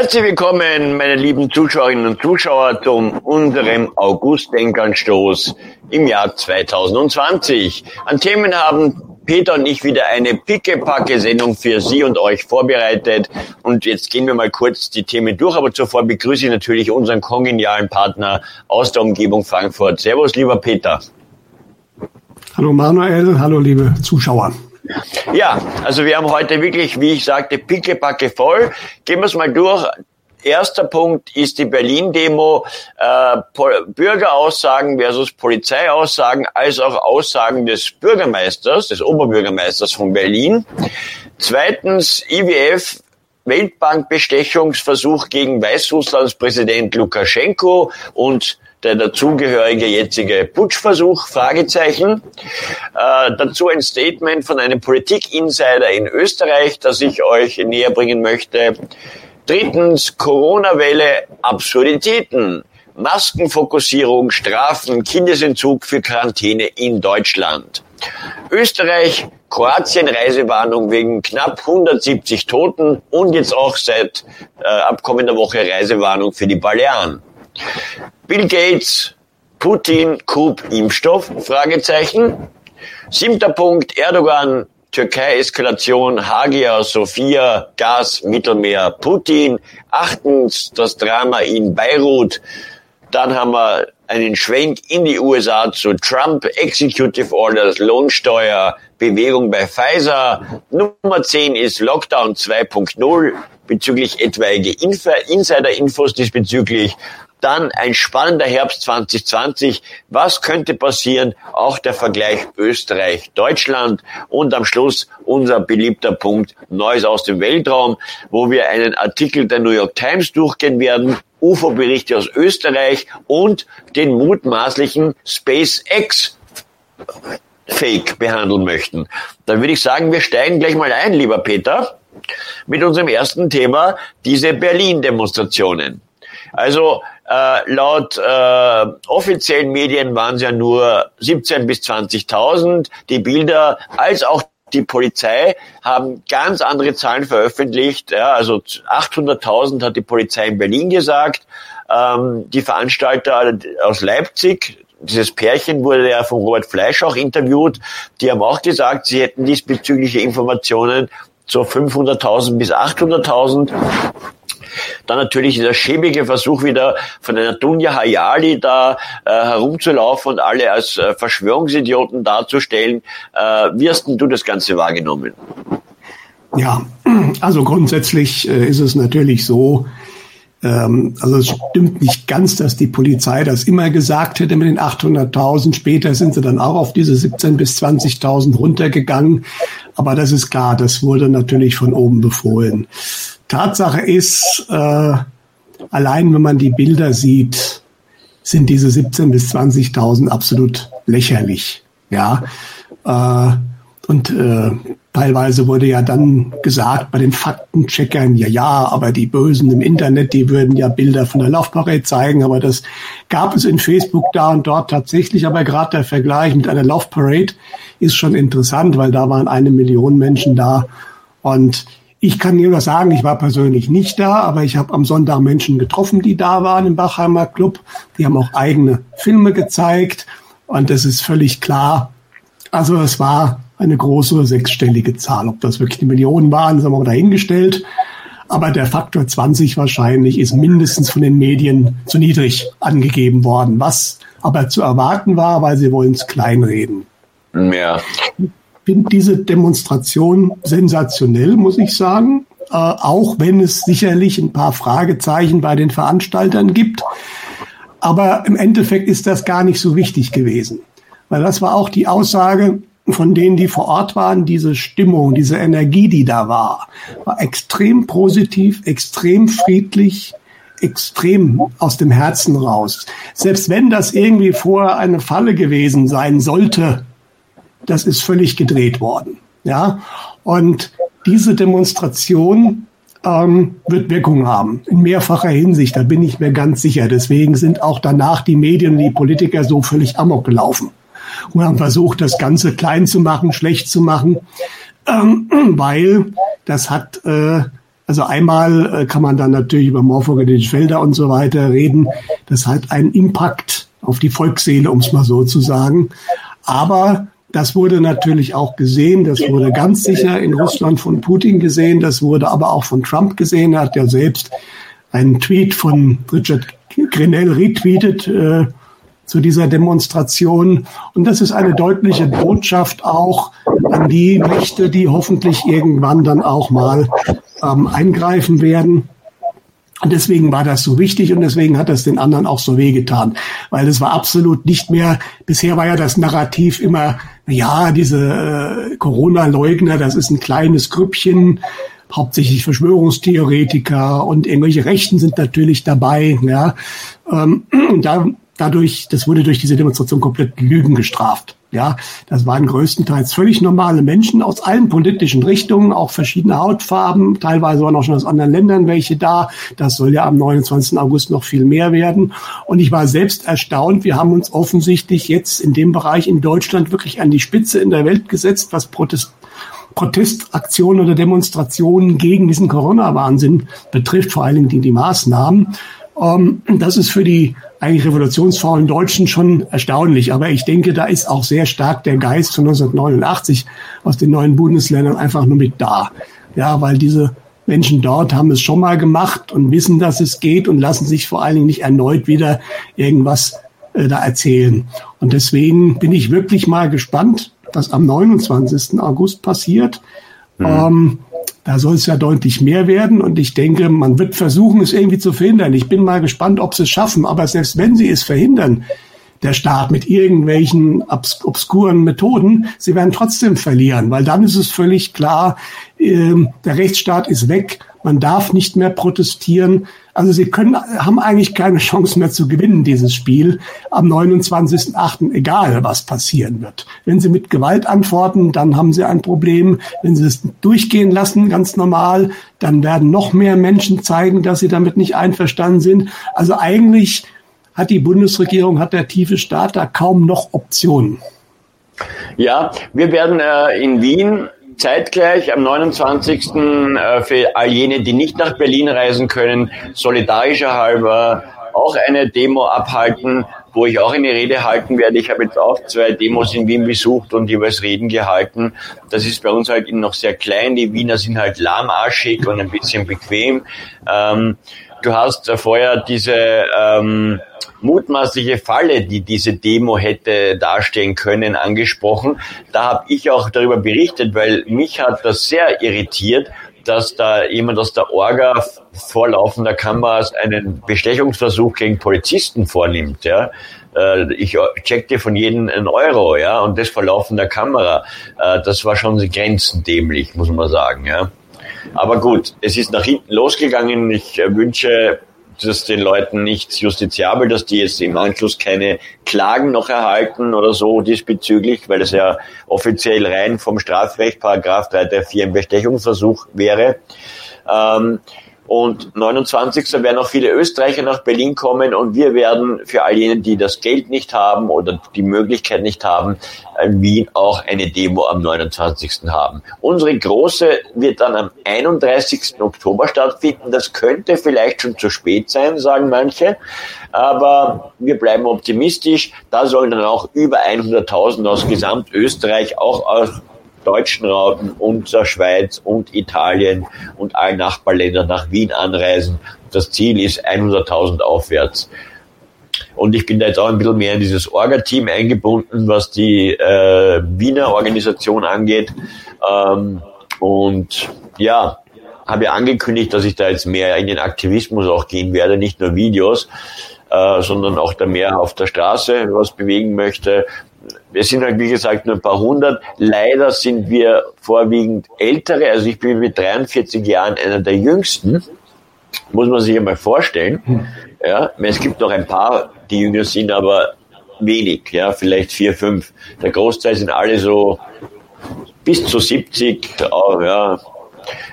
Herzlich willkommen, meine lieben Zuschauerinnen und Zuschauer, zu unserem August-Denkanstoß im Jahr 2020. An Themen haben Peter und ich wieder eine pickepacke Sendung für Sie und euch vorbereitet. Und jetzt gehen wir mal kurz die Themen durch. Aber zuvor begrüße ich natürlich unseren kongenialen Partner aus der Umgebung Frankfurt. Servus, lieber Peter. Hallo Manuel, hallo liebe Zuschauer. Ja, also wir haben heute wirklich, wie ich sagte, pickepacke voll. Gehen wir es mal durch. Erster Punkt ist die Berlin-Demo, äh, Bürgeraussagen versus Polizeiaussagen, als auch Aussagen des Bürgermeisters, des Oberbürgermeisters von Berlin. Zweitens IWF, Weltbankbestechungsversuch gegen Weißrusslands Präsident Lukaschenko und der dazugehörige jetzige Putschversuch, Fragezeichen. Äh, dazu ein Statement von einem Politik-Insider in Österreich, das ich euch näher bringen möchte. Drittens, Corona-Welle, Absurditäten. Maskenfokussierung, Strafen, Kindesentzug für Quarantäne in Deutschland. Österreich, Kroatien Reisewarnung wegen knapp 170 Toten und jetzt auch seit äh, abkommender Woche Reisewarnung für die Balearen. Bill Gates, Putin, Coup, Impfstoff? Fragezeichen. Siebter Punkt, Erdogan, Türkei-Eskalation, Hagia, Sophia, Gas, Mittelmeer, Putin. Achtens, das Drama in Beirut. Dann haben wir einen Schwenk in die USA zu Trump, Executive Orders, Lohnsteuer, Bewegung bei Pfizer. Nummer 10 ist Lockdown 2.0 bezüglich etwaige Insider-Infos diesbezüglich. Dann ein spannender Herbst 2020. Was könnte passieren? Auch der Vergleich Österreich-Deutschland. Und am Schluss unser beliebter Punkt Neues aus dem Weltraum, wo wir einen Artikel der New York Times durchgehen werden. UFO-Berichte aus Österreich und den mutmaßlichen SpaceX Fake behandeln möchten. Dann würde ich sagen, wir steigen gleich mal ein, lieber Peter, mit unserem ersten Thema, diese Berlin-Demonstrationen. Also äh, laut äh, offiziellen Medien waren es ja nur 17 bis 20.000. Die Bilder als auch die Polizei haben ganz andere Zahlen veröffentlicht. Ja, also 800.000 hat die Polizei in Berlin gesagt. Ähm, die Veranstalter aus Leipzig, dieses Pärchen wurde ja von Robert Fleisch auch interviewt. Die haben auch gesagt, sie hätten diesbezügliche Informationen so 500.000 bis 800.000. Dann natürlich dieser schäbige Versuch wieder von einer Dunja Hayali da äh, herumzulaufen und alle als äh, Verschwörungsidioten darzustellen. Äh, wie hast denn du das Ganze wahrgenommen? Ja, also grundsätzlich äh, ist es natürlich so, ähm, also es stimmt nicht ganz, dass die Polizei das immer gesagt hätte mit den 800.000. Später sind sie dann auch auf diese 17.000 bis 20.000 runtergegangen. Aber das ist klar, das wurde natürlich von oben befohlen. Tatsache ist, äh, allein wenn man die Bilder sieht, sind diese 17.000 bis 20.000 absolut lächerlich. Ja, äh, und äh, teilweise wurde ja dann gesagt bei den Faktencheckern, ja, ja, aber die Bösen im Internet, die würden ja Bilder von der Laufparade zeigen, aber das gab es in Facebook da und dort tatsächlich. Aber gerade der Vergleich mit einer Laufparade ist schon interessant, weil da waren eine Million Menschen da und ich kann nur sagen, ich war persönlich nicht da, aber ich habe am Sonntag Menschen getroffen, die da waren im Bachheimer Club. Die haben auch eigene Filme gezeigt und es ist völlig klar. Also es war eine große sechsstellige Zahl. Ob das wirklich eine Million waren, sind wir mal dahingestellt. Aber der Faktor 20 wahrscheinlich ist mindestens von den Medien zu niedrig angegeben worden, was aber zu erwarten war, weil sie wollen es kleinreden. Ja finde diese Demonstration sensationell, muss ich sagen. Äh, auch wenn es sicherlich ein paar Fragezeichen bei den Veranstaltern gibt. Aber im Endeffekt ist das gar nicht so wichtig gewesen. Weil das war auch die Aussage von denen, die vor Ort waren, diese Stimmung, diese Energie, die da war, war extrem positiv, extrem friedlich, extrem aus dem Herzen raus. Selbst wenn das irgendwie vorher eine Falle gewesen sein sollte, das ist völlig gedreht worden. Ja, und diese Demonstration ähm, wird Wirkung haben, in mehrfacher Hinsicht, da bin ich mir ganz sicher. Deswegen sind auch danach die Medien die Politiker so völlig amok gelaufen und haben versucht, das Ganze klein zu machen, schlecht zu machen, ähm, weil das hat äh, Also einmal äh, kann man dann natürlich über morphogenetische Felder und so weiter reden. Das hat einen Impact auf die Volksseele, um es mal so zu sagen. Aber das wurde natürlich auch gesehen, das wurde ganz sicher in Russland von Putin gesehen, das wurde aber auch von Trump gesehen. Er hat ja selbst einen Tweet von Richard Grenell retweetet äh, zu dieser Demonstration. Und das ist eine deutliche Botschaft auch an die Mächte, die hoffentlich irgendwann dann auch mal ähm, eingreifen werden. Und deswegen war das so wichtig und deswegen hat das den anderen auch so wehgetan, weil es war absolut nicht mehr, bisher war ja das Narrativ immer, ja, diese äh, Corona-Leugner, das ist ein kleines Grüppchen, hauptsächlich Verschwörungstheoretiker und irgendwelche Rechten sind natürlich dabei, ja. Ähm, da, dadurch, das wurde durch diese Demonstration komplett Lügen gestraft. Ja, das waren größtenteils völlig normale Menschen aus allen politischen Richtungen, auch verschiedene Hautfarben, teilweise waren auch schon aus anderen Ländern welche da. Das soll ja am 29. August noch viel mehr werden. Und ich war selbst erstaunt. Wir haben uns offensichtlich jetzt in dem Bereich in Deutschland wirklich an die Spitze in der Welt gesetzt, was Protest Protestaktionen oder Demonstrationen gegen diesen Corona-Wahnsinn betrifft, vor allen Dingen die, die Maßnahmen. Ähm, das ist für die eigentlich revolutionsfaulen Deutschen schon erstaunlich. Aber ich denke, da ist auch sehr stark der Geist von 1989 aus den neuen Bundesländern einfach nur mit da. Ja, weil diese Menschen dort haben es schon mal gemacht und wissen, dass es geht und lassen sich vor allen Dingen nicht erneut wieder irgendwas äh, da erzählen. Und deswegen bin ich wirklich mal gespannt, was am 29. August passiert. Mhm. Ähm, da soll es ja deutlich mehr werden. Und ich denke, man wird versuchen, es irgendwie zu verhindern. Ich bin mal gespannt, ob sie es schaffen, aber selbst wenn sie es verhindern, der Staat mit irgendwelchen obs obskuren Methoden, sie werden trotzdem verlieren, weil dann ist es völlig klar, äh, der Rechtsstaat ist weg, man darf nicht mehr protestieren. Also sie können, haben eigentlich keine Chance mehr zu gewinnen, dieses Spiel am 29.8., egal was passieren wird. Wenn sie mit Gewalt antworten, dann haben sie ein Problem. Wenn sie es durchgehen lassen, ganz normal, dann werden noch mehr Menschen zeigen, dass sie damit nicht einverstanden sind. Also eigentlich hat die Bundesregierung, hat der tiefe Staat da kaum noch Optionen. Ja, wir werden äh, in Wien zeitgleich am 29. Äh, für all jene, die nicht nach Berlin reisen können, solidarischer halber auch eine Demo abhalten, wo ich auch eine Rede halten werde. Ich habe jetzt auch zwei Demos in Wien besucht und jeweils Reden gehalten. Das ist bei uns halt noch sehr klein. Die Wiener sind halt lahmarschig und ein bisschen bequem. Ähm, du hast vorher diese ähm, mutmaßliche Falle, die diese Demo hätte darstellen können, angesprochen. Da habe ich auch darüber berichtet, weil mich hat das sehr irritiert, dass da jemand aus der Orga vor laufender Kameras einen Bestechungsversuch gegen Polizisten vornimmt. Ja. Äh, ich checkte von jedem einen Euro, ja, und das vor laufender Kamera. Äh, das war schon grenzendämlich, muss man sagen, ja. Aber gut, es ist nach hinten losgegangen. Ich wünsche das den Leuten nicht justiziabel, dass die jetzt im Anschluss keine Klagen noch erhalten oder so diesbezüglich, weil es ja offiziell rein vom Strafrecht, Paragraph 3 der 4 ein Bestechungsversuch wäre. Ähm, und 29. werden auch viele Österreicher nach Berlin kommen und wir werden für all jene, die das Geld nicht haben oder die Möglichkeit nicht haben, in Wien auch eine Demo am 29. haben. Unsere große wird dann am 31. Oktober stattfinden. Das könnte vielleicht schon zu spät sein, sagen manche. Aber wir bleiben optimistisch. Da sollen dann auch über 100.000 aus Gesamtösterreich, auch aus deutschen Rauten und der Schweiz und Italien und allen Nachbarländern nach Wien anreisen. Das Ziel ist 100.000 aufwärts. Und ich bin da jetzt auch ein bisschen mehr in dieses Orga-Team eingebunden, was die äh, Wiener Organisation angeht. Ähm, und ja, habe ja angekündigt, dass ich da jetzt mehr in den Aktivismus auch gehen werde, nicht nur Videos, äh, sondern auch da mehr auf der Straße was bewegen möchte wir sind halt, wie gesagt, nur ein paar hundert. Leider sind wir vorwiegend ältere. Also ich bin mit 43 Jahren einer der jüngsten. Muss man sich einmal vorstellen. Ja, es gibt noch ein paar, die jünger sind, aber wenig. Ja, vielleicht vier, fünf. Der Großteil sind alle so bis zu 70. Ja,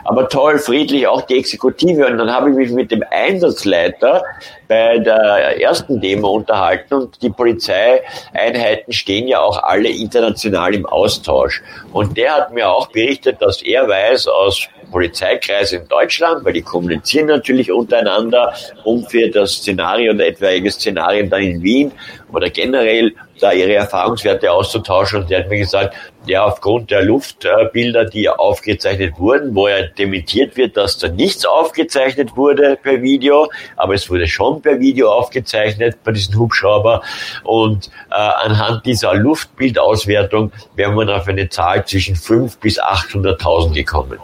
aber toll, friedlich, auch die Exekutive. Und dann habe ich mich mit dem Einsatzleiter bei der ersten Demo unterhalten und die Polizeieinheiten stehen ja auch alle international im Austausch. Und der hat mir auch berichtet, dass er weiß aus Polizeikreisen in Deutschland, weil die kommunizieren natürlich untereinander, um für das Szenario oder etwaige Szenarien dann in Wien oder generell da ihre Erfahrungswerte auszutauschen. Und der hat mir gesagt, ja, aufgrund der Luftbilder, die aufgezeichnet wurden, wo ja dementiert wird, dass da nichts aufgezeichnet wurde per Video, aber es wurde schon per Video aufgezeichnet bei diesem Hubschrauber. Und äh, anhand dieser Luftbildauswertung wären wir auf eine Zahl zwischen 5 bis 800.000 gekommen.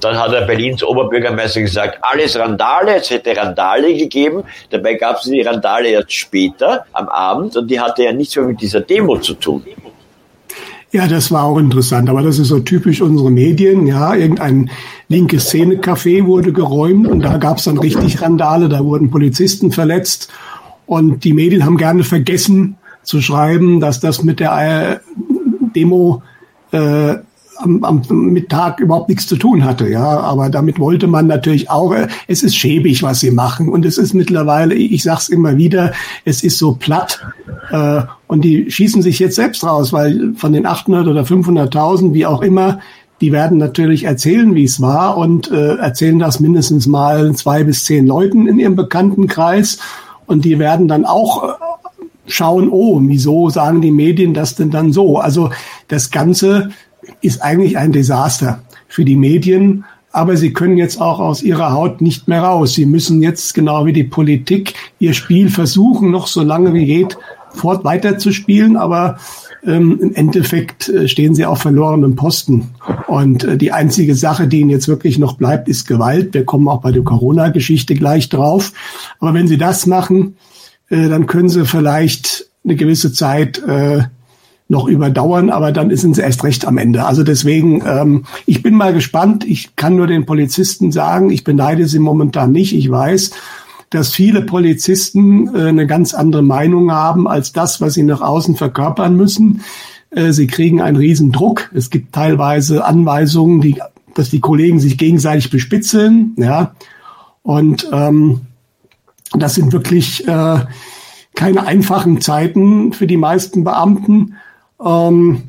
Dann hat der Berlins Oberbürgermeister gesagt, alles Randale, es hätte Randale gegeben. Dabei gab es die Randale erst später am Abend und die hatte ja nichts mehr mit dieser Demo zu tun. Ja, das war auch interessant, aber das ist so typisch unsere Medien. Ja, irgendein linke Szene-Café wurde geräumt und da gab es dann richtig Randale, da wurden Polizisten verletzt und die Medien haben gerne vergessen zu schreiben, dass das mit der äh, Demo äh, am, am Mittag überhaupt nichts zu tun hatte. Ja, aber damit wollte man natürlich auch, äh, es ist schäbig, was sie machen. Und es ist mittlerweile, ich sag's immer wieder, es ist so platt. Äh, und die schießen sich jetzt selbst raus, weil von den 800 oder 500.000, wie auch immer, die werden natürlich erzählen, wie es war und äh, erzählen das mindestens mal zwei bis zehn Leuten in ihrem Bekanntenkreis. Und die werden dann auch äh, schauen, oh, wieso sagen die Medien das denn dann so? Also das Ganze ist eigentlich ein Desaster für die Medien. Aber sie können jetzt auch aus ihrer Haut nicht mehr raus. Sie müssen jetzt, genau wie die Politik, ihr Spiel versuchen, noch so lange wie geht, fort weiterzuspielen. Aber ähm, im Endeffekt äh, stehen sie auf verlorenem Posten. Und äh, die einzige Sache, die ihnen jetzt wirklich noch bleibt, ist Gewalt. Wir kommen auch bei der Corona-Geschichte gleich drauf. Aber wenn sie das machen, äh, dann können sie vielleicht eine gewisse Zeit äh, noch überdauern, aber dann sind sie erst recht am Ende. Also deswegen, ähm, ich bin mal gespannt. Ich kann nur den Polizisten sagen, ich beneide sie momentan nicht. Ich weiß, dass viele Polizisten äh, eine ganz andere Meinung haben als das, was sie nach außen verkörpern müssen. Äh, sie kriegen einen riesen Druck. Es gibt teilweise Anweisungen, die, dass die Kollegen sich gegenseitig bespitzeln. Ja, und ähm, das sind wirklich äh, keine einfachen Zeiten für die meisten Beamten. Ähm,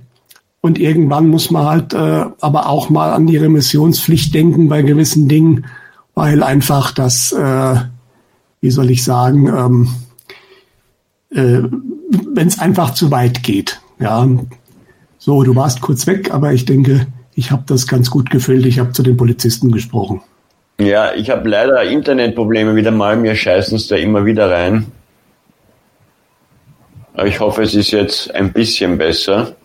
und irgendwann muss man halt äh, aber auch mal an die Remissionspflicht denken bei gewissen Dingen, weil einfach das, äh, wie soll ich sagen, ähm, äh, wenn es einfach zu weit geht. Ja, so, du warst kurz weg, aber ich denke, ich habe das ganz gut gefüllt. Ich habe zu den Polizisten gesprochen. Ja, ich habe leider Internetprobleme wieder mal. Mir scheißen es da immer wieder rein. Ich hoffe, es ist jetzt ein bisschen besser.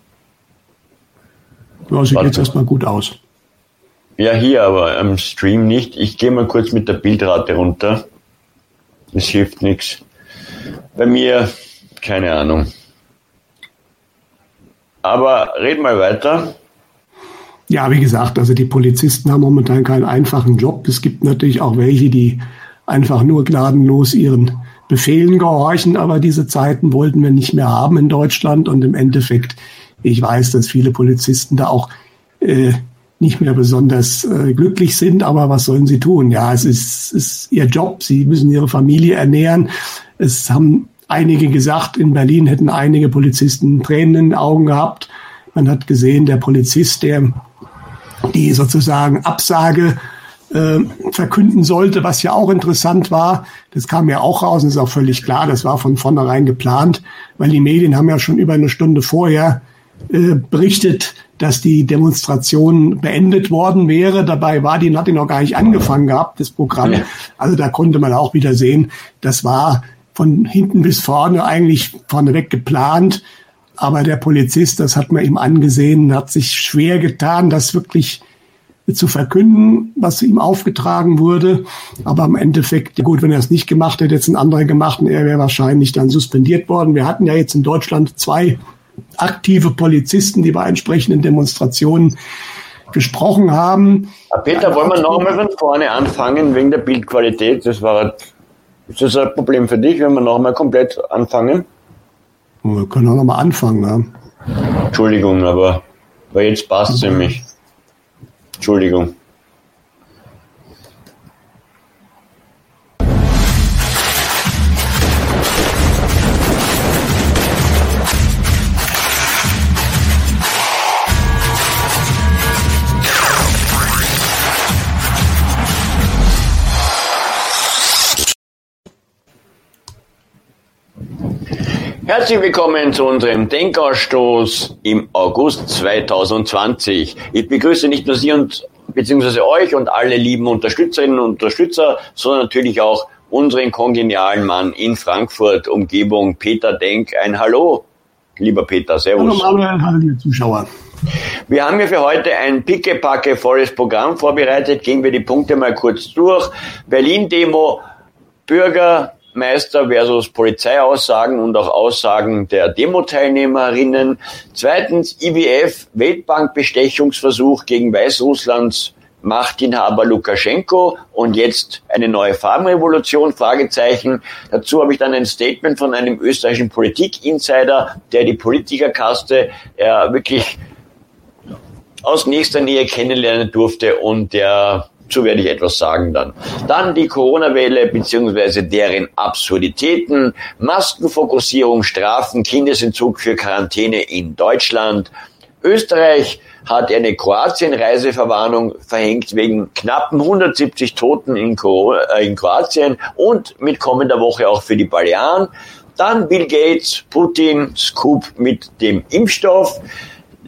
Ja, sieht jetzt erstmal gut aus. Ja, hier, aber am Stream nicht. Ich gehe mal kurz mit der Bildrate runter. Es hilft nichts. Bei mir, keine Ahnung. Aber red mal weiter. Ja, wie gesagt, also die Polizisten haben momentan keinen einfachen Job. Es gibt natürlich auch welche, die einfach nur gnadenlos ihren Befehlen gehorchen, aber diese Zeiten wollten wir nicht mehr haben in Deutschland und im Endeffekt, ich weiß, dass viele Polizisten da auch äh, nicht mehr besonders äh, glücklich sind, aber was sollen sie tun? Ja, es ist, ist ihr Job, sie müssen ihre Familie ernähren. Es haben einige gesagt, in Berlin hätten einige Polizisten Tränen in den Augen gehabt. Man hat gesehen, der Polizist, der die sozusagen Absage äh, verkünden sollte, was ja auch interessant war. Das kam ja auch raus und ist auch völlig klar, das war von vornherein geplant, weil die Medien haben ja schon über eine Stunde vorher äh, berichtet, dass die Demonstration beendet worden wäre. Dabei war die, hat die noch gar nicht angefangen gehabt, das Programm. Also da konnte man auch wieder sehen, das war von hinten bis vorne eigentlich vorneweg geplant. Aber der Polizist, das hat man ihm angesehen, hat sich schwer getan, das wirklich zu verkünden, was ihm aufgetragen wurde. Aber im Endeffekt, gut, wenn er es nicht gemacht hätte, jetzt ein anderer gemacht und er wäre wahrscheinlich dann suspendiert worden. Wir hatten ja jetzt in Deutschland zwei aktive Polizisten, die bei entsprechenden Demonstrationen gesprochen haben. Peter, wollen wir nochmal von vorne anfangen wegen der Bildqualität? Das war, ist das ein Problem für dich, wenn wir nochmal komplett anfangen? Wir können auch nochmal anfangen. Ja. Entschuldigung, aber weil jetzt passt es nämlich. Entschuldigung. Herzlich willkommen zu unserem Denkausstoß im August 2020. Ich begrüße nicht nur Sie und beziehungsweise euch und alle lieben Unterstützerinnen und Unterstützer, sondern natürlich auch unseren kongenialen Mann in Frankfurt, Umgebung, Peter Denk. Ein Hallo, lieber Peter, Servus. Hallo Manuel, hallo liebe Zuschauer. Wir haben ja für heute ein pickepacke volles Programm vorbereitet. Gehen wir die Punkte mal kurz durch. Berlin-Demo, Bürger, Meister versus Polizeiaussagen und auch Aussagen der Demo-Teilnehmerinnen. Zweitens IWF Weltbank-Bestechungsversuch gegen Weißrusslands Machtinhaber Lukaschenko und jetzt eine neue Farbenrevolution, Fragezeichen. Dazu habe ich dann ein Statement von einem österreichischen Politik-Insider, der die Politikerkaste äh, wirklich aus nächster Nähe kennenlernen durfte und der Dazu werde ich etwas sagen dann. Dann die Corona-Welle bzw. deren Absurditäten, Maskenfokussierung, Strafen, Kindesentzug für Quarantäne in Deutschland. Österreich hat eine Kroatien-Reiseverwarnung verhängt wegen knappen 170 Toten in, äh, in Kroatien und mit kommender Woche auch für die Balearen. Dann Bill Gates, Putin, Scoop mit dem Impfstoff.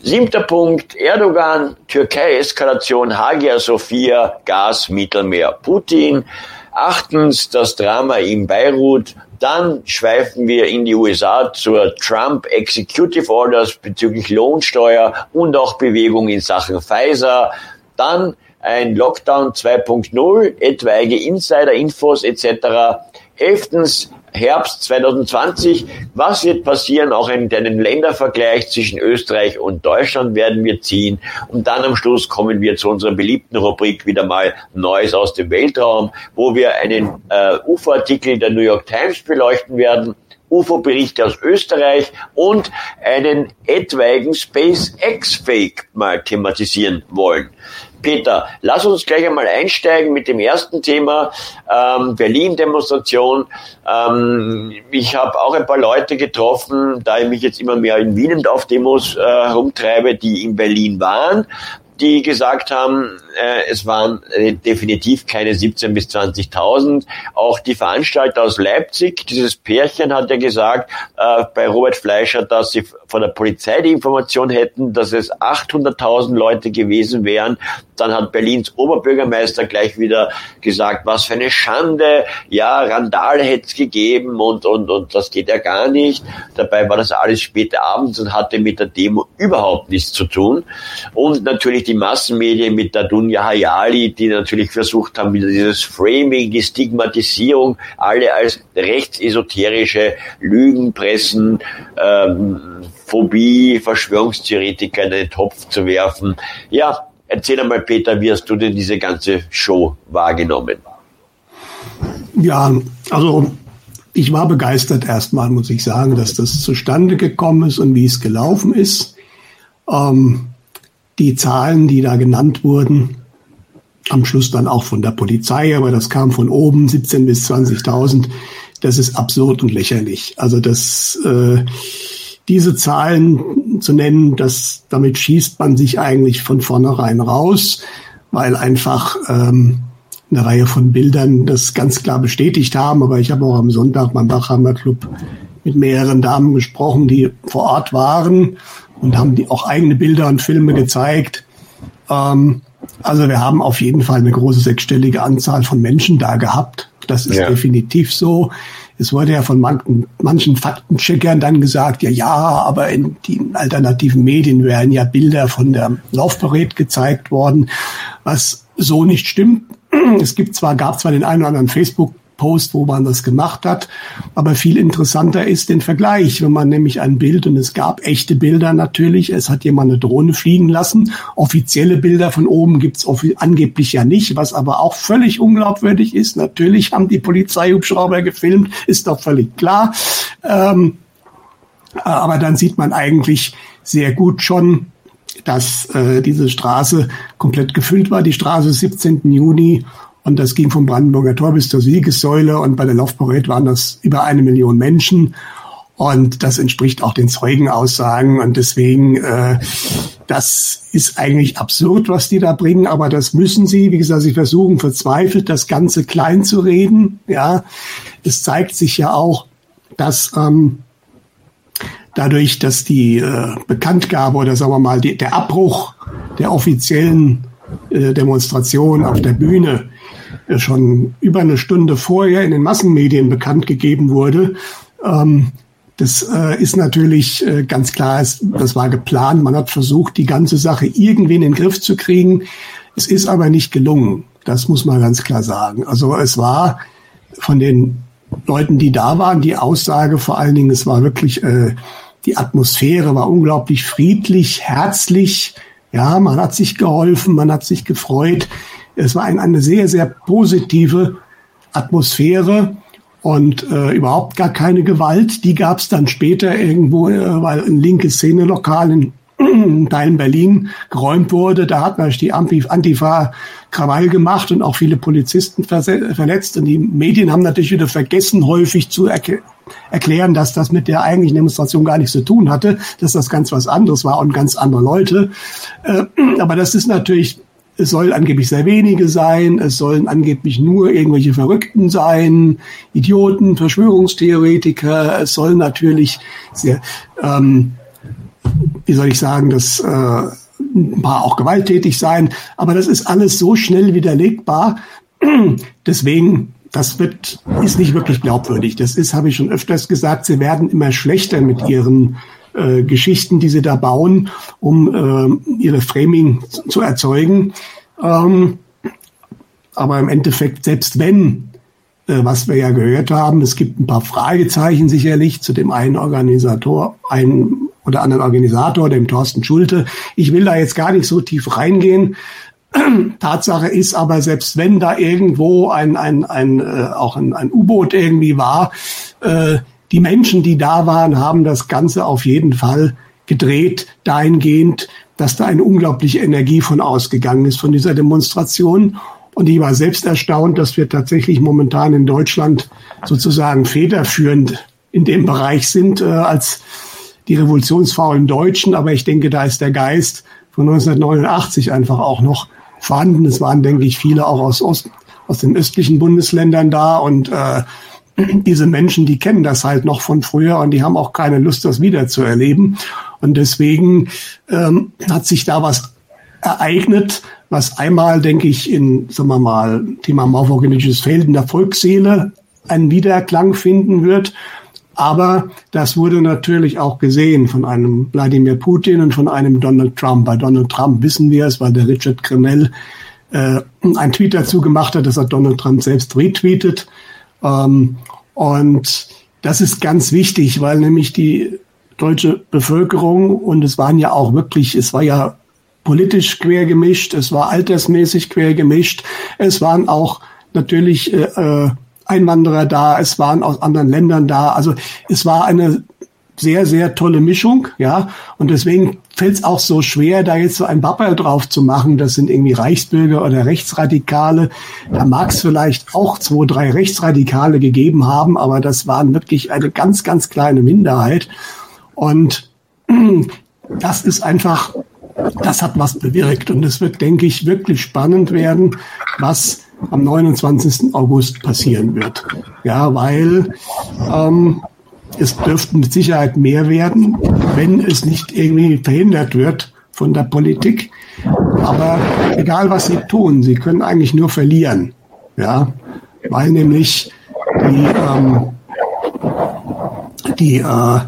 Siebter Punkt, Erdogan, Türkei-Eskalation, Hagia Sophia, Gas, Mittelmeer, Putin. Achtens, das Drama in Beirut. Dann schweifen wir in die USA zur Trump Executive Orders bezüglich Lohnsteuer und auch Bewegung in Sachen Pfizer. Dann ein Lockdown 2.0, etwaige Insider-Infos etc. Elftens, Herbst 2020. Was wird passieren? Auch in einem Ländervergleich zwischen Österreich und Deutschland werden wir ziehen. Und dann am Schluss kommen wir zu unserer beliebten Rubrik wieder mal Neues aus dem Weltraum, wo wir einen äh, UFO-Artikel der New York Times beleuchten werden. UFO-Berichte aus Österreich und einen etwaigen SpaceX-Fake mal thematisieren wollen. Peter, lass uns gleich einmal einsteigen mit dem ersten Thema, ähm, Berlin-Demonstration. Ähm, ich habe auch ein paar Leute getroffen, da ich mich jetzt immer mehr in Wien auf Demos äh, herumtreibe, die in Berlin waren die gesagt haben, äh, es waren äh, definitiv keine 17.000 bis 20.000. Auch die Veranstalter aus Leipzig, dieses Pärchen hat ja gesagt äh, bei Robert Fleischer, dass sie von der Polizei die Information hätten, dass es 800.000 Leute gewesen wären. Dann hat Berlins Oberbürgermeister gleich wieder gesagt, was für eine Schande, ja, Randale hätte es gegeben und, und, und das geht ja gar nicht. Dabei war das alles später abends und hatte mit der Demo überhaupt nichts zu tun. Und natürlich die Massenmedien mit der Dunja Hayali, die natürlich versucht haben, wieder dieses Framing, die Stigmatisierung, alle als rechtsesoterische Lügenpressen, ähm, Phobie, Verschwörungstheoretiker in den Topf zu werfen. Ja, erzähl einmal, Peter, wie hast du denn diese ganze Show wahrgenommen? Ja, also ich war begeistert erstmal, muss ich sagen, dass das zustande gekommen ist und wie es gelaufen ist. Ähm, die Zahlen, die da genannt wurden, am Schluss dann auch von der Polizei, aber das kam von oben, 17 bis 20.000, das ist absurd und lächerlich. Also das, äh, diese Zahlen zu nennen, das, damit schießt man sich eigentlich von vornherein raus, weil einfach ähm, eine Reihe von Bildern das ganz klar bestätigt haben. Aber ich habe auch am Sonntag beim Bachhammer Club mit mehreren Damen gesprochen, die vor Ort waren und haben die auch eigene Bilder und Filme gezeigt. Ähm, also wir haben auf jeden Fall eine große sechsstellige Anzahl von Menschen da gehabt. Das ist ja. definitiv so. Es wurde ja von manchen, manchen Faktencheckern dann gesagt, ja, ja, aber in den alternativen Medien werden ja Bilder von der Laufparade gezeigt worden, was so nicht stimmt. Es gibt zwar, gab zwar den einen oder anderen Facebook Post, wo man das gemacht hat. Aber viel interessanter ist den Vergleich, wenn man nämlich ein Bild, und es gab echte Bilder natürlich, es hat jemand eine Drohne fliegen lassen. Offizielle Bilder von oben gibt's angeblich ja nicht, was aber auch völlig unglaubwürdig ist. Natürlich haben die Polizeihubschrauber gefilmt, ist doch völlig klar. Ähm, aber dann sieht man eigentlich sehr gut schon, dass äh, diese Straße komplett gefüllt war. Die Straße 17. Juni und das ging vom Brandenburger Tor bis zur Siegessäule. Und bei der Laufparade waren das über eine Million Menschen. Und das entspricht auch den Zeugenaussagen. Und deswegen, äh, das ist eigentlich absurd, was die da bringen. Aber das müssen sie. Wie gesagt, sie versuchen verzweifelt, das Ganze klein zu reden. Ja, es zeigt sich ja auch, dass ähm, dadurch, dass die äh, Bekanntgabe oder sagen wir mal die, der Abbruch der offiziellen äh, Demonstration auf der Bühne schon über eine Stunde vorher in den Massenmedien bekannt gegeben wurde, ähm, das äh, ist natürlich äh, ganz klar, es, das war geplant. Man hat versucht, die ganze Sache irgendwie in den Griff zu kriegen. Es ist aber nicht gelungen. Das muss man ganz klar sagen. Also es war von den Leuten, die da waren, die Aussage vor allen Dingen, es war wirklich, äh, die Atmosphäre war unglaublich friedlich, herzlich. Ja, man hat sich geholfen, man hat sich gefreut. Es war ein, eine sehr, sehr positive Atmosphäre und äh, überhaupt gar keine Gewalt. Die gab es dann später irgendwo, äh, weil ein linkes Szenelokal in Teilen Berlin geräumt wurde. Da hat natürlich die Antifa Krawall gemacht und auch viele Polizisten verletzt. Und die Medien haben natürlich wieder vergessen, häufig zu erk erklären, dass das mit der eigentlichen Demonstration gar nichts zu tun hatte, dass das ganz was anderes war und ganz andere Leute. Äh, aber das ist natürlich es sollen angeblich sehr wenige sein, es sollen angeblich nur irgendwelche Verrückten sein, Idioten, Verschwörungstheoretiker, es sollen natürlich sehr, ähm, wie soll ich sagen, das äh, ein paar auch gewalttätig sein, aber das ist alles so schnell widerlegbar. Deswegen, das wird, ist nicht wirklich glaubwürdig. Das ist, habe ich schon öfters gesagt, sie werden immer schlechter mit ihren äh, Geschichten, die sie da bauen, um äh, ihre Framing zu, erzeugen. Ähm, aber im Endeffekt, selbst wenn, äh, was wir ja gehört haben, es gibt ein paar Fragezeichen sicherlich zu dem einen Organisator, einen oder anderen Organisator, dem Thorsten Schulte. Ich will da jetzt gar nicht so tief reingehen. Tatsache ist aber, selbst wenn da irgendwo ein, ein, ein, äh, auch ein, ein U-Boot irgendwie war, äh, die Menschen, die da waren, haben das Ganze auf jeden Fall gedreht, dahingehend, dass da eine unglaubliche Energie von ausgegangen ist von dieser Demonstration. Und ich war selbst erstaunt, dass wir tatsächlich momentan in Deutschland sozusagen federführend in dem Bereich sind äh, als die revolutionsfaulen Deutschen. Aber ich denke, da ist der Geist von 1989 einfach auch noch vorhanden. Es waren, denke ich, viele auch aus, Ost, aus den östlichen Bundesländern da und äh, diese Menschen, die kennen das halt noch von früher und die haben auch keine Lust, das wieder zu erleben. Und deswegen ähm, hat sich da was ereignet, was einmal, denke ich, in, sagen wir mal, Thema morphogenitisches Feld in der Volksseele einen Wiederklang finden wird. Aber das wurde natürlich auch gesehen von einem Wladimir Putin und von einem Donald Trump. Bei Donald Trump wissen wir es, weil der Richard Grenell äh, einen Tweet dazu gemacht hat, das hat Donald Trump selbst retweetet. Ähm, und das ist ganz wichtig, weil nämlich die deutsche Bevölkerung und es waren ja auch wirklich, es war ja politisch quer gemischt, es war altersmäßig quer gemischt, es waren auch natürlich äh, äh Einwanderer da, es waren aus anderen Ländern da, also es war eine sehr, sehr tolle Mischung, ja. Und deswegen fällt es auch so schwer, da jetzt so ein Bappel drauf zu machen. Das sind irgendwie Reichsbürger oder Rechtsradikale. Da mag es vielleicht auch zwei, drei Rechtsradikale gegeben haben, aber das waren wirklich eine ganz, ganz kleine Minderheit. Und das ist einfach, das hat was bewirkt. Und es wird, denke ich, wirklich spannend werden, was am 29. August passieren wird. Ja, weil ähm, es dürften mit Sicherheit mehr werden, wenn es nicht irgendwie verhindert wird von der Politik. Aber egal was sie tun, sie können eigentlich nur verlieren. Ja, weil nämlich die, ähm, die äh,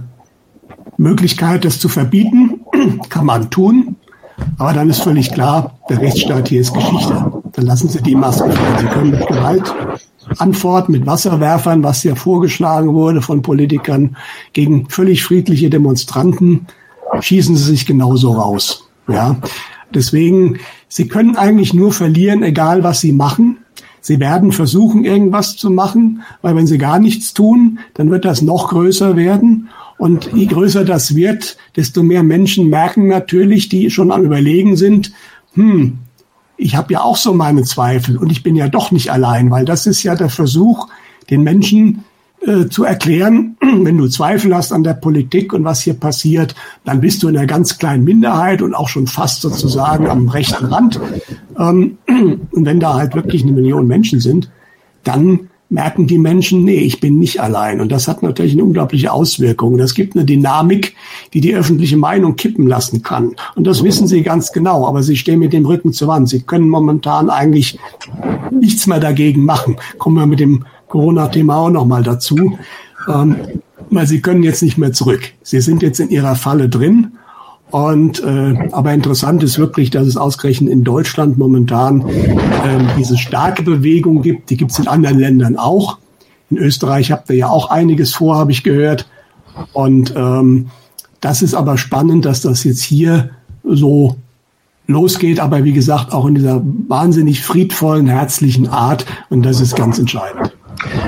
Möglichkeit, das zu verbieten, kann man tun. Aber dann ist völlig klar, der Rechtsstaat hier ist Geschichte. Dann lassen Sie die Maske fallen. Sie können mit Gewalt Antwort mit Wasserwerfern, was ja vorgeschlagen wurde von Politikern gegen völlig friedliche Demonstranten, schießen sie sich genauso raus. Ja, deswegen, sie können eigentlich nur verlieren, egal was sie machen. Sie werden versuchen, irgendwas zu machen, weil wenn sie gar nichts tun, dann wird das noch größer werden. Und je größer das wird, desto mehr Menschen merken natürlich, die schon am Überlegen sind, hm, ich habe ja auch so meine Zweifel und ich bin ja doch nicht allein, weil das ist ja der Versuch, den Menschen äh, zu erklären, wenn du Zweifel hast an der Politik und was hier passiert, dann bist du in einer ganz kleinen Minderheit und auch schon fast sozusagen am rechten Rand. Ähm, und wenn da halt wirklich eine Million Menschen sind, dann merken die Menschen, nee, ich bin nicht allein. Und das hat natürlich eine unglaubliche Auswirkung. Das gibt eine Dynamik, die die öffentliche Meinung kippen lassen kann. Und das wissen sie ganz genau. Aber sie stehen mit dem Rücken zur Wand. Sie können momentan eigentlich nichts mehr dagegen machen. Kommen wir mit dem Corona-Thema auch nochmal dazu. Ähm, weil sie können jetzt nicht mehr zurück. Sie sind jetzt in ihrer Falle drin. Und äh, aber interessant ist wirklich, dass es ausgerechnet in Deutschland momentan äh, diese starke Bewegung gibt. Die gibt es in anderen Ländern auch. In Österreich habt ihr ja auch einiges vor, habe ich gehört. Und ähm, das ist aber spannend, dass das jetzt hier so losgeht, aber wie gesagt auch in dieser wahnsinnig friedvollen, herzlichen Art. Und das ist ganz entscheidend.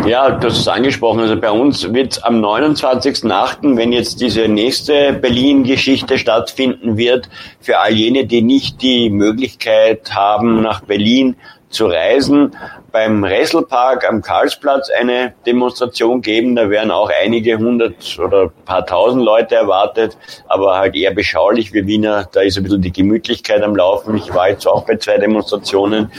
Ja, das ist angesprochen. Also bei uns wird am 29.8., wenn jetzt diese nächste Berlin-Geschichte stattfinden wird, für all jene, die nicht die Möglichkeit haben, nach Berlin zu reisen, beim Resselpark am Karlsplatz eine Demonstration geben. Da werden auch einige hundert oder paar tausend Leute erwartet, aber halt eher beschaulich wie Wiener. Da ist ein bisschen die Gemütlichkeit am Laufen. Ich war jetzt auch bei zwei Demonstrationen,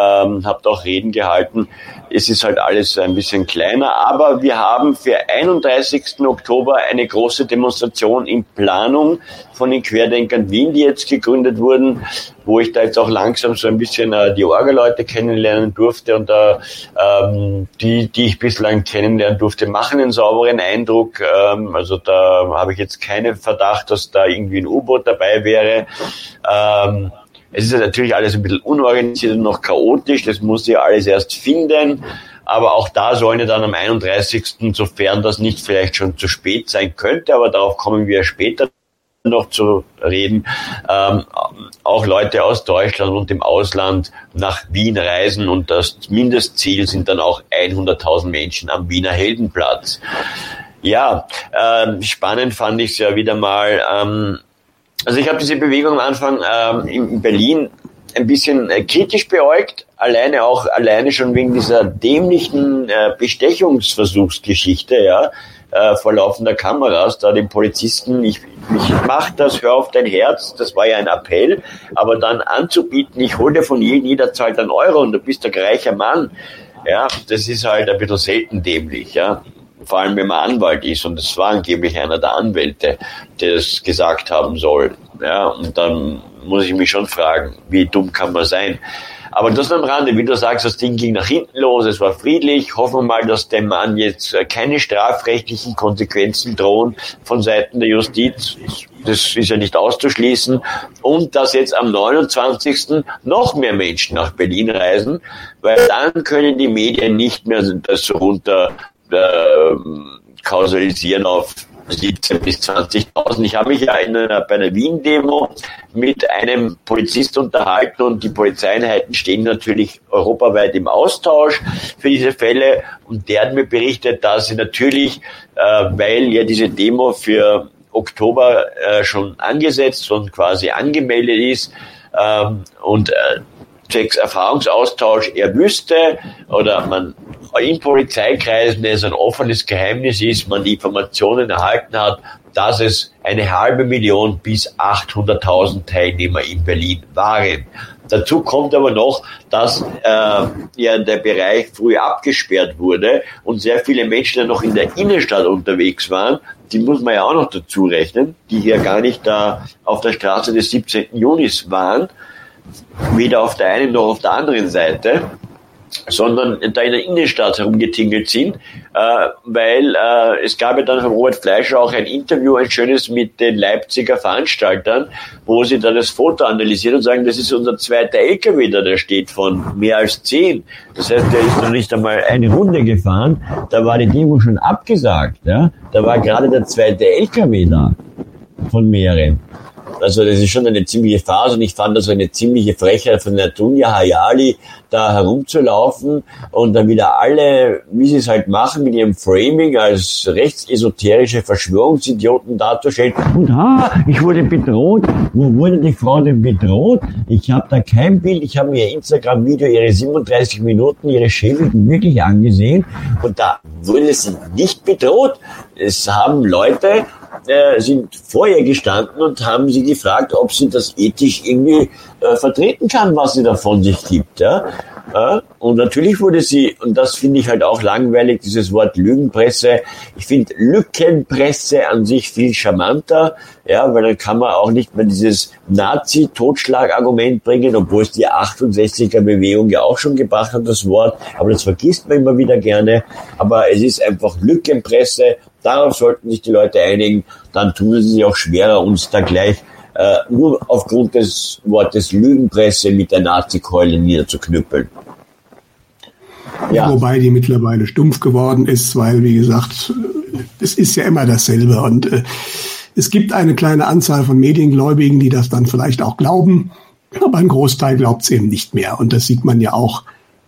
ähm, habe auch Reden gehalten. Es ist halt alles ein bisschen kleiner, aber wir haben für 31. Oktober eine große Demonstration in Planung von den Querdenkern Wien, die jetzt gegründet wurden, wo ich da jetzt auch langsam so ein bisschen äh, die Orga-Leute kennenlernen durfte und da ähm, die, die ich bislang kennenlernen durfte, machen einen sauberen Eindruck. Ähm, also da habe ich jetzt keinen Verdacht, dass da irgendwie ein U-Boot dabei wäre. Ähm, es ist natürlich alles ein bisschen unorganisiert und noch chaotisch, das muss ja alles erst finden. Aber auch da sollen ja dann am 31., sofern das nicht vielleicht schon zu spät sein könnte, aber darauf kommen wir später noch zu reden, ähm, auch Leute aus Deutschland und dem Ausland nach Wien reisen und das Mindestziel sind dann auch 100.000 Menschen am Wiener Heldenplatz. Ja, ähm, spannend fand ich es ja wieder mal. Ähm, also ich habe diese Bewegung am Anfang ähm, in Berlin ein bisschen äh, kritisch beäugt, alleine auch alleine schon wegen dieser dämlichen äh, Bestechungsversuchsgeschichte, ja, äh, vor laufender Kameras, da den Polizisten, ich, ich mach das, hör auf dein Herz, das war ja ein Appell, aber dann anzubieten, ich hol dir von jedem, jeder zahlt einen Euro und du bist ein reicher Mann, ja, das ist halt ein bisschen selten dämlich, ja vor allem wenn man Anwalt ist und es war angeblich einer der Anwälte, der es gesagt haben soll. Ja, und dann muss ich mich schon fragen, wie dumm kann man sein? Aber das am Rande, wie du sagst, das Ding ging nach hinten los, es war friedlich. Hoffen wir mal, dass dem Mann jetzt äh, keine strafrechtlichen Konsequenzen drohen von Seiten der Justiz. Das ist ja nicht auszuschließen. Und dass jetzt am 29. noch mehr Menschen nach Berlin reisen, weil dann können die Medien nicht mehr das runter äh, kausalisieren auf 17 bis 20.000. Ich habe mich ja in einer, bei einer Wien-Demo mit einem Polizist unterhalten und die Polizeieinheiten stehen natürlich europaweit im Austausch für diese Fälle und der hat mir berichtet, dass sie natürlich, äh, weil ja diese Demo für Oktober äh, schon angesetzt und quasi angemeldet ist ähm, und äh, Erfahrungsaustausch er wüsste oder man in Polizeikreisen es ein offenes Geheimnis ist, man Informationen erhalten hat, dass es eine halbe Million bis 800.000 Teilnehmer in Berlin waren. Dazu kommt aber noch, dass äh, ja der Bereich früh abgesperrt wurde und sehr viele Menschen ja noch in der Innenstadt unterwegs waren. Die muss man ja auch noch dazu rechnen, die hier gar nicht da auf der Straße des 17. Junis waren, weder auf der einen noch auf der anderen Seite sondern da in der Innenstadt herumgetingelt sind, äh, weil äh, es gab ja dann von Robert Fleischer auch ein Interview, ein schönes mit den Leipziger Veranstaltern, wo sie dann das Foto analysieren und sagen, das ist unser zweiter LKW da, der steht von mehr als zehn. Das heißt, der ist noch nicht einmal eine Runde gefahren, da war die Demo schon abgesagt, ja, da war gerade der zweite LKW da von mehreren. Also das ist schon eine ziemliche Phase und ich fand das eine ziemliche Frechheit von der Dunja Hayali, da herumzulaufen und dann wieder alle, wie sie es halt machen, mit ihrem Framing als rechtsesoterische Verschwörungsidioten darzustellen. Und ha, ich wurde bedroht. Wo wurde die Frau denn bedroht? Ich habe da kein Bild. Ich habe mir ihr Instagram-Video, ihre 37 Minuten, ihre Schäbigen wirklich angesehen und da wurde sie nicht bedroht. Es haben Leute äh, sind vor ihr gestanden und haben sie gefragt, ob sie das ethisch irgendwie äh, vertreten kann, was sie da von sich gibt. Ja? Ja? Und natürlich wurde sie, und das finde ich halt auch langweilig, dieses Wort Lügenpresse. Ich finde Lückenpresse an sich viel charmanter, ja, weil dann kann man auch nicht mehr dieses Nazi-Totschlag-Argument bringen, obwohl es die 68er-Bewegung ja auch schon gebracht hat, das Wort. Aber das vergisst man immer wieder gerne. Aber es ist einfach Lückenpresse. Darauf sollten sich die Leute einigen. Dann tun sie sich auch schwerer, uns da gleich äh, nur aufgrund des Wortes Lügenpresse mit der Nazi-Keule niederzuknüppeln. Ja. Wobei die mittlerweile stumpf geworden ist, weil, wie gesagt, es ist ja immer dasselbe. Und äh, es gibt eine kleine Anzahl von Mediengläubigen, die das dann vielleicht auch glauben, aber ein Großteil glaubt es eben nicht mehr. Und das sieht man ja auch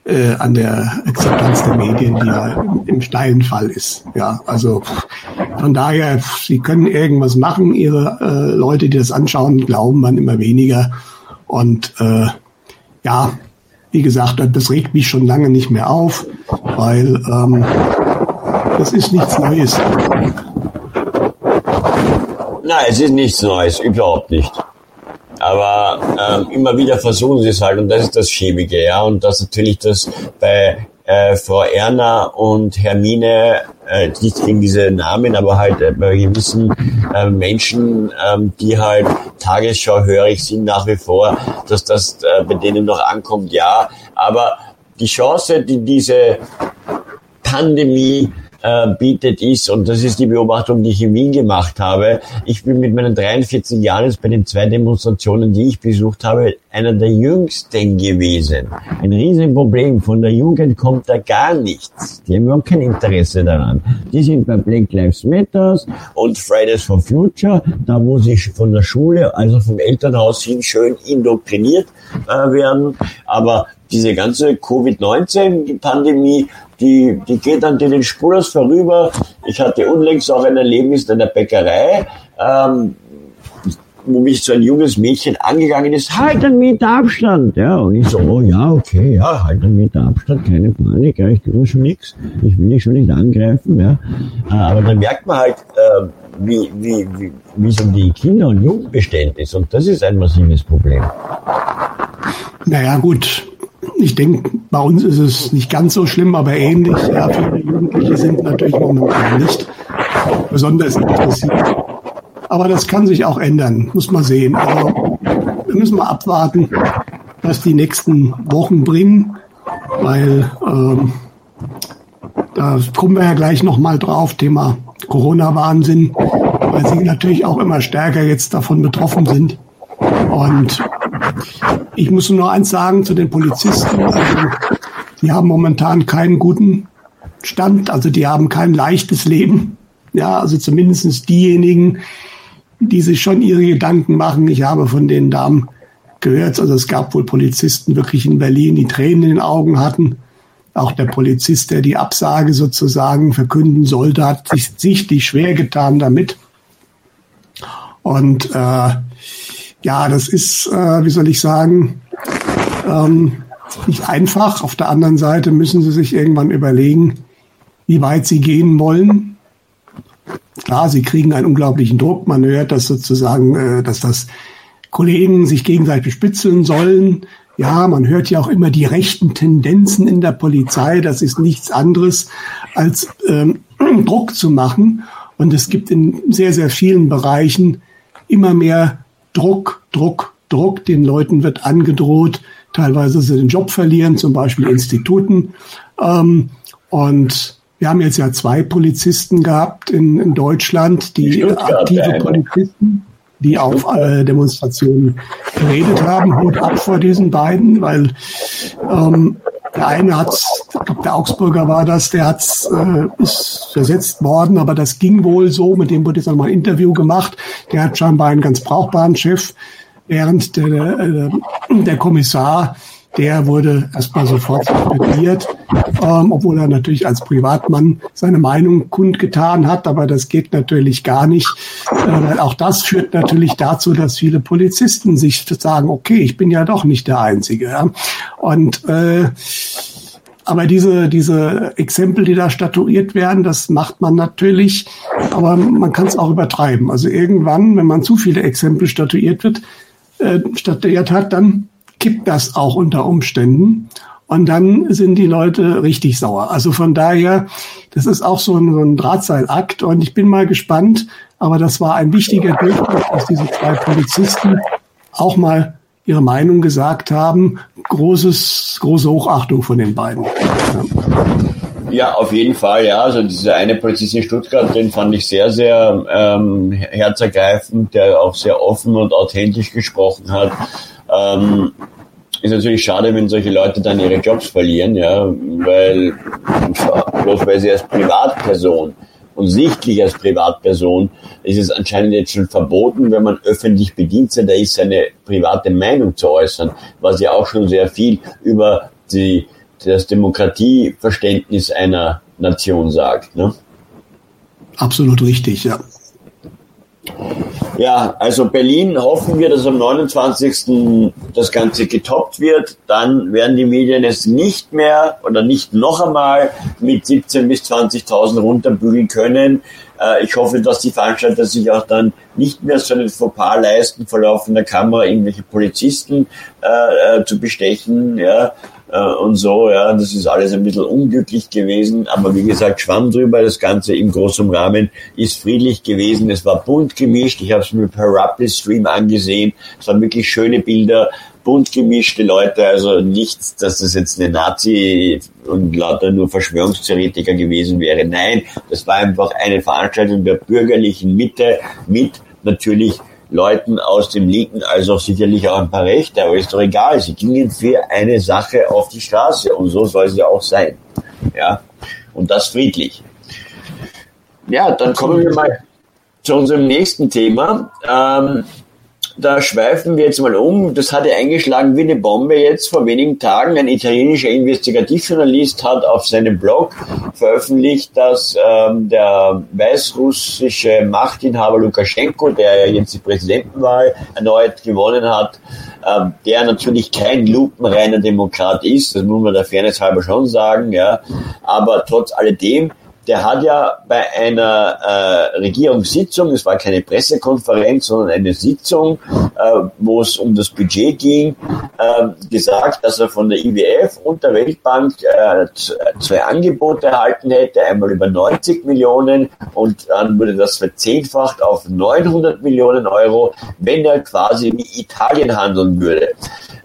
äh, an der Akzeptanz der Medien, die ja im steilen Fall ist. Ja, also von daher, sie können irgendwas machen. Ihre äh, Leute, die das anschauen, glauben man immer weniger. Und äh, ja, wie gesagt, das regt mich schon lange nicht mehr auf, weil ähm, das ist nichts Neues. Nein, es ist nichts Neues, überhaupt nicht. Aber ähm, immer wieder versuchen sie es halt und das ist das Schäbige, ja. Und das natürlich das bei äh, Frau Erna und Hermine, äh, nicht wegen diese Namen, aber halt äh, bei gewissen äh, Menschen, ähm, die halt Tagesschau hörig sind nach wie vor, dass das äh, bei denen noch ankommt, ja. Aber die Chance, die diese Pandemie äh, bietet, ist, und das ist die Beobachtung, die ich in Wien gemacht habe, ich bin mit meinen 43 Jahren jetzt bei den zwei Demonstrationen, die ich besucht habe, einer der jüngsten gewesen. Ein Riesenproblem. Von der Jugend kommt da gar nichts. Die haben überhaupt kein Interesse daran. Die sind bei Black Lives Matters und Fridays for Future, da wo sie von der Schule, also vom Elternhaus hin schön indoktriniert äh, werden. Aber diese ganze Covid-19-Pandemie, die, die geht an den spurlos vorüber. Ich hatte unlängst auch ein Erlebnis in der Bäckerei, ähm, wo mich so ein junges Mädchen angegangen ist, halt einen Meter Abstand. Ja, und ich so, oh ja, okay, ja, halt einen Meter Abstand, keine Panik, ja, ich tue schon nichts, ich will dich schon nicht angreifen, ja. Äh, aber dann merkt man halt, äh, wie, wie, wie, wie es die Kinder- und Jugend bestellt ist. Und das ist ein massives Problem. Naja, gut, ich denke, bei uns ist es nicht ganz so schlimm, aber ähnlich. Ja, viele Jugendliche sind natürlich momentan nicht besonders interessiert. Aber das kann sich auch ändern, muss man sehen. Also wir müssen mal abwarten, was die nächsten Wochen bringen, weil ähm, da kommen wir ja gleich nochmal drauf, Thema Corona-Wahnsinn, weil sie natürlich auch immer stärker jetzt davon betroffen sind. Und ich muss nur eins sagen zu den Polizisten. Also, die haben momentan keinen guten Stand, also die haben kein leichtes Leben. Ja, also zumindest diejenigen, die sich schon ihre Gedanken machen. Ich habe von den Damen gehört, also es gab wohl Polizisten wirklich in Berlin, die Tränen in den Augen hatten. Auch der Polizist, der die Absage sozusagen verkünden sollte, hat sich sichtlich schwer getan damit. Und äh, ja, das ist, äh, wie soll ich sagen, ähm, nicht einfach. Auf der anderen Seite müssen sie sich irgendwann überlegen, wie weit sie gehen wollen. Klar, sie kriegen einen unglaublichen Druck. Man hört, dass sozusagen, äh, dass das Kollegen sich gegenseitig bespitzeln sollen. Ja, man hört ja auch immer die rechten Tendenzen in der Polizei. Das ist nichts anderes als ähm, Druck zu machen. Und es gibt in sehr, sehr vielen Bereichen immer mehr Druck, Druck, Druck. Den Leuten wird angedroht, teilweise sie den Job verlieren, zum Beispiel Instituten. Ähm, und wir haben jetzt ja zwei Polizisten gehabt in, in Deutschland, die aktive Polizisten, die auf äh, Demonstrationen geredet haben. Hut ab vor diesen beiden, weil ähm, der eine hat, ich glaube, der Augsburger war das, der hat, äh, ist versetzt worden, aber das ging wohl so. Mit dem wurde jetzt nochmal ein Interview gemacht. Der hat scheinbar einen ganz brauchbaren Chef, während der, der, der Kommissar der wurde erstmal sofort suspendiert, ähm, obwohl er natürlich als Privatmann seine Meinung kundgetan hat. Aber das geht natürlich gar nicht, äh, auch das führt natürlich dazu, dass viele Polizisten sich sagen, okay, ich bin ja doch nicht der Einzige. Ja? Und äh, aber diese, diese Exempel, die da statuiert werden, das macht man natürlich, aber man kann es auch übertreiben. Also irgendwann, wenn man zu viele Exempel statuiert wird, äh, statuiert hat, dann kippt das auch unter Umständen. Und dann sind die Leute richtig sauer. Also von daher, das ist auch so ein, so ein Drahtseilakt. Und ich bin mal gespannt. Aber das war ein wichtiger Durchbruch, dass diese zwei Polizisten auch mal ihre Meinung gesagt haben. Großes, große Hochachtung von den beiden. Ja. auf jeden Fall, ja. Also dieser eine Polizist in Stuttgart, den fand ich sehr, sehr ähm, herzergreifend, der auch sehr offen und authentisch gesprochen hat. Ähm, ist natürlich schade, wenn solche Leute dann ihre Jobs verlieren, ja, weil bloß weil sie als Privatperson und sichtlich als Privatperson ist es anscheinend jetzt schon verboten, wenn man öffentlich bedient sein, da ist seine private Meinung zu äußern, was ja auch schon sehr viel über die, das Demokratieverständnis einer Nation sagt. Ne? Absolut richtig, ja. Ja, also Berlin hoffen wir, dass am 29. das Ganze getoppt wird. Dann werden die Medien es nicht mehr oder nicht noch einmal mit 17.000 bis 20.000 runterbügeln können. Äh, ich hoffe, dass die Veranstalter sich auch dann nicht mehr so einen Fauxpas leisten, vor laufender Kamera irgendwelche Polizisten äh, äh zu bestechen. Ja äh, und so. Ja, das ist alles ein bisschen unglücklich gewesen, aber wie gesagt, schwamm drüber. Das Ganze im großen Rahmen ist friedlich gewesen. Es war bunt gemischt. Ich habe es mir per Rappel Stream angesehen. Es waren wirklich schöne Bilder bunt gemischte Leute, also nichts, dass das jetzt eine Nazi und lauter nur Verschwörungstheoretiker gewesen wäre. Nein, das war einfach eine Veranstaltung der bürgerlichen Mitte mit natürlich Leuten aus dem Linken, also sicherlich auch ein paar Rechte, aber ist doch egal. Sie gingen für eine Sache auf die Straße und so soll sie auch sein. Ja, und das friedlich. Ja, dann kommen wir mal zu unserem nächsten Thema. Ähm, da schweifen wir jetzt mal um. Das hatte eingeschlagen wie eine Bombe jetzt vor wenigen Tagen. Ein italienischer Investigativjournalist hat auf seinem Blog veröffentlicht, dass ähm, der weißrussische Machtinhaber Lukaschenko, der jetzt die Präsidentenwahl erneut gewonnen hat, ähm, der natürlich kein lupenreiner Demokrat ist, das muss man der Fairness halber schon sagen, ja, aber trotz alledem der hat ja bei einer äh, Regierungssitzung, es war keine Pressekonferenz, sondern eine Sitzung, äh, wo es um das Budget ging, äh, gesagt, dass er von der IWF und der Weltbank äh, zwei Angebote erhalten hätte, einmal über 90 Millionen und dann wurde das verzehnfacht auf 900 Millionen Euro, wenn er quasi wie Italien handeln würde.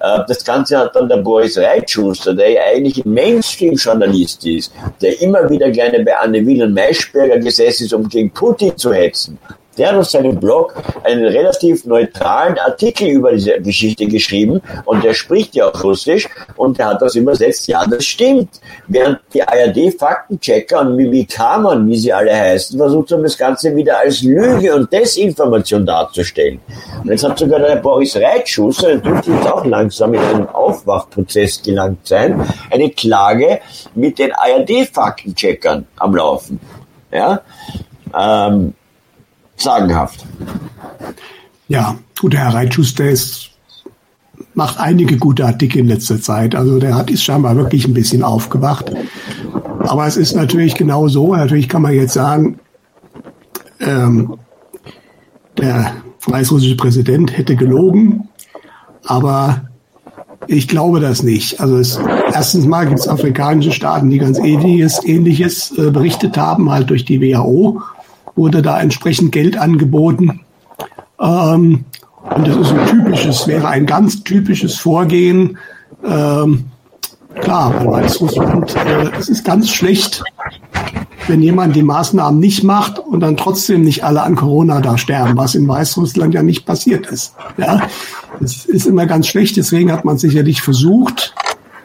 Äh, das Ganze hat dann der Boris Reitschuster, der ja eigentlich Mainstream-Journalist ist, der immer wieder gerne bei Anne und Maischberger gesessen ist, um gegen Putin zu hetzen. Der hat auf seinem Blog einen relativ neutralen Artikel über diese Geschichte geschrieben und der spricht ja auch Russisch und der hat das übersetzt. Ja, das stimmt. Während die ARD-Faktenchecker und Mimikaman, wie sie alle heißen, versucht haben, das Ganze wieder als Lüge und Desinformation darzustellen. Und jetzt hat sogar der Boris Reitschusser, der dürfte jetzt auch langsam in einem Aufwachprozess gelangt sein, eine Klage mit den ARD-Faktencheckern am Laufen. Ja, ähm, sagenhaft. Ja, gut, der Herr Reitschuster ist, macht einige gute Artikel in letzter Zeit. Also der hat ist scheinbar wirklich ein bisschen aufgewacht. Aber es ist natürlich genau so. Natürlich kann man jetzt sagen, ähm, der weißrussische Präsident hätte gelogen, aber ich glaube das nicht. Also es, erstens mal gibt es afrikanische Staaten, die ganz ähnliches, ähnliches äh, berichtet haben, halt durch die WHO wurde da entsprechend Geld angeboten. Ähm, und das ist ein typisches, wäre ein ganz typisches Vorgehen. Ähm, klar, weil Weißrussland, äh, es ist ganz schlecht, wenn jemand die Maßnahmen nicht macht und dann trotzdem nicht alle an Corona da sterben, was in Weißrussland ja nicht passiert ist. Ja, das ist immer ganz schlecht, deswegen hat man sicherlich versucht.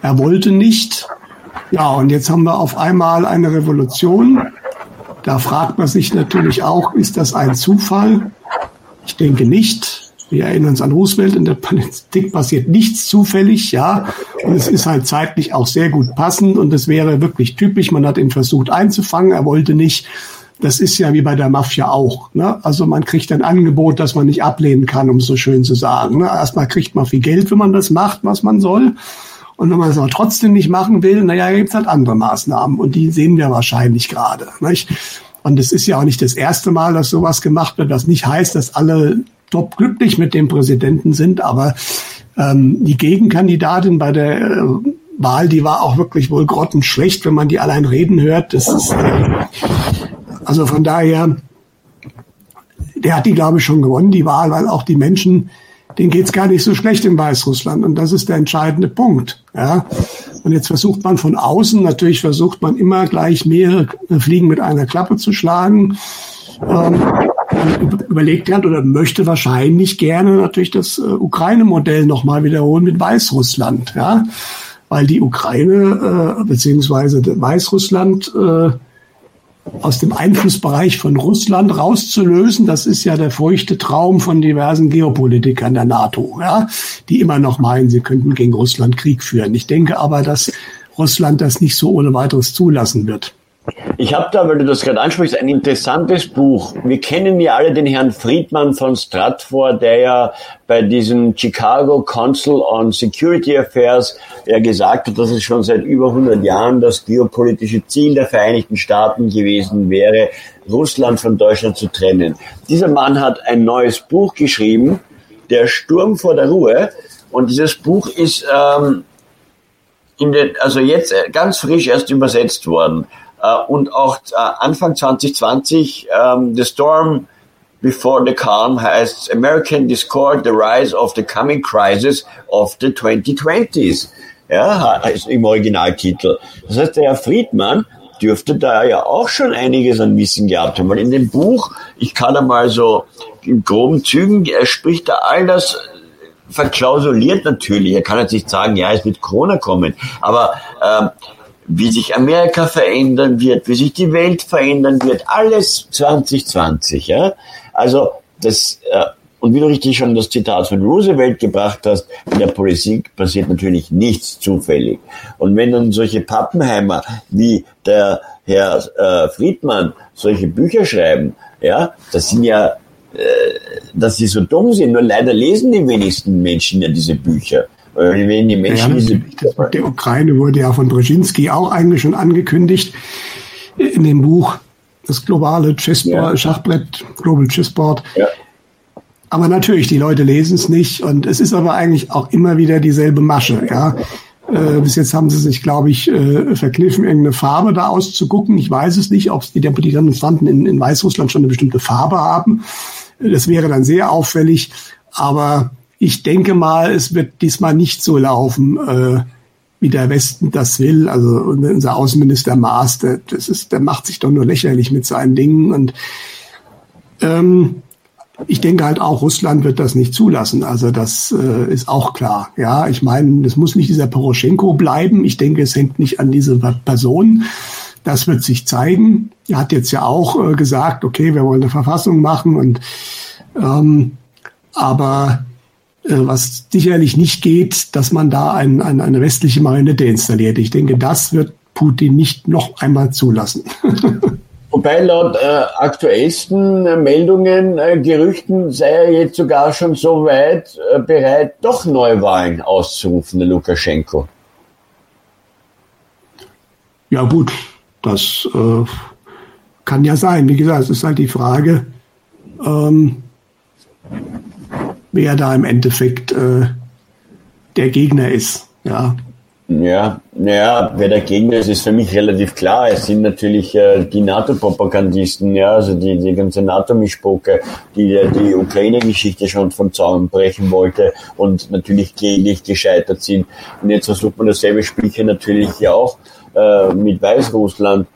Er wollte nicht. Ja, und jetzt haben wir auf einmal eine Revolution da fragt man sich natürlich auch, ist das ein Zufall? Ich denke nicht. Wir erinnern uns an Roosevelt, in der Politik passiert nichts zufällig, ja. Und es ist halt zeitlich auch sehr gut passend und es wäre wirklich typisch. Man hat ihn versucht einzufangen, er wollte nicht. Das ist ja wie bei der Mafia auch. Ne? Also man kriegt ein Angebot, das man nicht ablehnen kann, um es so schön zu sagen. Ne? Erstmal kriegt man viel Geld, wenn man das macht, was man soll. Und wenn man es aber trotzdem nicht machen will, naja, gibt es halt andere Maßnahmen und die sehen wir wahrscheinlich gerade. Nicht? Und es ist ja auch nicht das erste Mal, dass sowas gemacht wird, was nicht heißt, dass alle top glücklich mit dem Präsidenten sind, aber ähm, die Gegenkandidatin bei der äh, Wahl, die war auch wirklich wohl grottenschlecht, wenn man die allein reden hört. Das ist, äh, also von daher, der hat die, glaube ich, schon gewonnen, die Wahl, weil auch die Menschen, denen geht's gar nicht so schlecht in Weißrussland. Und das ist der entscheidende Punkt. Ja. Und jetzt versucht man von außen, natürlich versucht man immer gleich mehrere Fliegen mit einer Klappe zu schlagen. Ähm, überlegt hat oder möchte wahrscheinlich gerne natürlich das äh, Ukraine-Modell nochmal wiederholen mit Weißrussland, ja, weil die Ukraine äh, beziehungsweise Weißrussland äh, aus dem Einflussbereich von Russland rauszulösen, das ist ja der feuchte Traum von diversen Geopolitikern der NATO, ja, die immer noch meinen, sie könnten gegen Russland Krieg führen. Ich denke aber, dass Russland das nicht so ohne weiteres zulassen wird. Ich habe da, weil du das gerade ansprichst, ein interessantes Buch. Wir kennen ja alle den Herrn Friedman von Stratford, der ja bei diesem Chicago Council on Security Affairs ja gesagt hat, dass es schon seit über 100 Jahren das geopolitische Ziel der Vereinigten Staaten gewesen wäre, Russland von Deutschland zu trennen. Dieser Mann hat ein neues Buch geschrieben, Der Sturm vor der Ruhe. Und dieses Buch ist ähm, in den, also jetzt ganz frisch erst übersetzt worden. Äh, und auch äh, Anfang 2020 ähm, The Storm Before the Calm heißt American Discord, The Rise of the Coming Crisis of the 2020s. Ja, ist im Originaltitel. Das heißt, der Herr Friedmann dürfte da ja auch schon einiges an Wissen gehabt haben, weil in dem Buch, ich kann da mal so in groben Zügen, er spricht da all das verklausuliert natürlich. Er kann jetzt nicht sagen, ja, es wird Corona kommen, aber ähm, wie sich Amerika verändern wird, wie sich die Welt verändern wird, alles 2020, ja. Also das äh, und wie du richtig schon das Zitat von Roosevelt gebracht hast, in der Politik passiert natürlich nichts zufällig. Und wenn dann solche Pappenheimer wie der Herr äh, Friedmann solche Bücher schreiben, ja, das sind ja, äh, dass sie so dumm sind. Nur leider lesen die wenigsten Menschen ja diese Bücher. Wenn die Menschen ja, diese das mit der Ukraine wurde ja von Brzezinski auch eigentlich schon angekündigt in dem Buch das globale Chessboard, ja. Schachbrett, Global Chessboard. Ja. Aber natürlich, die Leute lesen es nicht und es ist aber eigentlich auch immer wieder dieselbe Masche. Ja, äh, bis jetzt haben sie sich, glaube ich, äh, verkniffen, irgendeine Farbe da auszugucken. Ich weiß es nicht, ob die Demonstranten in, in Weißrussland schon eine bestimmte Farbe haben. Das wäre dann sehr auffällig. Aber ich denke mal, es wird diesmal nicht so laufen, äh, wie der Westen das will. Also unser Außenminister Maas, der, das ist, der macht sich doch nur lächerlich mit seinen Dingen. Und ähm, ich denke halt auch, Russland wird das nicht zulassen. Also das äh, ist auch klar. Ja, ich meine, das muss nicht dieser Poroschenko bleiben. Ich denke, es hängt nicht an diese Person. Das wird sich zeigen. Er hat jetzt ja auch äh, gesagt, okay, wir wollen eine Verfassung machen und ähm, aber was sicherlich nicht geht, dass man da ein, ein, eine westliche Marionette installiert. Ich denke, das wird Putin nicht noch einmal zulassen. Wobei laut äh, aktuellsten äh, Meldungen, äh, Gerüchten sei er jetzt sogar schon so weit äh, bereit, doch Neuwahlen auszurufen, der Lukaschenko. Ja gut, das äh, kann ja sein. Wie gesagt, es ist halt die Frage, ähm, wer da im Endeffekt äh, der Gegner ist. Ja. Ja, ja, wer der Gegner ist, ist für mich relativ klar. Es sind natürlich äh, die NATO-Propagandisten, ja, also die, die ganze NATO-Mischpoke, die die Ukraine-Geschichte schon von Zaun brechen wollte und natürlich kläglich gescheitert sind. Und jetzt versucht man dasselbe Spielchen natürlich ja auch äh, mit Weißrussland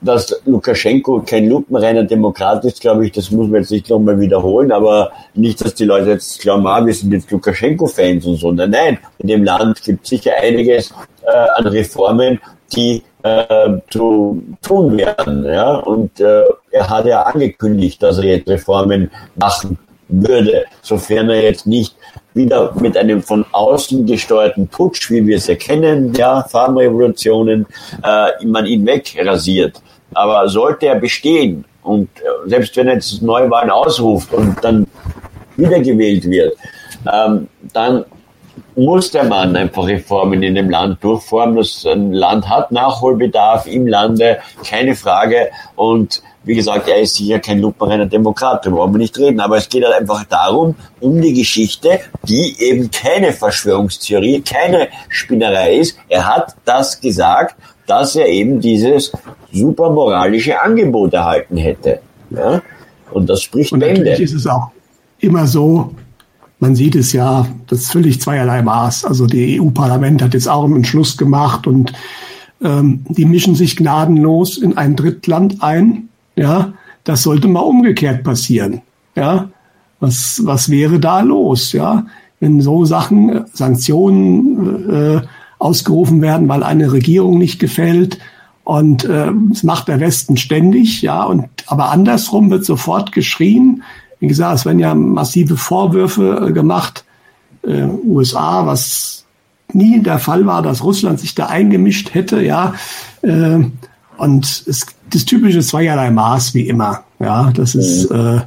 dass Lukaschenko kein lupenreiner Demokrat ist, glaube ich, das muss man jetzt nicht nochmal wiederholen, aber nicht, dass die Leute jetzt glauben, ah, wir sind jetzt Lukaschenko-Fans und so. Nein, nein, in dem Land gibt es sicher einiges äh, an Reformen, die äh, zu tun werden. Ja? Und äh, er hat ja angekündigt, dass er jetzt Reformen machen würde, sofern er jetzt nicht wieder mit einem von außen gesteuerten Putsch, wie wir es erkennen, ja, Farbenrevolutionen, äh, man ihn wegrasiert. Aber sollte er bestehen und äh, selbst wenn er jetzt Neuwahlen ausruft und dann wiedergewählt wird, ähm, dann muss der Mann einfach Reformen in dem Land durchformen. Das Land hat Nachholbedarf im Lande, keine Frage. Und wie gesagt, er ist sicher kein lupenreiner Demokrat, darüber wollen wir nicht reden, aber es geht halt einfach darum, um die Geschichte, die eben keine Verschwörungstheorie, keine Spinnerei ist. Er hat das gesagt, dass er eben dieses super moralische Angebot erhalten hätte. Ja? Und das spricht Und Bände. Natürlich ist es auch immer so, man sieht es ja, das ist völlig zweierlei Maß. Also die EU-Parlament hat jetzt auch einen Entschluss gemacht und ähm, die mischen sich gnadenlos in ein Drittland ein. Ja, das sollte mal umgekehrt passieren. Ja, was, was wäre da los? Ja, wenn so Sachen, äh, Sanktionen äh, ausgerufen werden, weil eine Regierung nicht gefällt, und äh, das macht der Westen ständig, ja. Und aber andersrum wird sofort geschrien. Wie gesagt, es werden ja massive Vorwürfe äh, gemacht. Äh, USA, was nie der Fall war, dass Russland sich da eingemischt hätte, ja. Äh, und es, das typische zweierlei Maß wie immer, ja. Das ist äh,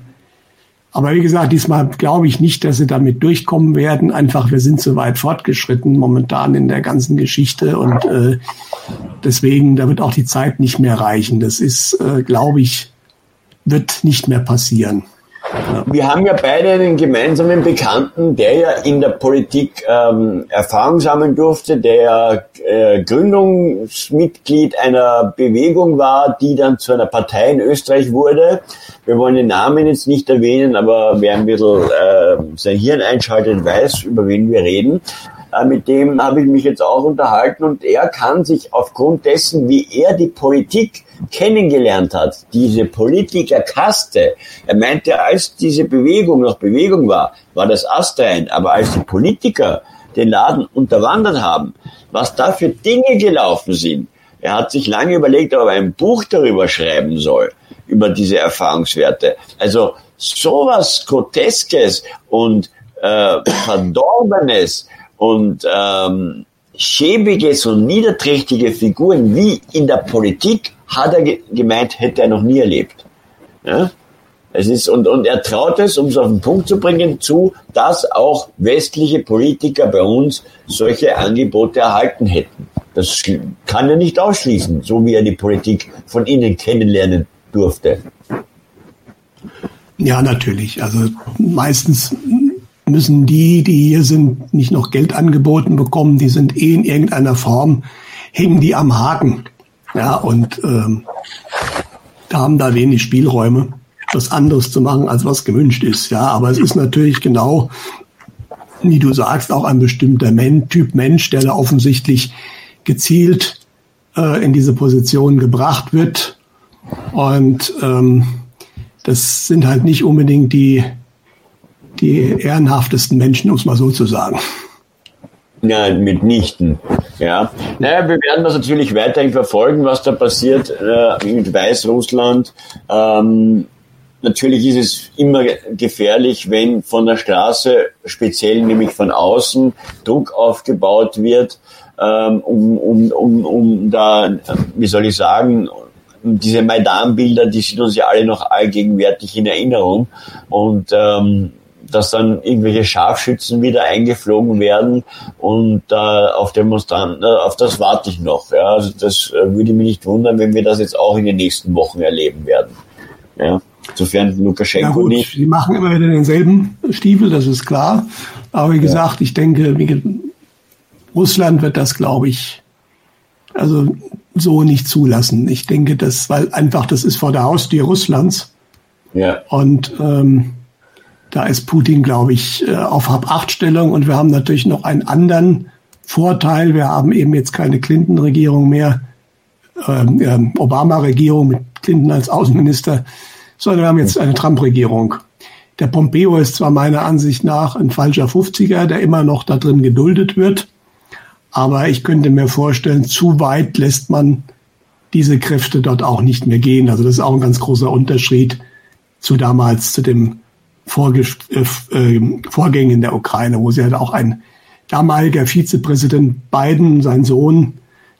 aber wie gesagt, diesmal glaube ich nicht, dass sie damit durchkommen werden. Einfach, wir sind zu weit fortgeschritten momentan in der ganzen Geschichte und äh, deswegen, da wird auch die Zeit nicht mehr reichen. Das ist, äh, glaube ich, wird nicht mehr passieren. Wir haben ja beide einen gemeinsamen Bekannten, der ja in der Politik ähm, Erfahrung sammeln durfte, der äh, Gründungsmitglied einer Bewegung war, die dann zu einer Partei in Österreich wurde. Wir wollen den Namen jetzt nicht erwähnen, aber wer ein bisschen äh, sein Hirn einschaltet, weiß, über wen wir reden. Äh, mit dem habe ich mich jetzt auch unterhalten und er kann sich aufgrund dessen, wie er die Politik kennengelernt hat, diese Politikerkaste, er meinte, als diese Bewegung noch Bewegung war, war das astrein, aber als die Politiker den Laden unterwandert haben, was da für Dinge gelaufen sind, er hat sich lange überlegt, ob er ein Buch darüber schreiben soll, über diese Erfahrungswerte. Also sowas Groteskes und äh, Verdorbenes und ähm, schäbiges und niederträchtige Figuren wie in der Politik hat er gemeint, hätte er noch nie erlebt. Ja? Es ist, und, und er traut es, um es auf den Punkt zu bringen, zu, dass auch westliche Politiker bei uns solche Angebote erhalten hätten. Das kann er nicht ausschließen, so wie er die Politik von innen kennenlernen durfte. Ja, natürlich. Also meistens müssen die, die hier sind, nicht noch Geld angeboten bekommen. Die sind eh in irgendeiner Form, hängen die am Haken. Ja, und ähm, da haben da wenig Spielräume, was anderes zu machen, als was gewünscht ist. Ja, aber es ist natürlich genau, wie du sagst, auch ein bestimmter Men Typ Mensch, der da offensichtlich gezielt äh, in diese Position gebracht wird. Und ähm, das sind halt nicht unbedingt die, die ehrenhaftesten Menschen, um es mal so zu sagen. Ja, mitnichten. Ja. Naja, wir werden das natürlich weiterhin verfolgen, was da passiert äh, mit Weißrussland. Ähm, natürlich ist es immer gefährlich, wenn von der Straße, speziell nämlich von außen, Druck aufgebaut wird, ähm, um, um, um, um da, wie soll ich sagen, diese Maidan-Bilder, die sind uns ja alle noch allgegenwärtig in Erinnerung. Und ähm, dass dann irgendwelche Scharfschützen wieder eingeflogen werden und äh, auf Demonstranten, äh, auf das warte ich noch. Ja. Also das äh, würde mich nicht wundern, wenn wir das jetzt auch in den nächsten Wochen erleben werden. Ja. Sofern Lukaschenko ja gut, nicht. Sie machen immer wieder denselben Stiefel, das ist klar. Aber wie gesagt, ja. ich denke, Russland wird das, glaube ich, also so nicht zulassen. Ich denke, das, weil einfach das ist vor der Haustür Russlands. Ja. Und ähm, da ist Putin, glaube ich, äh, auf Hab-Acht-Stellung und wir haben natürlich noch einen anderen Vorteil. Wir haben eben jetzt keine Clinton-Regierung mehr, ähm, ähm, Obama-Regierung mit Clinton als Außenminister, sondern wir haben jetzt eine Trump-Regierung. Der Pompeo ist zwar meiner Ansicht nach ein falscher 50er, der immer noch da drin geduldet wird, aber ich könnte mir vorstellen, zu weit lässt man diese Kräfte dort auch nicht mehr gehen. Also das ist auch ein ganz großer Unterschied zu damals, zu dem Äh, äh, Vorgängen in der Ukraine, wo sie halt auch ein damaliger Vizepräsident Biden, sein Sohn,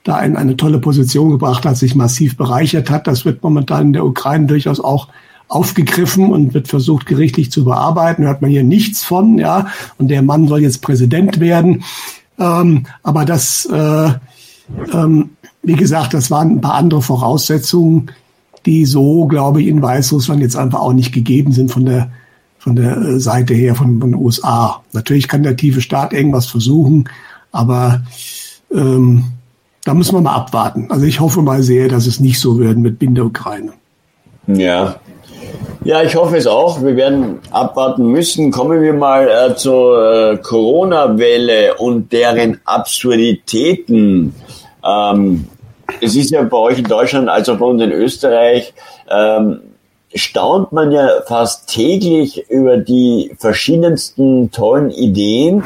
da in eine tolle Position gebracht hat, sich massiv bereichert hat. Das wird momentan in der Ukraine durchaus auch aufgegriffen und wird versucht, gerichtlich zu bearbeiten. Hört man hier nichts von, ja. Und der Mann soll jetzt Präsident werden. Ähm, aber das, äh, ähm, wie gesagt, das waren ein paar andere Voraussetzungen, die so, glaube ich, in Weißrussland jetzt einfach auch nicht gegeben sind von der von der äh, Seite her von, von den USA. Natürlich kann der tiefe Staat irgendwas versuchen, aber ähm, da müssen wir mal abwarten. Also ich hoffe mal sehr, dass es nicht so wird mit Binder Ukraine. Ja. Ja, ich hoffe es auch. Wir werden abwarten müssen. Kommen wir mal äh, zur äh, Corona-Welle und deren Absurditäten. Ähm, es ist ja bei euch in Deutschland als auch bei uns in Österreich ähm, staunt man ja fast täglich über die verschiedensten tollen Ideen,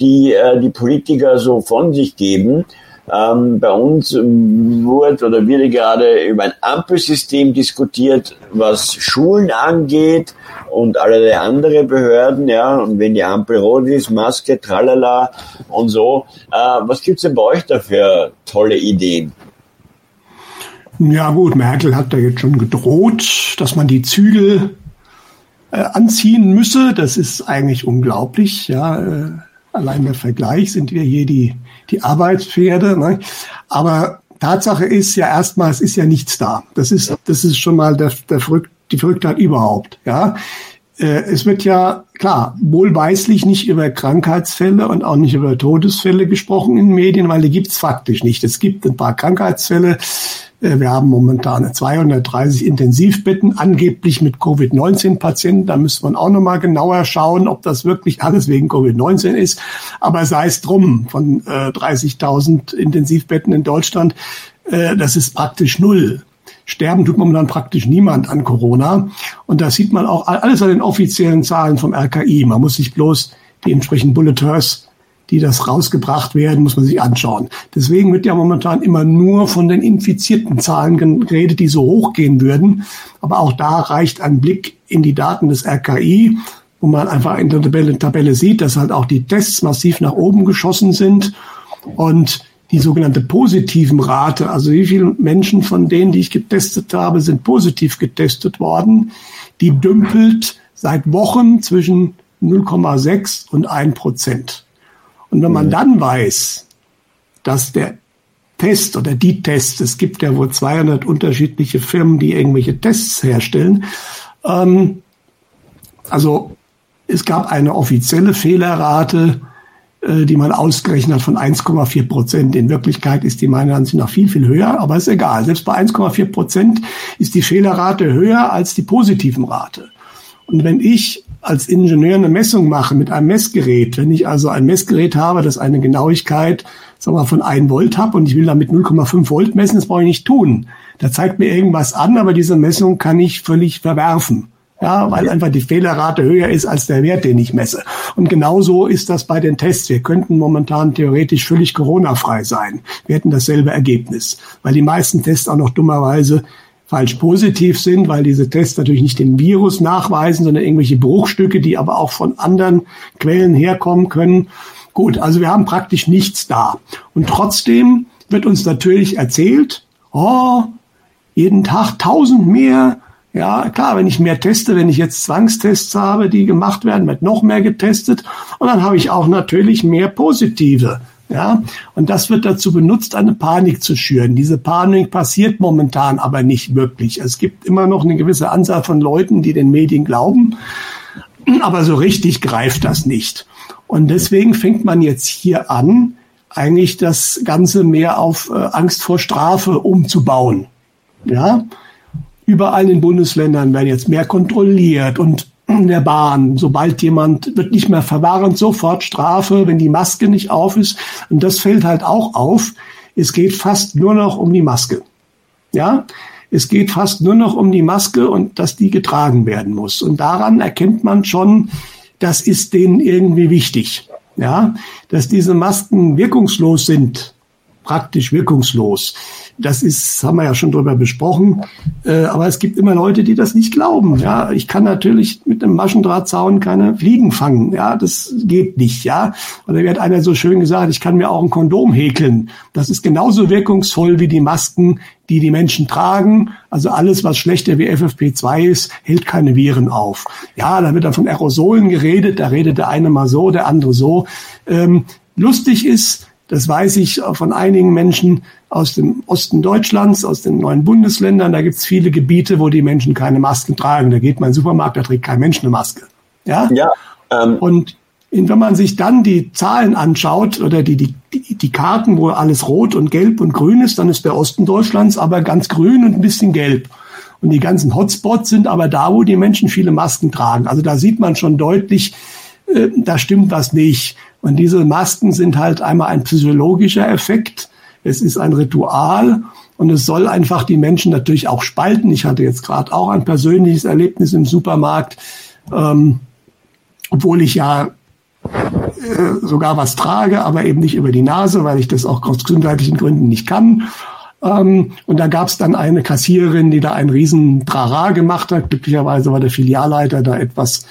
die äh, die Politiker so von sich geben. Ähm, bei uns wurde oder wird gerade über ein Ampelsystem diskutiert, was Schulen angeht und alle andere Behörden, ja, und wenn die Ampel rot ist, Maske, tralala und so. Äh, was gibt's denn bei euch da für tolle Ideen? Ja gut, Merkel hat da jetzt schon gedroht, dass man die Zügel äh, anziehen müsse. Das ist eigentlich unglaublich. Ja, äh, allein der Vergleich sind wir hier die, die Arbeitspferde. Ne? Aber Tatsache ist ja erstmal, es ist ja nichts da. Das ist, das ist schon mal der, der Verrückt, die Verrücktheit überhaupt. Ja, äh, es wird ja klar wohlweislich nicht über Krankheitsfälle und auch nicht über Todesfälle gesprochen in Medien, weil die gibt's faktisch nicht. Es gibt ein paar Krankheitsfälle, wir haben momentan 230 Intensivbetten, angeblich mit Covid-19-Patienten. Da müsste man auch nochmal genauer schauen, ob das wirklich alles wegen Covid-19 ist. Aber sei es drum, von äh, 30.000 Intensivbetten in Deutschland, äh, das ist praktisch null. Sterben tut momentan praktisch niemand an Corona. Und da sieht man auch alles an den offiziellen Zahlen vom RKI. Man muss sich bloß die entsprechenden Bulletins die das rausgebracht werden, muss man sich anschauen. Deswegen wird ja momentan immer nur von den infizierten Zahlen geredet, die so hochgehen würden. Aber auch da reicht ein Blick in die Daten des RKI, wo man einfach in der Tabelle, Tabelle sieht, dass halt auch die Tests massiv nach oben geschossen sind und die sogenannte positiven Rate, also wie viele Menschen von denen, die ich getestet habe, sind positiv getestet worden, die dümpelt seit Wochen zwischen 0,6 und 1 Prozent. Und wenn man mhm. dann weiß, dass der Test oder die Tests, es gibt ja wohl 200 unterschiedliche Firmen, die irgendwelche Tests herstellen. Ähm, also es gab eine offizielle Fehlerrate, äh, die man ausgerechnet hat von 1,4 Prozent. In Wirklichkeit ist die meiner Ansicht nach viel, viel höher, aber ist egal. Selbst bei 1,4 Prozent ist die Fehlerrate höher als die positiven Rate. Und wenn ich als Ingenieur eine Messung mache mit einem Messgerät, wenn ich also ein Messgerät habe, das eine Genauigkeit sagen wir, von 1 Volt habe und ich will damit 0,5 Volt messen, das brauche ich nicht tun. Da zeigt mir irgendwas an, aber diese Messung kann ich völlig verwerfen. Ja, weil einfach die Fehlerrate höher ist als der Wert, den ich messe. Und genauso ist das bei den Tests. Wir könnten momentan theoretisch völlig Corona-frei sein. Wir hätten dasselbe Ergebnis. Weil die meisten Tests auch noch dummerweise falsch positiv sind, weil diese Tests natürlich nicht den Virus nachweisen, sondern irgendwelche Bruchstücke, die aber auch von anderen Quellen herkommen können. Gut, also wir haben praktisch nichts da. Und trotzdem wird uns natürlich erzählt, oh, jeden Tag tausend mehr. Ja, klar, wenn ich mehr teste, wenn ich jetzt Zwangstests habe, die gemacht werden, wird noch mehr getestet. Und dann habe ich auch natürlich mehr positive. Ja, und das wird dazu benutzt, eine Panik zu schüren. Diese Panik passiert momentan aber nicht wirklich. Es gibt immer noch eine gewisse Anzahl von Leuten, die den Medien glauben, aber so richtig greift das nicht. Und deswegen fängt man jetzt hier an, eigentlich das Ganze mehr auf äh, Angst vor Strafe umzubauen. Ja, überall in den Bundesländern werden jetzt mehr kontrolliert und der Bahn. Sobald jemand wird nicht mehr verwahren, sofort Strafe, wenn die Maske nicht auf ist. Und das fällt halt auch auf. Es geht fast nur noch um die Maske. Ja, es geht fast nur noch um die Maske und dass die getragen werden muss. Und daran erkennt man schon, das ist denen irgendwie wichtig. Ja, dass diese Masken wirkungslos sind, praktisch wirkungslos. Das ist, haben wir ja schon drüber besprochen. Äh, aber es gibt immer Leute, die das nicht glauben. Ja, ich kann natürlich mit einem Maschendrahtzaun keine Fliegen fangen. Ja, das geht nicht. Ja, oder wird einer so schön gesagt, ich kann mir auch ein Kondom häkeln. Das ist genauso wirkungsvoll wie die Masken, die die Menschen tragen. Also alles, was schlechter wie FFP2 ist, hält keine Viren auf. Ja, da wird dann von Aerosolen geredet. Da redet der eine mal so, der andere so. Ähm, lustig ist, Das weiß ich von einigen Menschen aus dem Osten Deutschlands, aus den neuen Bundesländern. Da gibt es viele Gebiete, wo die Menschen keine Masken tragen. Da geht man in den Supermarkt, da trägt kein Mensch eine Maske. Ja. ja ähm. Und wenn man sich dann die Zahlen anschaut oder die, die, die Karten, wo alles rot und gelb und grün ist, dann ist der Osten Deutschlands aber ganz grün und ein bisschen gelb. Und die ganzen Hotspots sind aber da, wo die Menschen viele Masken tragen. Also da sieht man schon deutlich, äh, da stimmt was nicht. Und diese Masken sind halt einmal ein psychologischer Effekt. Es ist ein Ritual und es soll einfach die Menschen natürlich auch spalten. Ich hatte jetzt gerade auch ein persönliches Erlebnis im Supermarkt, ähm, obwohl ich ja äh, sogar was trage, aber eben nicht über die Nase, weil ich das auch aus gesundheitlichen Gründen nicht kann. Ähm, und da gab es dann eine Kassiererin, die da einen riesen Trara gemacht hat. Glücklicherweise war der Filialleiter da etwas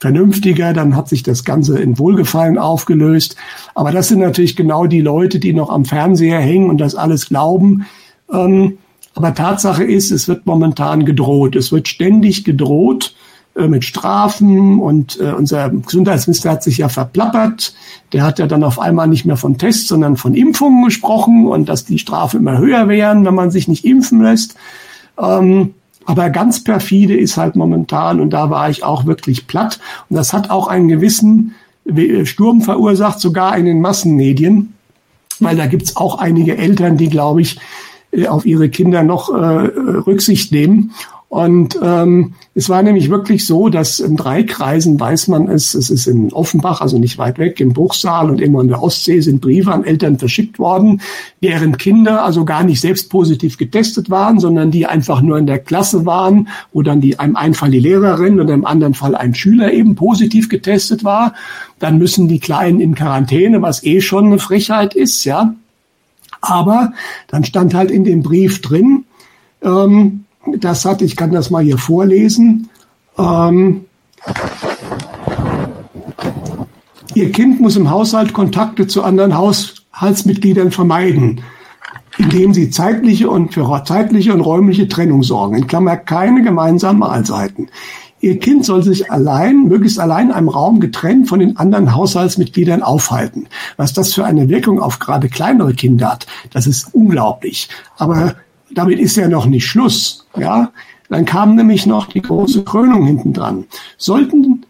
vernünftiger, dann hat sich das Ganze in Wohlgefallen aufgelöst. Aber das sind natürlich genau die Leute, die noch am Fernseher hängen und das alles glauben. Ähm, aber Tatsache ist, es wird momentan gedroht. Es wird ständig gedroht äh, mit Strafen und äh, unser Gesundheitsminister hat sich ja verplappert. Der hat ja dann auf einmal nicht mehr von Tests, sondern von Impfungen gesprochen und dass die Strafe immer höher wären, wenn man sich nicht impfen lässt. Ähm, aber ganz perfide ist halt momentan, und da war ich auch wirklich platt, und das hat auch einen gewissen Sturm verursacht, sogar in den Massenmedien, weil da gibt's auch einige Eltern, die, glaube ich, äh, auf ihre Kinder noch äh, Rücksicht nehmen. Und ähm, es war nämlich wirklich so, dass in drei Kreisen weiß man es, es ist in Offenbach, also nicht weit weg, im Bruchsal und immer in der Ostsee sind Briefe an Eltern verschickt worden, deren Kinder also gar nicht selbst positiv getestet waren, sondern die einfach nur in der Klasse waren, wo dann die, einem einen Fall die Lehrerin und im anderen Fall ein Schüler eben positiv getestet war. Dann müssen die Kleinen in Quarantäne, was eh schon eine Frechheit ist, ja. Aber dann stand halt in dem Brief drin, ähm, das hat, ich kann das mal hier vorlesen. Ähm, Ihr Kind muss im Haushalt Kontakte zu anderen Haushaltsmitgliedern vermeiden, indem sie zeitliche und für zeitliche und räumliche Trennung sorgen. In Klammer keine gemeinsamen Mahlzeiten. Ihr Kind soll sich allein, möglichst allein in einem Raum getrennt von den anderen Haushaltsmitgliedern aufhalten. Was das für eine Wirkung auf gerade kleinere Kinder hat, das ist unglaublich. Aber damit ist ja noch nicht Schluss. Ja, dann kam nämlich noch die große Krönung hinten dran. Sollten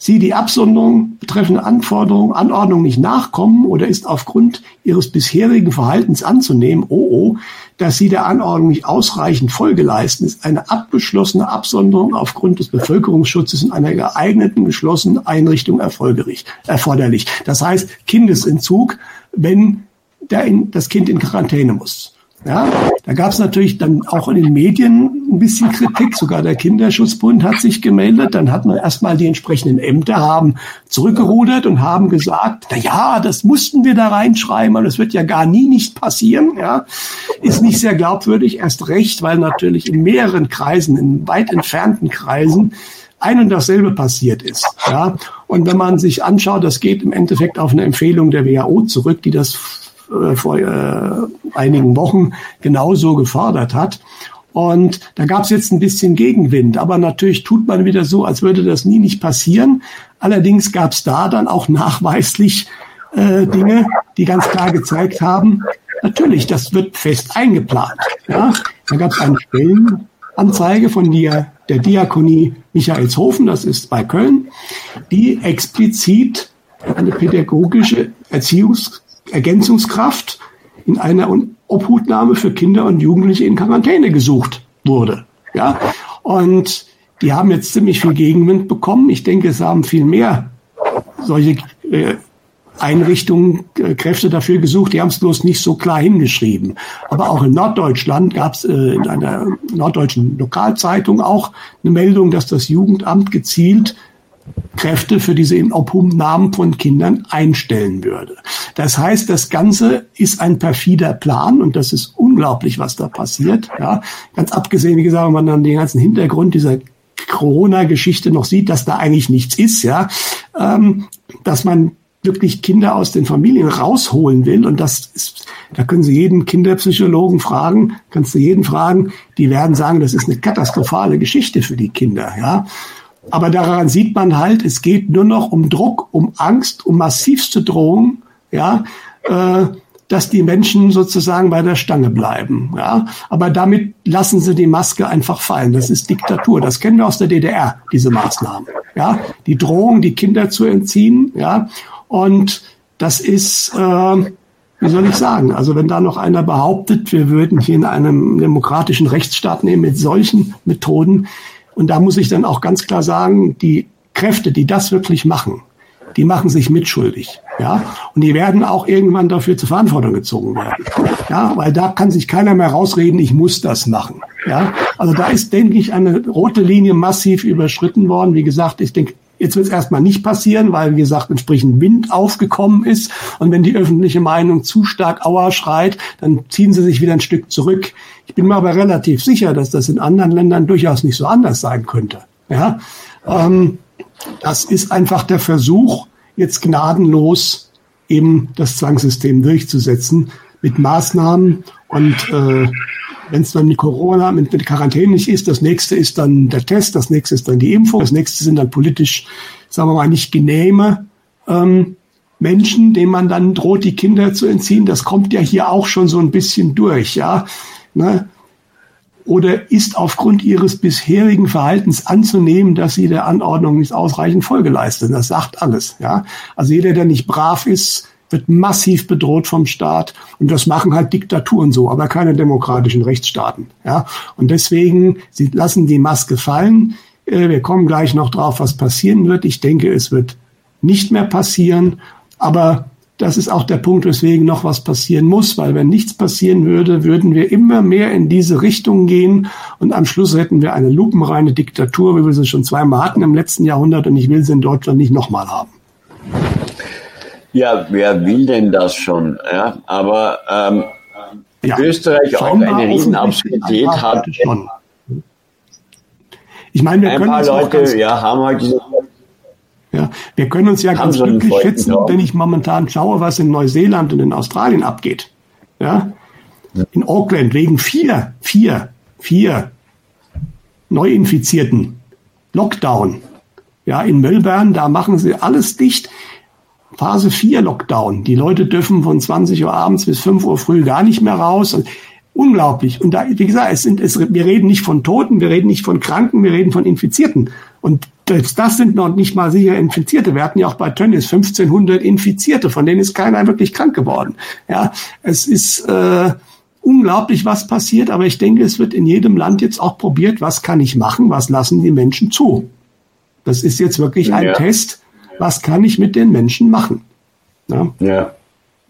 Sie die Absonderung betreffende Anforderungen, Anordnung nicht nachkommen oder ist aufgrund Ihres bisherigen Verhaltens anzunehmen, oh, oh, dass Sie der Anordnung nicht ausreichend Folge leisten, ist eine abgeschlossene Absonderung aufgrund des Bevölkerungsschutzes in einer geeigneten, geschlossenen Einrichtung erforderlich. Das heißt, Kindesentzug, wenn der das Kind in Quarantäne muss. Ja, da gab es natürlich dann auch in den Medien ein bisschen Kritik. Sogar der Kinderschutzbund hat sich gemeldet. Dann hat man erstmal die entsprechenden Ämter haben zurückgerudert und haben gesagt, na ja, das mussten wir da reinschreiben, aber das wird ja gar nie nicht passieren. Ja, ist nicht sehr glaubwürdig. Erst recht, weil natürlich in mehreren Kreisen, in weit entfernten Kreisen ein und dasselbe passiert ist. Ja, und wenn man sich anschaut, das geht im Endeffekt auf eine Empfehlung der WHO zurück, die das äh, vor äh, einigen Wochen genauso gefordert hat. Und da gab es jetzt ein bisschen Gegenwind. Aber natürlich tut man wieder so, als würde das nie nicht passieren. Allerdings gab es da dann auch nachweislich äh, Dinge, die ganz klar gezeigt haben, natürlich, das wird fest eingeplant. Ja? Da gab es eine Stellenanzeige von der, der Diakonie Michaelshofen, das ist bei Köln, die explizit eine pädagogische Erziehungs Ergänzungskraft in einer Obhutnahme für Kinder und Jugendliche in Quarantäne gesucht wurde. Ja, und die haben jetzt ziemlich viel Gegenwind bekommen. Ich denke, es haben viel mehr solche äh, Einrichtungen, äh, Kräfte dafür gesucht. Die haben es bloß nicht so klar hingeschrieben. Aber auch in Norddeutschland gab es äh, in einer norddeutschen Lokalzeitung auch eine Meldung, dass das Jugendamt gezielt Kräfte für diese Obhumnahmen von Kindern einstellen würde. Das heißt, das Ganze ist ein perfider Plan und das ist unglaublich, was da passiert. Ja, ganz abgesehen, wie gesagt, wenn man dann den ganzen Hintergrund dieser Corona-Geschichte noch sieht, dass da eigentlich nichts ist, ja, ähm, dass man wirklich Kinder aus den Familien rausholen will. Und das ist, da können Sie jeden Kinderpsychologen fragen, kannst du jeden fragen, die werden sagen, das ist eine katastrophale Geschichte für die Kinder, ja. Aber daran sieht man halt, es geht nur noch um Druck, um Angst, um massivste Drohung, ja, äh, dass die Menschen sozusagen bei der Stange bleiben. Ja? Aber damit lassen sie die Maske einfach fallen. Das ist Diktatur. Das kennen wir aus der DDR, diese Maßnahmen. Ja? Die Drohung, die Kinder zu entziehen. Ja? Und das ist, äh, wie soll ich sagen, also wenn da noch einer behauptet, wir würden hier in einem demokratischen Rechtsstaat nehmen mit solchen Methoden, und da muss ich dann auch ganz klar sagen, die Kräfte, die das wirklich machen, die machen sich mitschuldig. Ja, und die werden auch irgendwann dafür zur Verantwortung gezogen werden. Ja, weil da kann sich keiner mehr rausreden, ich muss das machen. Ja, also da ist, denke ich, eine rote Linie massiv überschritten worden. Wie gesagt, ich denke, Jetzt wird es erstmal nicht passieren, weil, wie gesagt, entsprechend Wind aufgekommen ist. Und wenn die öffentliche Meinung zu stark Aua schreit, dann ziehen sie sich wieder ein Stück zurück. Ich bin mir aber relativ sicher, dass das in anderen Ländern durchaus nicht so anders sein könnte. Ja, ähm, das ist einfach der Versuch, jetzt gnadenlos eben das Zwangssystem durchzusetzen mit Maßnahmen und äh, wenn es dann mit Corona, mit, mit Quarantäne nicht ist, das nächste ist dann der Test, das nächste ist dann die Impfung, das nächste sind dann politisch, sagen wir mal, nicht genehme ähm, Menschen, denen man dann droht, die Kinder zu entziehen. Das kommt ja hier auch schon so ein bisschen durch, ja. Ne? oder ist aufgrund ihres bisherigen Verhaltens anzunehmen, dass sie der Anordnung nicht ausreichend Folge leisten. Das sagt alles. Ja? Also jeder, der nicht brav ist, wird massiv bedroht vom Staat. Und das machen halt Diktaturen so, aber keine demokratischen Rechtsstaaten. Ja? Und deswegen, sie lassen die Maske fallen. Äh, wir kommen gleich noch drauf, was passieren wird. Ich denke, es wird nicht mehr passieren. Aber das ist auch der Punkt, weswegen noch was passieren muss, weil wenn nichts passieren würde, würden wir immer mehr in diese Richtung gehen und am Schluss hätten wir eine lupenreine Diktatur, wie wir sie schon zweimal hatten im letzten Jahrhundert und ich will sie in Deutschland nicht nochmal haben. Ja, wer will denn das schon? Ja, aber ähm, ja, Österreich auch eine Riesenabsurdität hat. Schon. Ich meine, wir ein können paar Leute ja, haben halt diese ja, wir können uns ja ganz glücklich schätzen, wenn ich momentan schaue, was in Neuseeland und in Australien abgeht. Ja, in Auckland wegen vier, vier, vier Neuinfizierten. Lockdown. Ja, in Melbourne, da machen sie alles dicht. Phase 4 Lockdown. Die Leute dürfen von 20 Uhr abends bis 5 Uhr früh gar nicht mehr raus. Unglaublich. Und da, wie gesagt, es sind, es, wir reden nicht von Toten, wir reden nicht von Kranken, wir reden von Infizierten. Und selbst das sind noch nicht mal sicher Infizierte. Wir hatten ja auch bei Tönnies 1500 Infizierte, von denen ist keiner wirklich krank geworden. Ja, es ist äh, unglaublich, was passiert, aber ich denke, es wird in jedem Land jetzt auch probiert, was kann ich machen, was lassen die Menschen zu. Das ist jetzt wirklich ein ja. Test, was kann ich mit den Menschen machen. Ja. ja.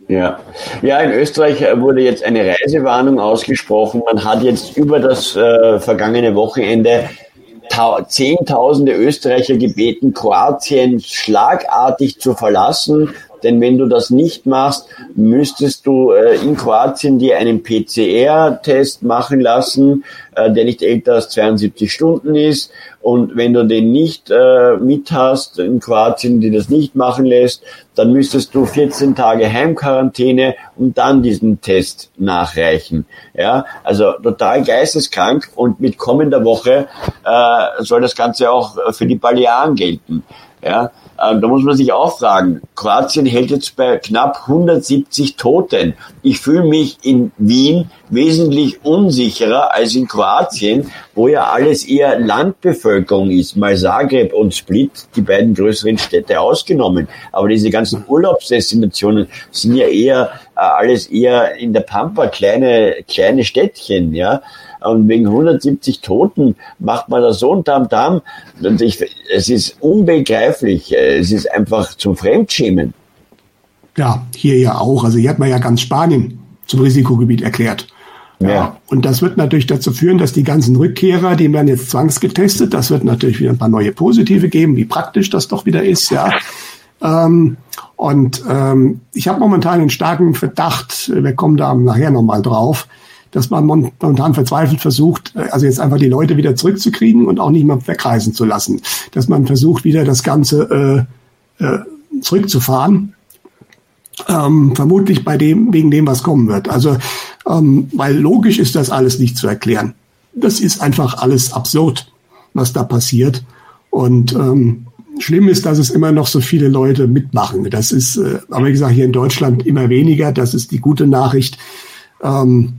Ja. ja, in Österreich wurde jetzt eine Reisewarnung ausgesprochen. Man hat jetzt über das äh, vergangene Wochenende Zehntausende Österreicher gebeten, Kroatien schlagartig zu verlassen. Denn wenn du das nicht machst, müsstest du äh, in Kroatien dir einen PCR-Test machen lassen, äh, der nicht älter als 72 Stunden ist. Und wenn du den nicht äh, mit hast in Kroatien, die das nicht machen lässt, dann müsstest du 14 Tage Heimquarantäne und dann diesen Test nachreichen. Ja, also total geisteskrank und mit kommender Woche äh, soll das Ganze auch für die Balearen gelten. Ja, äh, da muss man sich auch fragen, Kroatien hält jetzt bei knapp 170 Toten. Ich fühle mich in Wien wesentlich unsicherer als in Kroatien, wo ja alles eher Landbevölkerung ist, mal Zagreb und Split, die beiden größeren Städte ausgenommen. Aber diese ganzen Urlaubsdestinationen sind ja eher alles eher in der Pampa kleine kleine Städtchen, ja. Und wegen 170 Toten macht man da so ein Tamtam. Und ich, es ist unbegreiflich. Es ist einfach zum Fremdschämen. Ja, hier ja auch. Also hier hat man ja ganz Spanien zum Risikogebiet erklärt. Ja. ja. Und das wird natürlich dazu führen, dass die ganzen Rückkehrer, die werden jetzt zwangsgetestet. Das wird natürlich wieder ein paar neue Positive geben, wie praktisch das doch wieder ist, ja. Ähm, und ähm, ich habe momentan einen starken Verdacht, wir kommen da nachher nochmal drauf, dass man momentan verzweifelt versucht, äh, also jetzt einfach die Leute wieder zurückzukriegen und auch nicht mehr wegreisen zu lassen. Dass man versucht, wieder das Ganze äh, äh, zurückzufahren. Ähm, vermutlich bei dem, wegen dem, was kommen wird. Also, ähm, weil logisch ist das alles nicht zu erklären. Das ist einfach alles absurd, was da passiert. Und ähm, schlimm ist, dass es immer noch so viele Leute mitmachen. Das ist, äh, aber wie gesagt, hier in Deutschland immer weniger. Das ist die gute Nachricht. Ähm,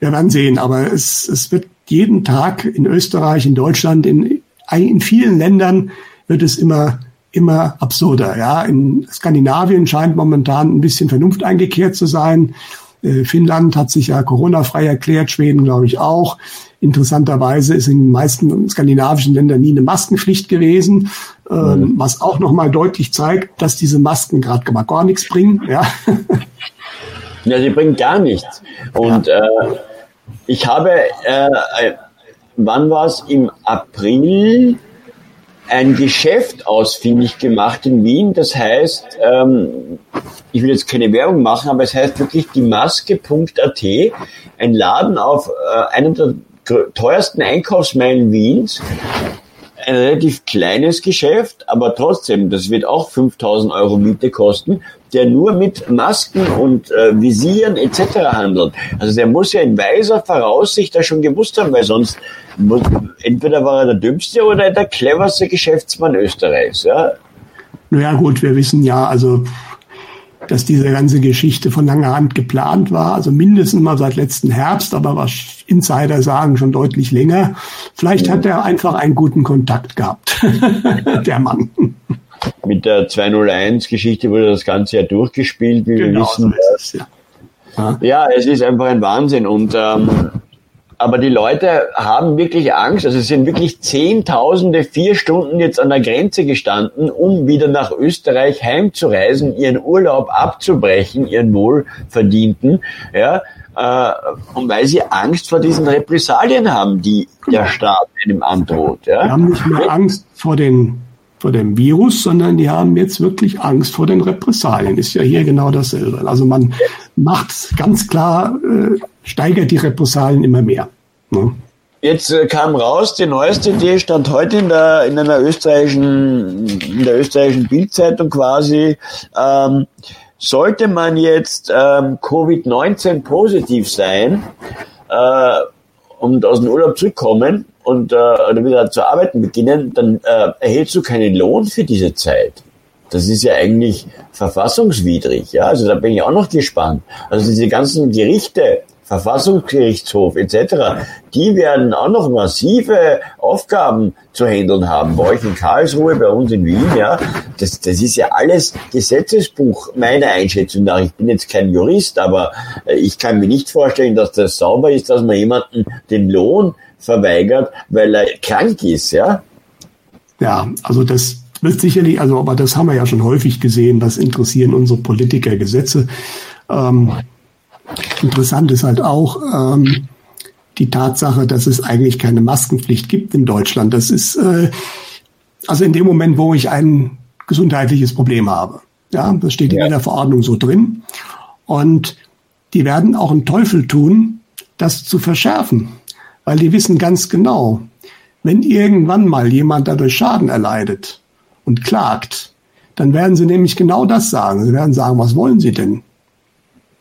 wir werden sehen, aber es, es wird jeden Tag in Österreich, in Deutschland, in, in vielen Ländern wird es immer immer absurder. Ja, in Skandinavien scheint momentan ein bisschen Vernunft eingekehrt zu sein. Äh, Finnland hat sich ja Corona-frei erklärt, Schweden glaube ich auch. Interessanterweise ist in den meisten skandinavischen Ländern nie eine Maskenpflicht gewesen, ähm, mhm. was auch nochmal deutlich zeigt, dass diese Masken gerade gar nichts bringen. Ja. ja, sie bringen gar nichts. Und ja. äh, ich habe, äh, äh wann war es? Im April ein Geschäft ausfindig gemacht in Wien. Das heißt, ähm, ich will jetzt keine Werbung machen, aber es heißt wirklich die Maske.at, ein Laden auf äh, einem der teuersten Einkaufsmeilen Wiens. Ein relativ kleines Geschäft, aber trotzdem, das wird auch 5000 Euro Miete kosten, der nur mit Masken und äh, Visieren etc. handelt. Also der muss ja in weiser Voraussicht da schon gewusst haben, weil sonst muss, entweder war er der dümmste oder der cleverste Geschäftsmann Österreichs. Ja? Naja gut, wir wissen ja, also dass diese ganze Geschichte von langer Hand geplant war, also mindestens mal seit letzten Herbst, aber was Insider sagen schon deutlich länger. Vielleicht hat er einfach einen guten Kontakt gehabt, der Mann. Mit der 201-Geschichte wurde das Ganze ja durchgespielt, wie genau, wir wissen. So es, ja. ja. es ist einfach ein Wahnsinn und ähm, aber die Leute haben wirklich Angst. Also es sind wirklich Zehntausende vier Stunden jetzt an der Grenze gestanden, um wieder nach Österreich heimzureisen, ihren Urlaub abzubrechen, ihren wohlverdienten, ja, äh, und weil sie Angst vor diesen Repressalien haben, die der Staat einem androht. Ja. Die haben nicht mehr Angst vor den vor dem Virus, sondern die haben jetzt wirklich Angst vor den Repressalien. Ist ja hier genau dasselbe. Also man macht ganz klar, äh, steigert die Repressalien immer mehr. Ne? Jetzt äh, kam raus, die neueste Idee stand heute in der in einer österreichischen in der österreichischen Bildzeitung quasi. Ähm, sollte man jetzt ähm, Covid-19 positiv sein äh, und aus dem Urlaub zurückkommen, und äh, oder wieder zu arbeiten beginnen, dann äh, erhältst du keinen Lohn für diese Zeit. Das ist ja eigentlich verfassungswidrig. Ja, also da bin ich auch noch gespannt. Also diese ganzen Gerichte, Verfassungsgerichtshof etc., die werden auch noch massive Aufgaben zu handeln haben. Bei euch in Karlsruhe, bei uns in Wien, ja. Das, das ist ja alles Gesetzesbuch, meiner Einschätzung nach. Ich bin jetzt kein Jurist, aber äh, ich kann mir nicht vorstellen, dass das sauber ist, dass man jemanden den Lohn verweigert, weil er krank ist, ja? Ja, also das wird sicherlich, also aber das haben wir ja schon häufig gesehen, was interessieren unsere Politiker Gesetze. Ähm, interessant ist halt auch ähm, die Tatsache, dass es eigentlich keine Maskenpflicht gibt in Deutschland. Das ist äh, also in dem Moment, wo ich ein gesundheitliches Problem habe. Ja, das steht ja. in der Verordnung so drin. Und die werden auch einen Teufel tun, das zu verschärfen weil die wissen ganz genau, wenn irgendwann mal jemand dadurch Schaden erleidet und klagt, dann werden sie nämlich genau das sagen. Sie werden sagen, was wollen Sie denn?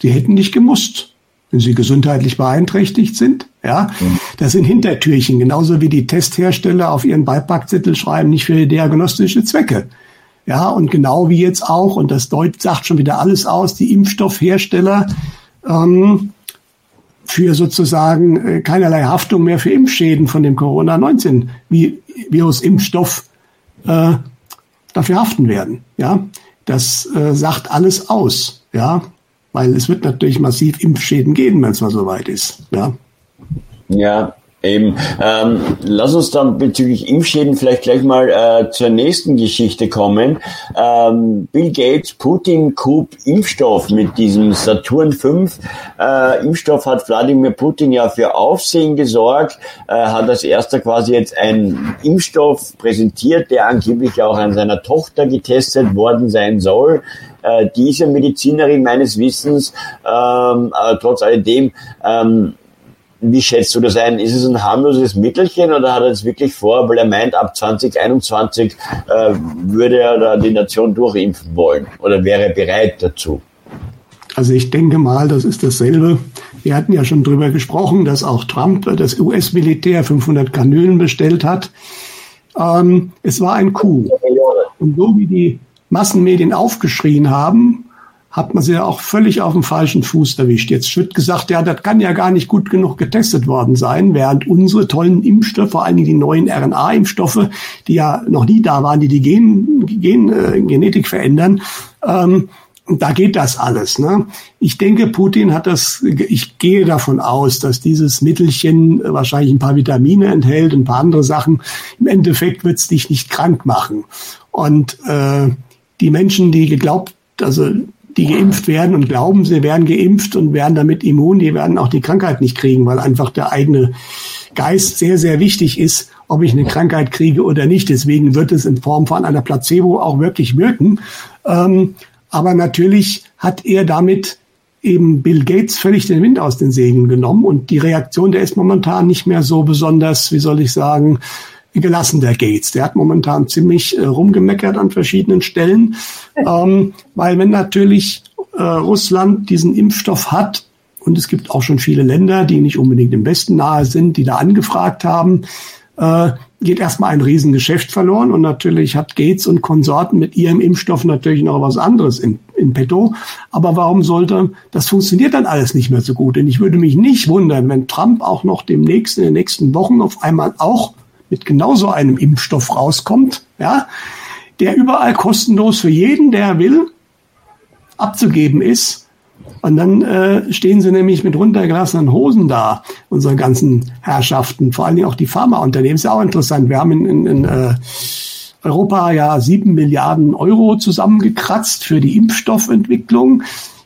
Sie hätten nicht gemusst, wenn Sie gesundheitlich beeinträchtigt sind. Ja, das sind Hintertürchen, genauso wie die Testhersteller auf ihren Beipackzettel schreiben, nicht für diagnostische Zwecke. Ja, und genau wie jetzt auch, und das Deut sagt schon wieder alles aus, die Impfstoffhersteller ähm, für sozusagen äh, keinerlei Haftung mehr für Impfschäden von dem Corona-19-Virus-Impfstoff äh, dafür haften werden. Ja, das äh, sagt alles aus. Ja, weil es wird natürlich massiv Impfschäden geben, wenn es mal soweit ist. Ja. Ja, Eben. Ähm, lass uns dann bezüglich Impfschäden vielleicht gleich mal äh, zur nächsten Geschichte kommen. Ähm, Bill Gates, Putin, Coup, Impfstoff mit diesem Saturn 5 äh, Impfstoff hat Wladimir Putin ja für Aufsehen gesorgt, äh, hat als erster quasi jetzt einen Impfstoff präsentiert, der angeblich auch an seiner Tochter getestet worden sein soll. Äh, diese Medizinerin meines Wissens, ähm, aber trotz alledem, ähm, wie schätzt du das ein? Ist es ein harmloses Mittelchen oder hat er es wirklich vor, weil er meint, ab 2021 äh, würde er da die Nation durchimpfen wollen oder wäre bereit dazu? Also ich denke mal, das ist dasselbe. Wir hatten ja schon drüber gesprochen, dass auch Trump das US-Militär 500 Kanülen bestellt hat. Ähm, es war ein Coup. Und so wie die Massenmedien aufgeschrien haben, hat man sie ja auch völlig auf dem falschen Fuß erwischt. Jetzt wird gesagt, ja, das kann ja gar nicht gut genug getestet worden sein, während unsere tollen Impfstoffe, vor allem die neuen RNA-Impfstoffe, die ja noch nie da waren, die die Gen, Gen, äh, Genetik verändern, ähm, da geht das alles. Ne? Ich denke, Putin hat das, ich gehe davon aus, dass dieses Mittelchen wahrscheinlich ein paar Vitamine enthält, ein paar andere Sachen. Im Endeffekt wird es dich nicht krank machen. Und äh, die Menschen, die geglaubt, also die geimpft werden und glauben, sie werden geimpft und werden damit immun, die werden auch die Krankheit nicht kriegen, weil einfach der eigene Geist sehr, sehr wichtig ist, ob ich eine Krankheit kriege oder nicht. Deswegen wird es in Form von einer Placebo auch wirklich wirken. Ähm, aber natürlich hat er damit eben Bill Gates völlig den Wind aus den Segeln genommen und die Reaktion, der ist momentan nicht mehr so besonders, wie soll ich sagen, gelassen, der Gates. Der hat momentan ziemlich äh, rumgemeckert an verschiedenen Stellen, ähm, weil wenn natürlich äh, Russland diesen Impfstoff hat, und es gibt auch schon viele Länder, die nicht unbedingt im Westen nahe sind, die da angefragt haben, äh, geht erstmal ein Riesengeschäft verloren und natürlich hat Gates und Konsorten mit ihrem Impfstoff natürlich noch was anderes in, in petto. Aber warum sollte, das funktioniert dann alles nicht mehr so gut. Denn ich würde mich nicht wundern, wenn Trump auch noch demnächst in den nächsten Wochen auf einmal auch mit genauso einem Impfstoff rauskommt, ja, der überall kostenlos für jeden, der will, abzugeben ist. Und dann äh, stehen sie nämlich mit runtergelassenen Hosen da, unsere ganzen Herrschaften, vor allen Dingen auch die Pharmaunternehmen. Ist ja auch interessant. Wir haben in, in, in äh, Europa ja sieben Milliarden Euro zusammengekratzt für die Impfstoffentwicklung.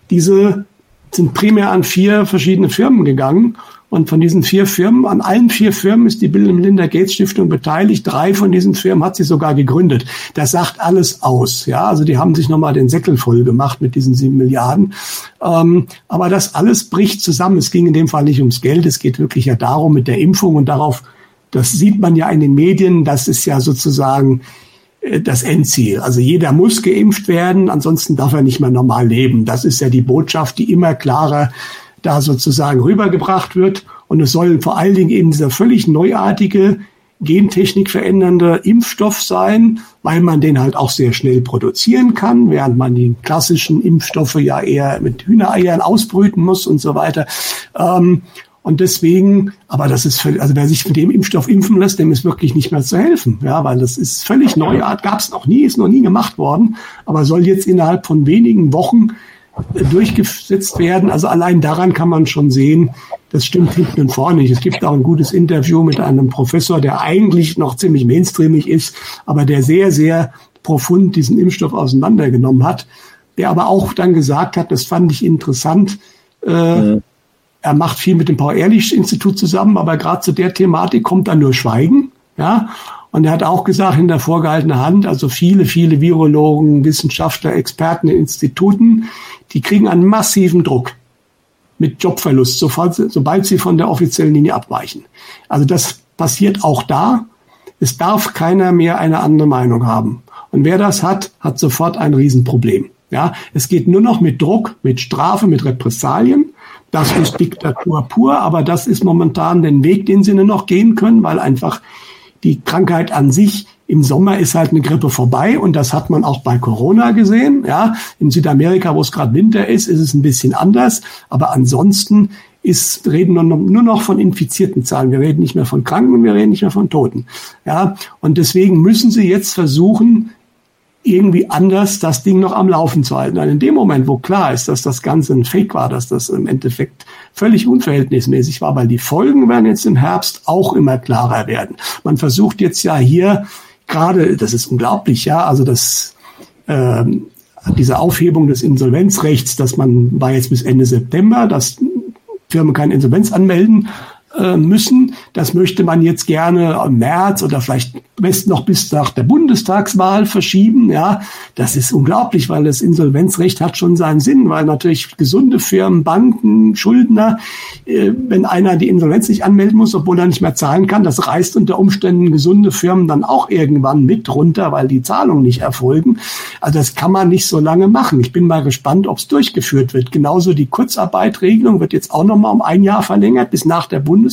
Diese sind primär an vier verschiedene Firmen gegangen. Und von diesen vier Firmen, an allen vier Firmen ist die Bill und Melinda Gates Stiftung beteiligt. Drei von diesen Firmen hat sie sogar gegründet. Das sagt alles aus. Ja, also die haben sich nochmal den Säckel voll gemacht mit diesen sieben Milliarden. Ähm, aber das alles bricht zusammen. Es ging in dem Fall nicht ums Geld. Es geht wirklich ja darum mit der Impfung und darauf, das sieht man ja in den Medien. Das ist ja sozusagen äh, das Endziel. Also jeder muss geimpft werden, ansonsten darf er nicht mehr normal leben. Das ist ja die Botschaft, die immer klarer da sozusagen rübergebracht wird. Und es soll vor allen Dingen eben dieser völlig neuartige, Gentechnik verändernde Impfstoff sein, weil man den halt auch sehr schnell produzieren kann, während man die klassischen Impfstoffe ja eher mit Hühnereiern ausbrüten muss und so weiter. Ähm, und deswegen, aber das ist völlig, also wer sich mit dem Impfstoff impfen lässt, dem ist wirklich nicht mehr zu helfen, ja, weil das ist völlig neuart, gab es noch nie, ist noch nie gemacht worden, aber soll jetzt innerhalb von wenigen Wochen durchgesetzt werden. Also allein daran kann man schon sehen, das stimmt hinten und vorne nicht. Es gibt auch ein gutes Interview mit einem Professor, der eigentlich noch ziemlich mainstreamig ist, aber der sehr, sehr profund diesen Impfstoff auseinandergenommen hat, der aber auch dann gesagt hat, das fand ich interessant, äh, mhm. er macht viel mit dem Paul-Ehrlich-Institut zusammen, aber gerade zu der Thematik kommt dann nur Schweigen. Ja, und er hat auch gesagt, in der vorgehaltenen Hand, also viele, viele Virologen, Wissenschaftler, Experten in Instituten, die kriegen einen massiven Druck mit Jobverlust, sofort, sobald sie von der offiziellen Linie abweichen. Also das passiert auch da. Es darf keiner mehr eine andere Meinung haben. Und wer das hat, hat sofort ein Riesenproblem. Ja, es geht nur noch mit Druck, mit Strafe, mit Repressalien. Das ist Diktatur pur, aber das ist momentan den Weg, den sie nur noch gehen können, weil einfach die Krankheit an sich im Sommer ist halt eine Grippe vorbei und das hat man auch bei Corona gesehen. Ja, in Südamerika, wo es gerade Winter ist, ist es ein bisschen anders. Aber ansonsten ist, reden wir nur noch von infizierten Zahlen. Wir reden nicht mehr von Kranken und wir reden nicht mehr von Toten. Ja, und deswegen müssen Sie jetzt versuchen, irgendwie anders das Ding noch am Laufen zu halten. Und in dem Moment, wo klar ist, dass das Ganze ein Fake war, dass das im Endeffekt völlig unverhältnismäßig war, weil die Folgen werden jetzt im Herbst auch immer klarer werden. Man versucht jetzt ja hier gerade, das ist unglaublich, ja, also das ähm, diese Aufhebung des Insolvenzrechts, dass man war jetzt bis Ende September, dass Firmen keine Insolvenz anmelden äh, müssen. Das möchte man jetzt gerne im März oder vielleicht besten noch bis nach der Bundestagswahl verschieben. Ja, das ist unglaublich, weil das Insolvenzrecht hat schon seinen Sinn, weil natürlich gesunde Firmen, Banken, Schuldner, äh, wenn einer die Insolvenz nicht anmelden muss, obwohl er nicht mehr zahlen kann, das reißt unter Umständen gesunde Firmen dann auch irgendwann mit runter, weil die Zahlungen nicht erfolgen. Also das kann man nicht so lange machen. Ich bin mal gespannt, ob es durchgeführt wird. Genauso die Kurzarbeitregelung wird jetzt auch noch mal um ein Jahr verlängert bis nach der Bundestagswahl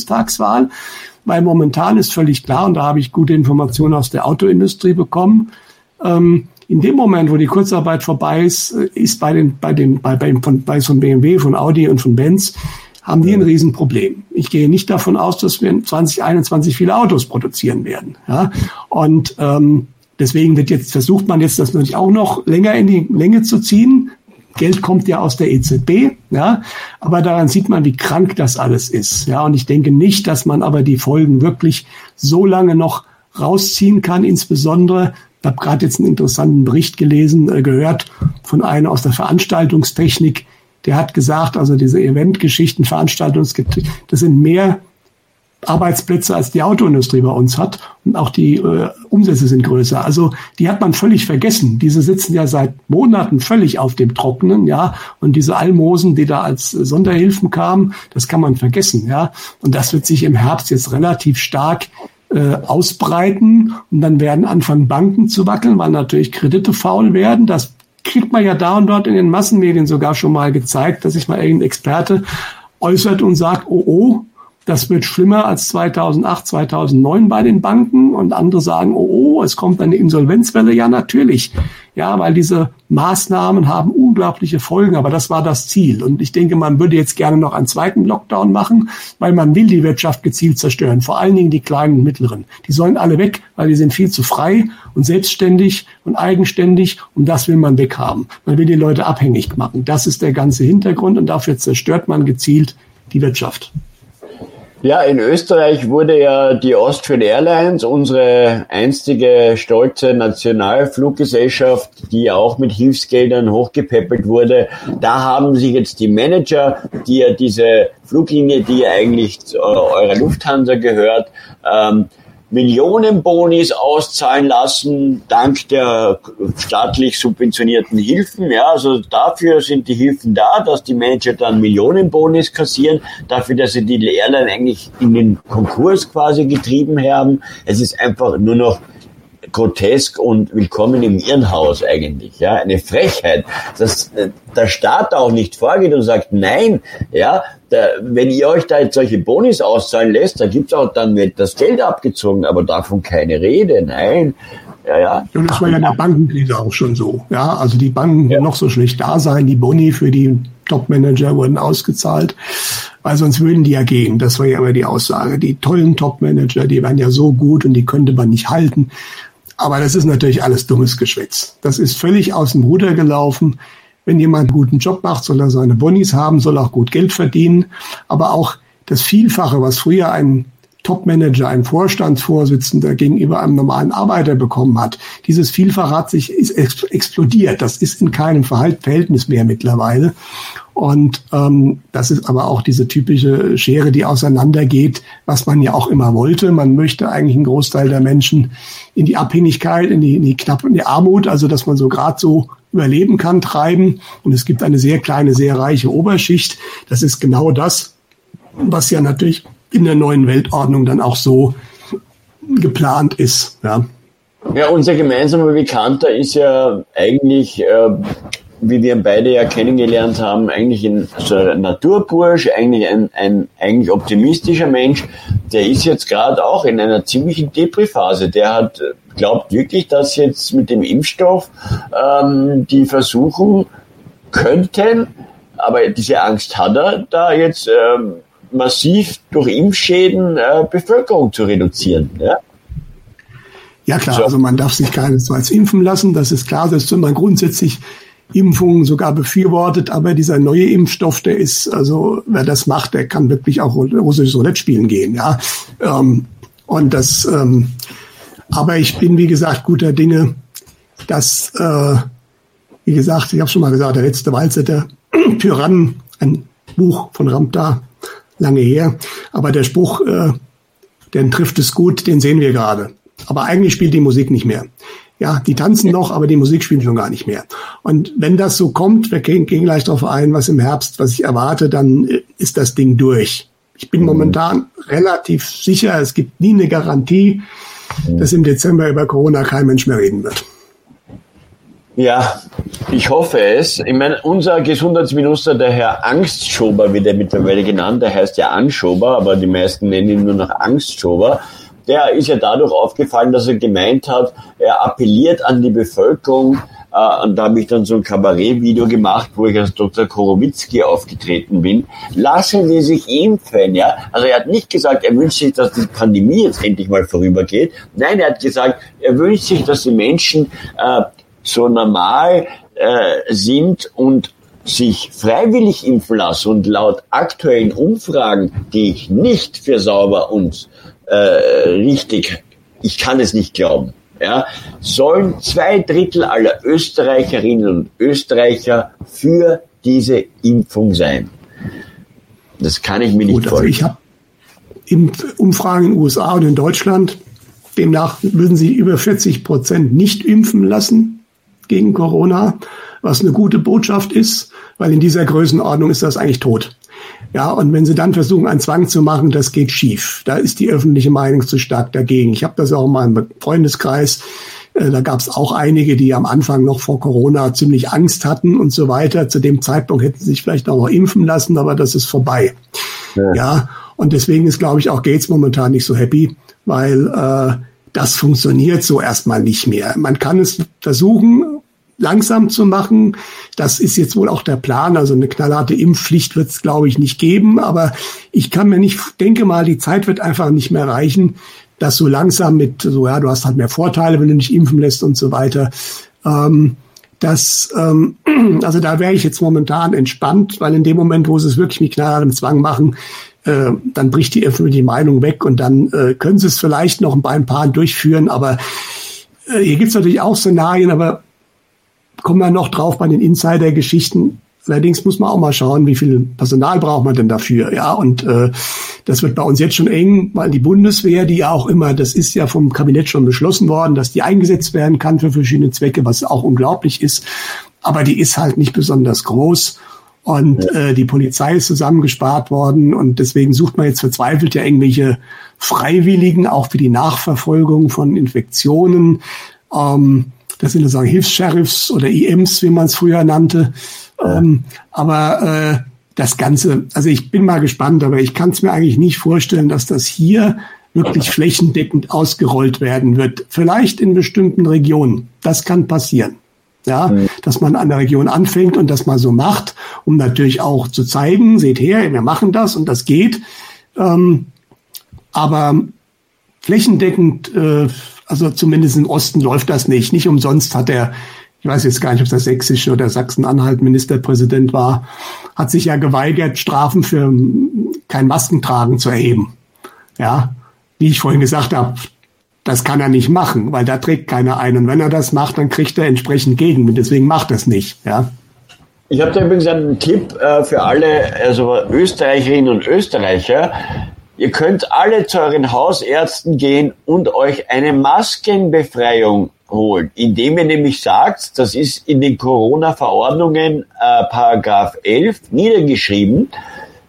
weil momentan ist völlig klar, und da habe ich gute Informationen aus der Autoindustrie bekommen, ähm, in dem Moment, wo die Kurzarbeit vorbei ist, ist bei den, bei den, bei, bei, von, bei von BMW, von Audi und von Benz, haben die ein Riesenproblem. Ich gehe nicht davon aus, dass wir in 2021 viele Autos produzieren werden. Ja? Und ähm, deswegen wird jetzt versucht man jetzt das natürlich auch noch länger in die Länge zu ziehen. Geld kommt ja aus der EZB, ja, aber daran sieht man, wie krank das alles ist, ja. Und ich denke nicht, dass man aber die Folgen wirklich so lange noch rausziehen kann, insbesondere ich habe gerade jetzt einen interessanten Bericht gelesen, äh, gehört von einem aus der Veranstaltungstechnik, der hat gesagt, also diese Eventgeschichten, Veranstaltungsgeschichten, das sind mehr Arbeitsplätze als die Autoindustrie bei uns hat. Und auch die äh, Umsätze sind größer. Also die hat man völlig vergessen. Diese sitzen ja seit Monaten völlig auf dem Trockenen, ja. Und diese Almosen, die da als Sonderhilfen kamen, das kann man vergessen, ja. Und das wird sich im Herbst jetzt relativ stark äh, ausbreiten. Und dann werden anfangen Banken zu wackeln, weil natürlich Kredite faul werden. Das kriegt man ja da und dort in den Massenmedien sogar schon mal gezeigt, dass sich mal irgendein Experte äußert und sagt, oh, oh, das wird schlimmer als 2008, 2009 bei den Banken. Und andere sagen, oh, oh, es kommt eine Insolvenzwelle. Ja, natürlich. Ja, weil diese Maßnahmen haben unglaubliche Folgen. Aber das war das Ziel. Und ich denke, man würde jetzt gerne noch einen zweiten Lockdown machen, weil man will die Wirtschaft gezielt zerstören. Vor allen Dingen die kleinen und mittleren. Die sollen alle weg, weil die sind viel zu frei und selbstständig und eigenständig. Und das will man weghaben. Man will die Leute abhängig machen. Das ist der ganze Hintergrund. Und dafür zerstört man gezielt die Wirtschaft. Ja, in Österreich wurde ja die Austrian Airlines, unsere einstige stolze Nationalfluggesellschaft, die auch mit Hilfsgeldern hochgepäppelt wurde, da haben sich jetzt die Manager, die ja diese Fluglinie, die ja eigentlich zu eurer Lufthansa gehört, ähm, Millionenbonis auszahlen lassen, dank der staatlich subventionierten Hilfen. Ja, also dafür sind die Hilfen da, dass die Manager dann Millionenbonis kassieren, dafür, dass sie die Airline eigentlich in den Konkurs quasi getrieben haben. Es ist einfach nur noch grotesk und willkommen im Irrenhaus eigentlich, ja, eine Frechheit, dass äh, der Staat auch nicht vorgeht und sagt, nein, ja, der, wenn ihr euch da jetzt solche Bonis auszahlen lässt, da gibt's auch dann wird das Geld abgezogen, aber davon keine Rede, nein. Ja, ja. Und das war ja in der Bankenkrise auch schon so. Ja, also die Banken ja. noch so schlecht da sein, die Boni für die Top-Manager wurden ausgezahlt, weil sonst würden die ja gehen. Das war ja immer die Aussage. Die tollen Top-Manager, die waren ja so gut und die könnte man nicht halten. Aber das ist natürlich alles dummes Geschwätz. Das ist völlig aus dem Ruder gelaufen. Wenn jemand einen guten Job macht, soll er seine Bonis haben, soll auch gut Geld verdienen. Aber auch das Vielfache, was früher ein Topmanager, ein Vorstandsvorsitzender gegenüber einem normalen Arbeiter bekommen hat. Dieses Vielfach hat sich ist explodiert. Das ist in keinem Verhältnis mehr mittlerweile. Und ähm, das ist aber auch diese typische Schere, die auseinandergeht, was man ja auch immer wollte. Man möchte eigentlich einen Großteil der Menschen in die Abhängigkeit, in die, in die knapp in die Armut, also dass man so gerade so überleben kann, treiben. Und es gibt eine sehr kleine, sehr reiche Oberschicht. Das ist genau das, was ja natürlich in der neuen Weltordnung dann auch so geplant ist. Ja. Ja, unser gemeinsamer Bekannter ist ja eigentlich, äh, wie wir beide ja kennengelernt haben, eigentlich ein, so Naturbursch, eigentlich ein, ein eigentlich optimistischer Mensch. Der ist jetzt gerade auch in einer ziemlichen Depri-Phase. Der hat glaubt wirklich, dass jetzt mit dem Impfstoff ähm, die versuchen könnten, aber diese Angst hat er, da jetzt ähm, massiv durch Impfschäden äh, Bevölkerung zu reduzieren. Ja? Ja klar, so. also man darf sich keinesfalls impfen lassen, das ist klar, das ist man grundsätzlich Impfungen sogar befürwortet, aber dieser neue Impfstoff, der ist, also wer das macht, der kann wirklich auch russisches Roulette spielen gehen, ja. Ähm, und das, ähm, aber ich bin, wie gesagt, guter Dinge, dass, äh, wie gesagt, ich habe schon mal gesagt, der letzte Walzer der Tyrannen, ein Buch von Ramta, lange her. Aber der Spruch, äh, den trifft es gut, den sehen wir gerade. Aber eigentlich spielt die Musik nicht mehr. Ja, die tanzen noch, aber die Musik spielt schon gar nicht mehr. Und wenn das so kommt, wir gehen, gehen gleich darauf ein, was im Herbst, was ich erwarte, dann äh, ist das Ding durch. Ich bin mhm. momentan relativ sicher, es gibt nie eine Garantie, dass im Dezember über Corona kein Mensch mehr reden wird. Ja, ich hoffe es. Ich meine, unser Gesundheitsminister, der Herr Angstschober, wird er mittlerweile genannt, der heißt ja Anschober, aber die meisten nennen ihn nur noch Angstschober. der ist ja dadurch aufgefallen, dass er gemeint hat, er appelliert an die Bevölkerung, äh, und da habe ich dann so ein Kabarett-Video gemacht, wo ich als Dr. Korowitzki aufgetreten bin. Lassen Sie sich impfen, ja. Also er hat nicht gesagt, er wünscht sich, dass die Pandemie jetzt endlich mal vorübergeht. Nein, er hat gesagt, er wünscht sich, dass die Menschen äh, so normal äh, sind und sich freiwillig impfen lassen und laut aktuellen Umfragen, die ich nicht für sauber und äh, richtig, ich kann es nicht glauben, ja, sollen zwei Drittel aller Österreicherinnen und Österreicher für diese Impfung sein. Das kann ich mir nicht Gut, vorstellen. Also ich habe Umfragen in den USA und in Deutschland, demnach würden sie über 40 Prozent nicht impfen lassen gegen Corona, was eine gute Botschaft ist, weil in dieser Größenordnung ist das eigentlich tot. Ja, und wenn sie dann versuchen, einen Zwang zu machen, das geht schief. Da ist die öffentliche Meinung zu stark dagegen. Ich habe das auch in meinem Freundeskreis. Äh, da gab es auch einige, die am Anfang noch vor Corona ziemlich Angst hatten und so weiter. Zu dem Zeitpunkt hätten sie sich vielleicht auch noch impfen lassen, aber das ist vorbei. Ja, ja und deswegen ist, glaube ich, auch Gates momentan nicht so happy, weil äh, das funktioniert so erstmal nicht mehr. Man kann es versuchen, langsam zu machen. Das ist jetzt wohl auch der Plan. Also eine knallharte Impfpflicht wird es, glaube ich, nicht geben. Aber ich kann mir nicht, denke mal, die Zeit wird einfach nicht mehr reichen, dass so langsam mit, so ja, du hast halt mehr Vorteile, wenn du nicht impfen lässt und so weiter. Ähm, das, ähm, also da wäre ich jetzt momentan entspannt, weil in dem Moment, wo sie es wirklich mit knallhartem Zwang machen, äh, dann bricht die öffentliche Meinung weg und dann äh, können sie es vielleicht noch bei ein paar durchführen, aber äh, hier gibt es natürlich auch Szenarien, aber kommen wir noch drauf bei den Insider-Geschichten. Allerdings muss man auch mal schauen, wie viel Personal braucht man denn dafür. Ja, und äh, das wird bei uns jetzt schon eng, weil die Bundeswehr, die ja auch immer, das ist ja vom Kabinett schon beschlossen worden, dass die eingesetzt werden kann für verschiedene Zwecke, was auch unglaublich ist. Aber die ist halt nicht besonders groß. Und äh, die Polizei ist zusammengespart worden und deswegen sucht man jetzt verzweifelt ja irgendwelche Freiwilligen, auch für die Nachverfolgung von Infektionen. Ähm, das sind sozusagen Hilfs-Sheriffs oder IMs, wie man es früher nannte. Ähm, aber äh, das Ganze, also ich bin mal gespannt, aber ich kann es mir eigentlich nicht vorstellen, dass das hier wirklich flächendeckend ausgerollt werden wird. Vielleicht in bestimmten Regionen. Das kann passieren. Ja, mhm. dass man an der Region anfängt und das mal so macht, um natürlich auch zu zeigen, seht her, wir machen das und das geht. Ähm, aber flächendeckend äh, also zumindest im Osten läuft das nicht. Nicht umsonst hat er, ich weiß jetzt gar nicht, ob das sächsische oder Sachsen-Anhalt Ministerpräsident war, hat sich ja geweigert, Strafen für kein Maskentragen zu erheben. Ja, wie ich vorhin gesagt habe, das kann er nicht machen, weil da trägt keiner ein. Und wenn er das macht, dann kriegt er entsprechend gegen. Deswegen macht er es nicht. Ja. Ich habe da übrigens einen Tipp äh, für alle also Österreicherinnen und Österreicher. Ihr könnt alle zu euren Hausärzten gehen und euch eine Maskenbefreiung holen, indem ihr nämlich sagt, das ist in den Corona-Verordnungen äh, Paragraph 11 niedergeschrieben,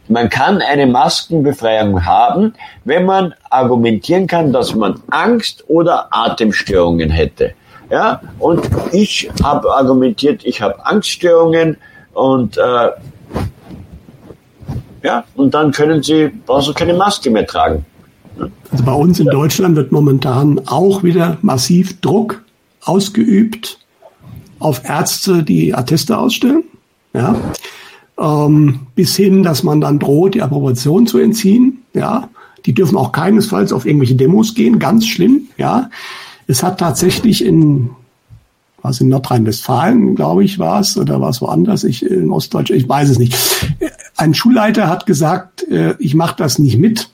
man kann eine Maskenbefreiung haben, wenn man argumentieren kann, dass man Angst oder Atemstörungen hätte. Ja, und ich habe argumentiert, ich habe Angststörungen und äh, ja, und dann können sie, brauchst du keine Maske mehr tragen. Also bei uns in Deutschland wird momentan auch wieder massiv Druck ausgeübt auf Ärzte, die Atteste ausstellen. Ja. Ähm, bis hin, dass man dann droht, die Approbation zu entziehen. Ja. Die dürfen auch keinesfalls auf irgendwelche Demos gehen. Ganz schlimm. Ja. Es hat tatsächlich in was in Nordrhein-Westfalen, glaube ich, war es, oder war es woanders, ich in Ostdeutschland, ich weiß es nicht. Ein Schulleiter hat gesagt, äh, ich mache das nicht mit.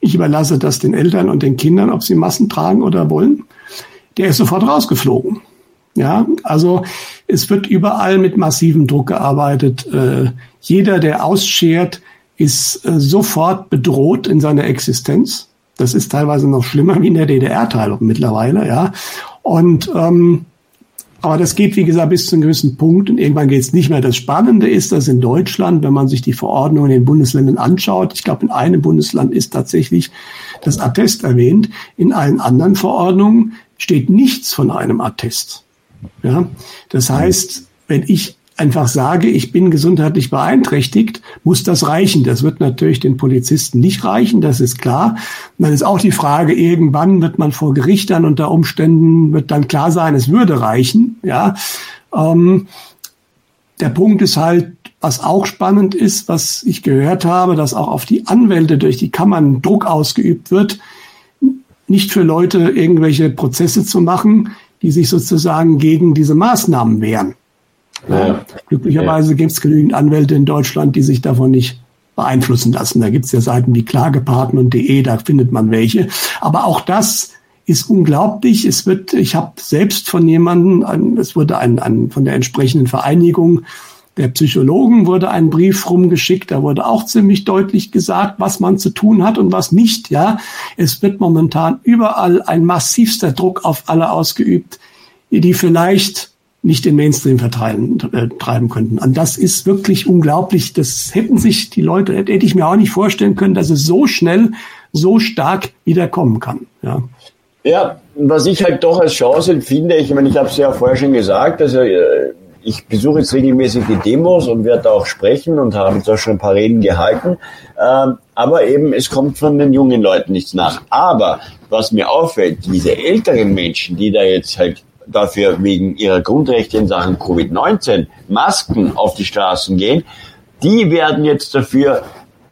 Ich überlasse das den Eltern und den Kindern, ob sie Massen tragen oder wollen. Der ist sofort rausgeflogen. Ja, also es wird überall mit massivem Druck gearbeitet. Äh, jeder, der ausschert, ist äh, sofort bedroht in seiner Existenz. Das ist teilweise noch schlimmer wie in der DDR-Teilung mittlerweile, ja. Und ähm, aber das geht, wie gesagt, bis zu einem gewissen Punkt und irgendwann geht es nicht mehr. Das Spannende ist, dass in Deutschland, wenn man sich die Verordnungen in den Bundesländern anschaut, ich glaube, in einem Bundesland ist tatsächlich das Attest erwähnt, in allen anderen Verordnungen steht nichts von einem Attest. Ja, das heißt, wenn ich einfach sage, ich bin gesundheitlich beeinträchtigt, muss das reichen. Das wird natürlich den Polizisten nicht reichen, das ist klar. Und dann ist auch die Frage, irgendwann wird man vor Gericht dann unter Umständen, wird dann klar sein, es würde reichen. Ja, ähm, der Punkt ist halt, was auch spannend ist, was ich gehört habe, dass auch auf die Anwälte durch die Kammern Druck ausgeübt wird, nicht für Leute irgendwelche Prozesse zu machen, die sich sozusagen gegen diese Maßnahmen wehren. Ja. Glücklicherweise gibt es genügend Anwälte in Deutschland, die sich davon nicht beeinflussen lassen. Da gibt es ja Seiten wie Klagepartner und de, da findet man welche. Aber auch das ist unglaublich. Es wird, ich habe selbst von jemandem, es wurde ein, ein, von der entsprechenden Vereinigung der Psychologen wurde ein Brief rumgeschickt, da wurde auch ziemlich deutlich gesagt, was man zu tun hat und was nicht, ja. Es wird momentan überall ein massivster Druck auf alle ausgeübt, die vielleicht nicht den Mainstream vertreiben äh, treiben könnten. Und das ist wirklich unglaublich. Das hätten sich die Leute, hätte ich mir auch nicht vorstellen können, dass es so schnell, so stark wiederkommen kann. Ja. Ja, was ich halt doch als Chance empfinde, ich meine, ich habe es ja vorher schon gesagt, also äh, ich besuche jetzt regelmäßig die Demos und werde auch sprechen und habe jetzt auch schon ein paar Reden gehalten. Ähm, aber eben, es kommt von den jungen Leuten nichts nach. Aber was mir auffällt, diese älteren Menschen, die da jetzt halt dafür wegen ihrer Grundrechte in Sachen Covid-19 Masken auf die Straßen gehen, die werden jetzt dafür,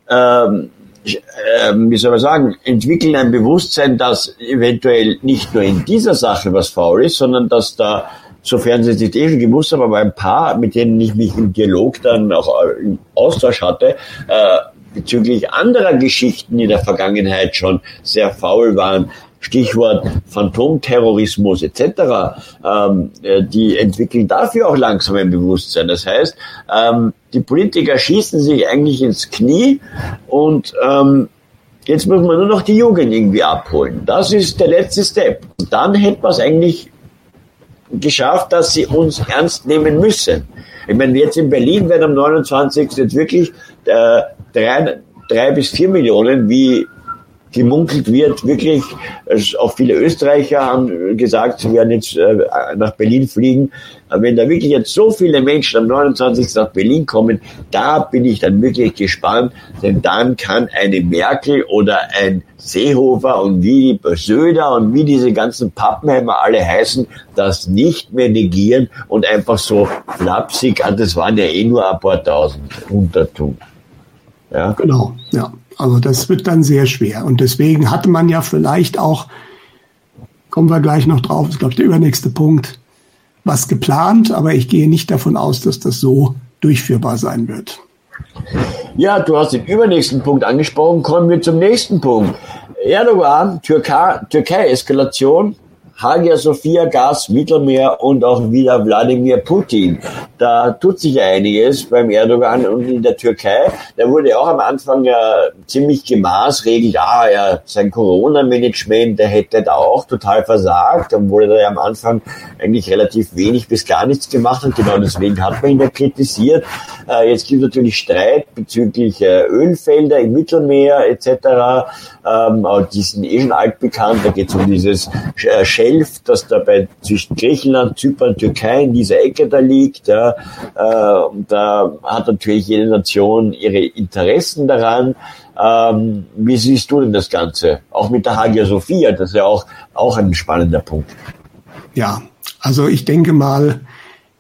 ähm, äh, wie soll man sagen, entwickeln ein Bewusstsein, dass eventuell nicht nur in dieser Sache was faul ist, sondern dass da, sofern sie es nicht eh schon gewusst haben, aber ein paar, mit denen ich mich im Dialog dann auch im Austausch hatte, äh, bezüglich anderer Geschichten in der Vergangenheit schon sehr faul waren, Stichwort Phantomterrorismus etc., ähm, äh, die entwickeln dafür auch langsam ein Bewusstsein. Das heißt, ähm, die Politiker schießen sich eigentlich ins Knie und ähm, jetzt muss man nur noch die Jugend irgendwie abholen. Das ist der letzte Step. Und dann hätte man es eigentlich geschafft, dass sie uns ernst nehmen müssen. Ich meine, jetzt in Berlin werden am 29. jetzt wirklich äh, drei, drei bis vier Millionen, wie gemunkelt wird, wirklich, auch viele Österreicher haben gesagt, sie werden jetzt äh, nach Berlin fliegen. Aber wenn da wirklich jetzt so viele Menschen am 29. nach Berlin kommen, da bin ich dann wirklich gespannt, denn dann kann eine Merkel oder ein Seehofer und wie die Söder und wie diese ganzen Pappenheimer alle heißen, das nicht mehr negieren und einfach so flapsig, ah, das waren ja eh nur ein paar tausend untertun. Ja. Genau, ja. Also das wird dann sehr schwer. Und deswegen hatte man ja vielleicht auch, kommen wir gleich noch drauf, ist glaube ich der übernächste Punkt, was geplant, aber ich gehe nicht davon aus, dass das so durchführbar sein wird. Ja, du hast den übernächsten Punkt angesprochen. Kommen wir zum nächsten Punkt. Erdogan, Türkei-Eskalation. Hagia Sophia, Gas, Mittelmeer und auch wieder Wladimir Putin. Da tut sich einiges beim Erdogan und in der Türkei. Da wurde auch am Anfang ja ziemlich gemaßregelt, ah, ja, sein Corona-Management, der hätte da auch total versagt, obwohl er ja am Anfang eigentlich relativ wenig bis gar nichts gemacht hat. Genau deswegen hat man ihn ja kritisiert. Äh, jetzt gibt es natürlich Streit bezüglich äh, Ölfelder im Mittelmeer etc. Ähm, die sind eh schon altbekannt. Da geht es um dieses äh, Shell 11, das dabei zwischen Griechenland, Zypern, Türkei in dieser Ecke da liegt. Ja, äh, da hat natürlich jede Nation ihre Interessen daran. Ähm, wie siehst du denn das Ganze? Auch mit der Hagia Sophia, das ist ja auch, auch ein spannender Punkt. Ja, also ich denke mal,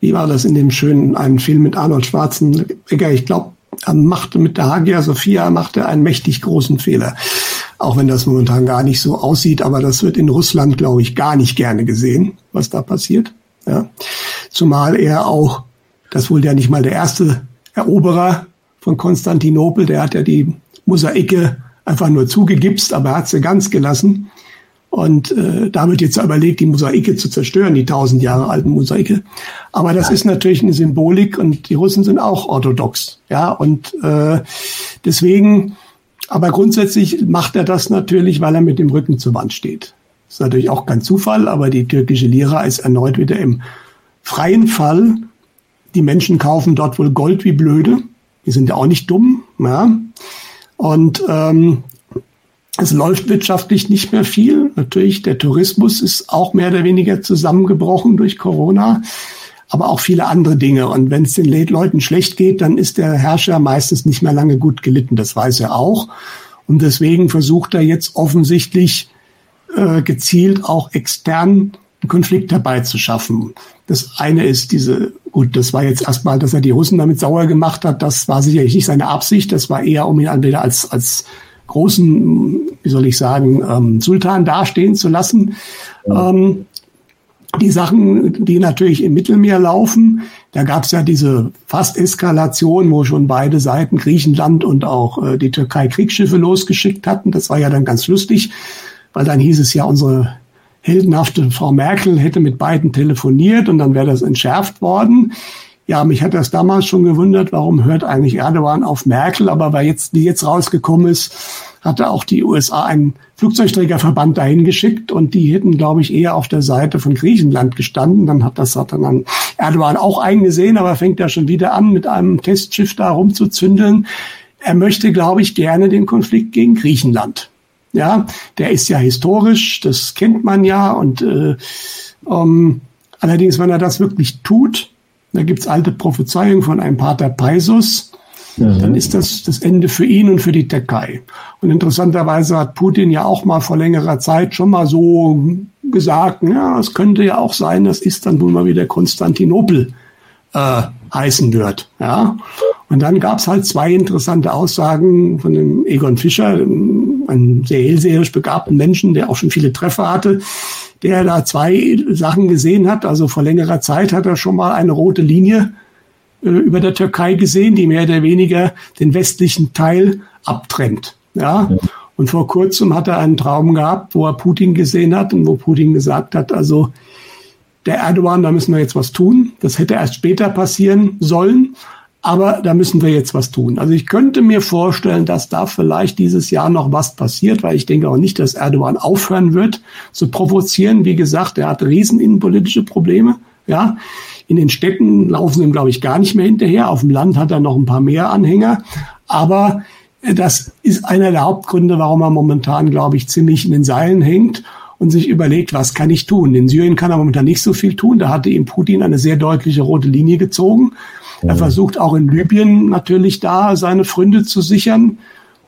wie war das in dem schönen einen Film mit Arnold Schwarzenegger? Ich glaube, er machte mit der Hagia Sophia machte einen mächtig großen Fehler. Auch wenn das momentan gar nicht so aussieht, aber das wird in Russland, glaube ich, gar nicht gerne gesehen, was da passiert. Ja. Zumal er auch, das wohl ja nicht mal der erste Eroberer von Konstantinopel, der hat ja die Mosaike einfach nur zugegipst, aber er hat sie ganz gelassen. Und äh, da wird jetzt überlegt, die Mosaike zu zerstören, die tausend Jahre alten Mosaike. Aber das ist natürlich eine Symbolik und die Russen sind auch orthodox. Ja, und äh, deswegen aber grundsätzlich macht er das natürlich, weil er mit dem Rücken zur Wand steht. Das ist natürlich auch kein Zufall, aber die türkische Lira ist erneut wieder im freien Fall. Die Menschen kaufen dort wohl Gold wie blöde. Die sind ja auch nicht dumm. Ja. Und ähm, es läuft wirtschaftlich nicht mehr viel. Natürlich, der Tourismus ist auch mehr oder weniger zusammengebrochen durch Corona. Aber auch viele andere Dinge. Und wenn es den Leuten schlecht geht, dann ist der Herrscher meistens nicht mehr lange gut gelitten. Das weiß er auch. Und deswegen versucht er jetzt offensichtlich äh, gezielt auch extern einen Konflikt herbeizuschaffen. Das eine ist diese, gut, das war jetzt erstmal, dass er die Russen damit sauer gemacht hat, das war sicherlich nicht seine Absicht, das war eher, um ihn entweder als, als großen, wie soll ich sagen, ähm, Sultan dastehen zu lassen. Ja. Ähm, die Sachen, die natürlich im Mittelmeer laufen, da gab es ja diese Fast-Eskalation, wo schon beide Seiten, Griechenland und auch äh, die Türkei, Kriegsschiffe losgeschickt hatten. Das war ja dann ganz lustig, weil dann hieß es ja, unsere heldenhafte Frau Merkel hätte mit beiden telefoniert und dann wäre das entschärft worden. Ja, mich hat das damals schon gewundert, warum hört eigentlich Erdogan auf Merkel, aber weil jetzt, wie jetzt rausgekommen ist, hatte auch die USA einen Flugzeugträgerverband dahin geschickt und die hätten, glaube ich, eher auf der Seite von Griechenland gestanden. Dann hat das hat dann Erdogan auch eingesehen, aber fängt ja schon wieder an, mit einem Testschiff da rumzuzündeln. Er möchte, glaube ich, gerne den Konflikt gegen Griechenland. Ja, der ist ja historisch, das kennt man ja. Und äh, ähm, allerdings, wenn er das wirklich tut, da gibt's alte Prophezeiungen von einem Pater Paisus, mhm. dann ist das das Ende für ihn und für die Türkei. Und interessanterweise hat Putin ja auch mal vor längerer Zeit schon mal so gesagt, ja, es könnte ja auch sein, dass Istanbul mal wieder Konstantinopel äh, heißen wird. Ja. Und dann gab's halt zwei interessante Aussagen von dem Egon Fischer, einem sehr hellseherisch begabten Menschen, der auch schon viele Treffer hatte, der da zwei Sachen gesehen hat. Also vor längerer Zeit hat er schon mal eine rote Linie über der Türkei gesehen, die mehr oder weniger den westlichen Teil abtrennt. Ja. Und vor kurzem hat er einen Traum gehabt, wo er Putin gesehen hat und wo Putin gesagt hat, also der Erdogan, da müssen wir jetzt was tun. Das hätte erst später passieren sollen. Aber da müssen wir jetzt was tun. Also ich könnte mir vorstellen, dass da vielleicht dieses Jahr noch was passiert, weil ich denke auch nicht, dass Erdogan aufhören wird zu provozieren. Wie gesagt, er hat riesen innenpolitische Probleme. Ja, in den Städten laufen sie ihm, glaube ich, gar nicht mehr hinterher. Auf dem Land hat er noch ein paar mehr Anhänger. Aber das ist einer der Hauptgründe, warum er momentan, glaube ich, ziemlich in den Seilen hängt und sich überlegt, was kann ich tun? In Syrien kann er momentan nicht so viel tun. Da hatte ihm Putin eine sehr deutliche rote Linie gezogen. Er versucht auch in Libyen natürlich da seine Fründe zu sichern.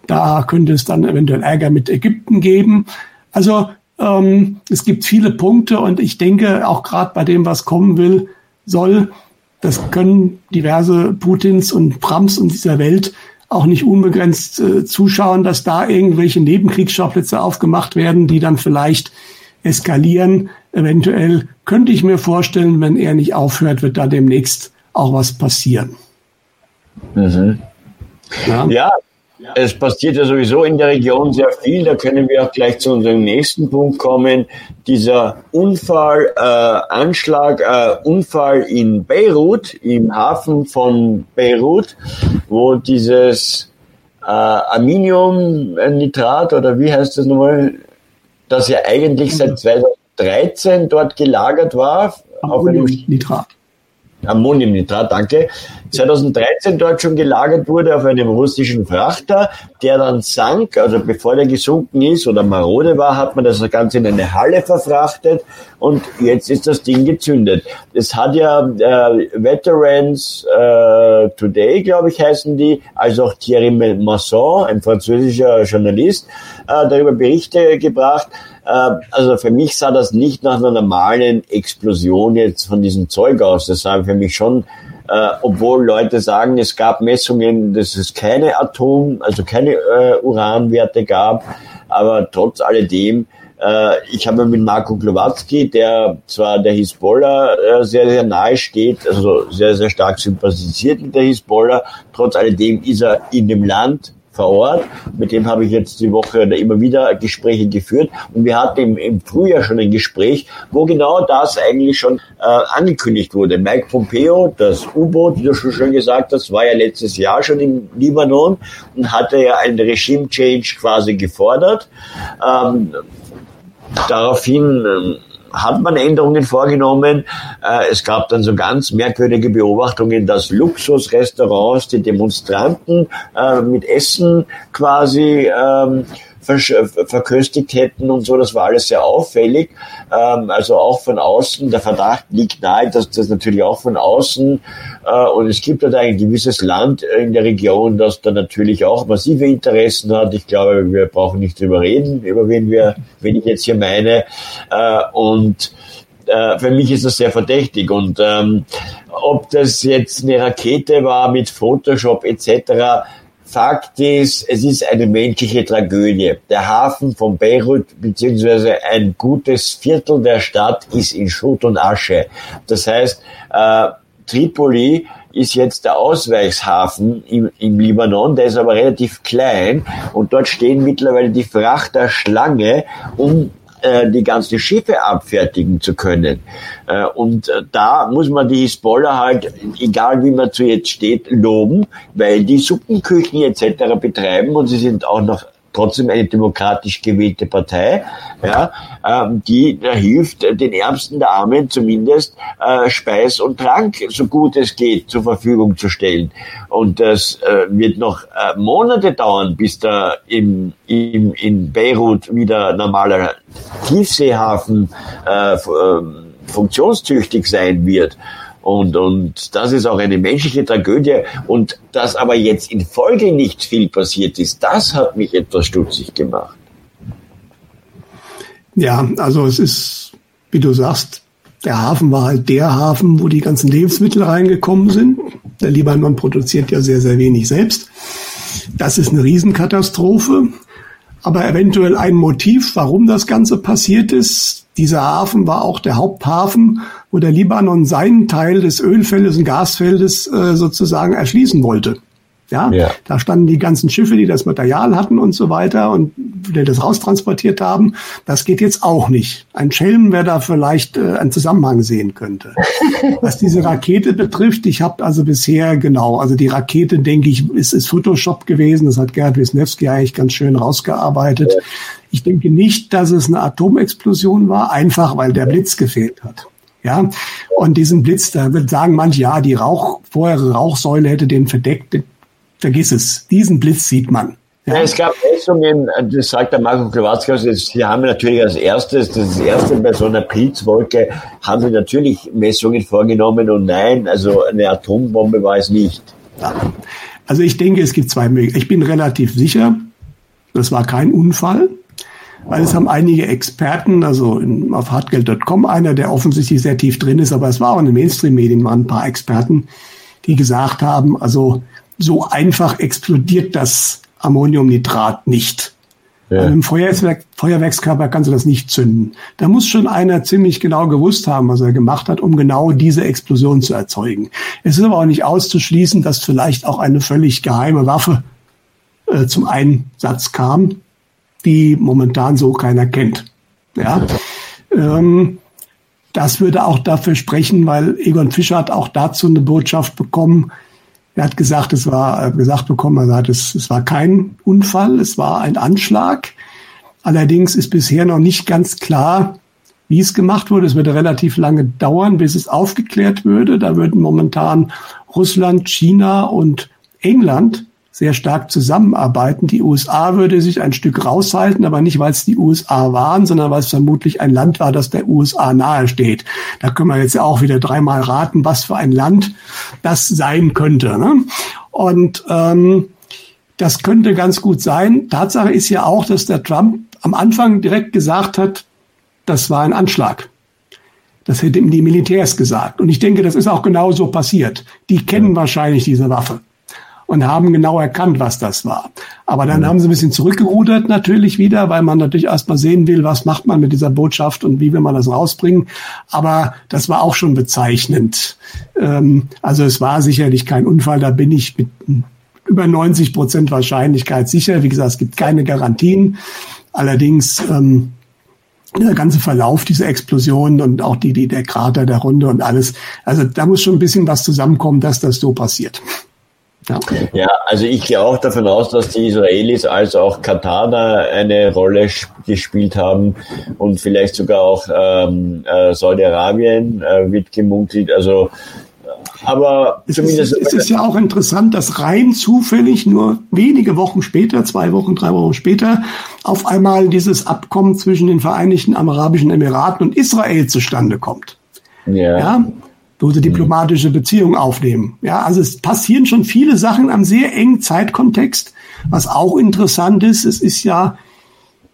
Da könnte es dann eventuell Ärger mit Ägypten geben. Also ähm, es gibt viele Punkte und ich denke auch gerade bei dem, was kommen will, soll, das können diverse Putins und Prams und dieser Welt auch nicht unbegrenzt äh, zuschauen, dass da irgendwelche Nebenkriegsschauplätze aufgemacht werden, die dann vielleicht eskalieren. Eventuell könnte ich mir vorstellen, wenn er nicht aufhört, wird da demnächst auch was passieren. Mhm. Ja. ja. Es passiert ja sowieso in der Region sehr viel. Da können wir auch gleich zu unserem nächsten Punkt kommen. Dieser Unfall, äh, Anschlag, äh, Unfall in Beirut, im Hafen von Beirut, wo dieses äh, Aminiumnitrat oder wie heißt das nochmal, das ja eigentlich seit 2013 dort gelagert war. Ammoniumnitrat. Ammoniumnitrat, danke, 2013 dort schon gelagert wurde auf einem russischen Frachter, der dann sank, also bevor der gesunken ist oder marode war, hat man das Ganze in eine Halle verfrachtet und jetzt ist das Ding gezündet. Es hat ja äh, Veterans äh, Today, glaube ich, heißen die, also auch Thierry Masson, ein französischer Journalist, äh, darüber Berichte gebracht, also für mich sah das nicht nach einer normalen Explosion jetzt von diesem Zeug aus. Das sah für mich schon, äh, obwohl Leute sagen, es gab Messungen, dass es keine Atom, also keine äh, Uranwerte gab, aber trotz alledem, äh, ich habe mit Marco Glowatzki, der zwar der Hisbollah äh, sehr, sehr nahe steht, also sehr, sehr stark sympathisiert mit der Hisbollah, trotz alledem ist er in dem Land vor Ort. Mit dem habe ich jetzt die Woche immer wieder Gespräche geführt. Und wir hatten im, im Frühjahr schon ein Gespräch, wo genau das eigentlich schon äh, angekündigt wurde. Mike Pompeo, das U-Boot, wie du schon schön gesagt hast, war ja letztes Jahr schon im Libanon und hatte ja einen Regime-Change quasi gefordert. Ähm, daraufhin ähm, hat man Änderungen vorgenommen. Äh, es gab dann so ganz merkwürdige Beobachtungen, dass Luxusrestaurants die Demonstranten äh, mit Essen quasi ähm, verköstigt hätten und so. Das war alles sehr auffällig. Ähm, also auch von außen, der Verdacht liegt nahe, dass das natürlich auch von außen äh, und es gibt halt ein gewisses Land in der Region, das da natürlich auch massive Interessen hat. Ich glaube, wir brauchen nicht drüber reden, über wen wir, wen ich jetzt hier meine. Äh, und äh, für mich ist das sehr verdächtig. Und ähm, ob das jetzt eine Rakete war mit Photoshop etc., Fakt ist, es ist eine menschliche Tragödie. Der Hafen von Beirut beziehungsweise ein gutes Viertel der Stadt ist in Schutt und Asche. Das heißt, äh, Tripoli ist jetzt der Ausweichshafen im, im Libanon, der ist aber relativ klein und dort stehen mittlerweile die Frachter Schlange, um äh, die ganzen Schiffe abfertigen zu können. Äh, und äh, da muss man die Hisbollah halt, egal wie man zu jetzt steht, loben, weil die Suppenküchen etc. betreiben und sie sind auch noch trotzdem eine demokratisch gewählte Partei, ja, ähm, die da hilft, den Ärmsten der Armen zumindest äh, Speis und Trank, so gut es geht, zur Verfügung zu stellen. Und das äh, wird noch äh, Monate dauern, bis da im, im, in Beirut wieder normaler Tiefseehafen äh, ähm, funktionstüchtig sein wird. Und, und das ist auch eine menschliche Tragödie. Und dass aber jetzt in Folge nicht viel passiert ist, das hat mich etwas stutzig gemacht. Ja, also es ist, wie du sagst, der Hafen war halt der Hafen, wo die ganzen Lebensmittel reingekommen sind. Der Libanon produziert ja sehr, sehr wenig selbst. Das ist eine Riesenkatastrophe. Aber eventuell ein Motiv, warum das Ganze passiert ist. Dieser Hafen war auch der Haupthafen wo der Libanon seinen Teil des Ölfeldes und Gasfeldes äh, sozusagen erschließen wollte. Ja, ja, da standen die ganzen Schiffe, die das Material hatten und so weiter und die das raustransportiert haben. Das geht jetzt auch nicht. Ein Schelm, wer da vielleicht äh, einen Zusammenhang sehen könnte. Was diese Rakete betrifft, ich habe also bisher genau, also die Rakete, denke ich, ist, ist Photoshop gewesen. Das hat Gerhard Wisniewski eigentlich ganz schön rausgearbeitet. Ich denke nicht, dass es eine Atomexplosion war, einfach weil der Blitz gefehlt hat. Ja, und diesen Blitz, da wird sagen manche, ja, die Rauch, vorherige Rauchsäule hätte den verdeckt. Vergiss es. Diesen Blitz sieht man. Ja. es gab Messungen, das sagt der Marco Klowatzka, sie haben natürlich als erstes, das ist das erste bei so einer Pilzwolke, haben sie natürlich Messungen vorgenommen und nein, also eine Atombombe war es nicht. Ja. Also ich denke, es gibt zwei Möglichkeiten. Ich bin relativ sicher, das war kein Unfall. Weil es haben einige Experten, also in, auf hartgeld.com, einer, der offensichtlich sehr tief drin ist, aber es war auch in den Mainstream-Medien, waren ein paar Experten, die gesagt haben, also so einfach explodiert das Ammoniumnitrat nicht. Ja. Also Im Feuerwerk, Feuerwerkskörper kannst du das nicht zünden. Da muss schon einer ziemlich genau gewusst haben, was er gemacht hat, um genau diese Explosion zu erzeugen. Es ist aber auch nicht auszuschließen, dass vielleicht auch eine völlig geheime Waffe äh, zum Einsatz kam, die momentan so keiner kennt. Ja. Ähm, das würde auch dafür sprechen, weil Egon Fischer hat auch dazu eine Botschaft bekommen. Er hat gesagt, es war gesagt bekommen, er hat es, es war kein Unfall, es war ein Anschlag. Allerdings ist bisher noch nicht ganz klar, wie es gemacht wurde. Es würde relativ lange dauern, bis es aufgeklärt würde. Da würden momentan Russland, China und England sehr stark zusammenarbeiten. Die USA würde sich ein Stück raushalten, aber nicht, weil es die USA waren, sondern weil es vermutlich ein Land war, das der USA nahe steht. Da können wir jetzt auch wieder dreimal raten, was für ein Land das sein könnte. Ne? Und ähm, das könnte ganz gut sein. Tatsache ist ja auch, dass der Trump am Anfang direkt gesagt hat, das war ein Anschlag. Das hätte ihm die Militärs gesagt. Und ich denke, das ist auch genau so passiert. Die kennen wahrscheinlich diese Waffe und haben genau erkannt, was das war. Aber dann mhm. haben sie ein bisschen zurückgerudert natürlich wieder, weil man natürlich erstmal sehen will, was macht man mit dieser Botschaft und wie will man das rausbringen. Aber das war auch schon bezeichnend. Ähm, also es war sicherlich kein Unfall, da bin ich mit über 90 Prozent Wahrscheinlichkeit sicher. Wie gesagt, es gibt keine Garantien. Allerdings ähm, der ganze Verlauf dieser Explosion und auch die, die, der Krater der Runde und alles. Also da muss schon ein bisschen was zusammenkommen, dass das so passiert. Ja. ja, also ich gehe auch davon aus, dass die Israelis als auch Katar da eine Rolle gespielt haben und vielleicht sogar auch ähm, äh, Saudi-Arabien äh, wird gemunkelt. Also Aber es zumindest. Ist, es ist ja auch interessant, dass rein zufällig nur wenige Wochen später, zwei Wochen, drei Wochen später, auf einmal dieses Abkommen zwischen den Vereinigten Arabischen Emiraten und Israel zustande kommt. Ja. ja wo sie diplomatische Beziehungen aufnehmen. Ja, also es passieren schon viele Sachen am sehr engen Zeitkontext. Was auch interessant ist, es ist ja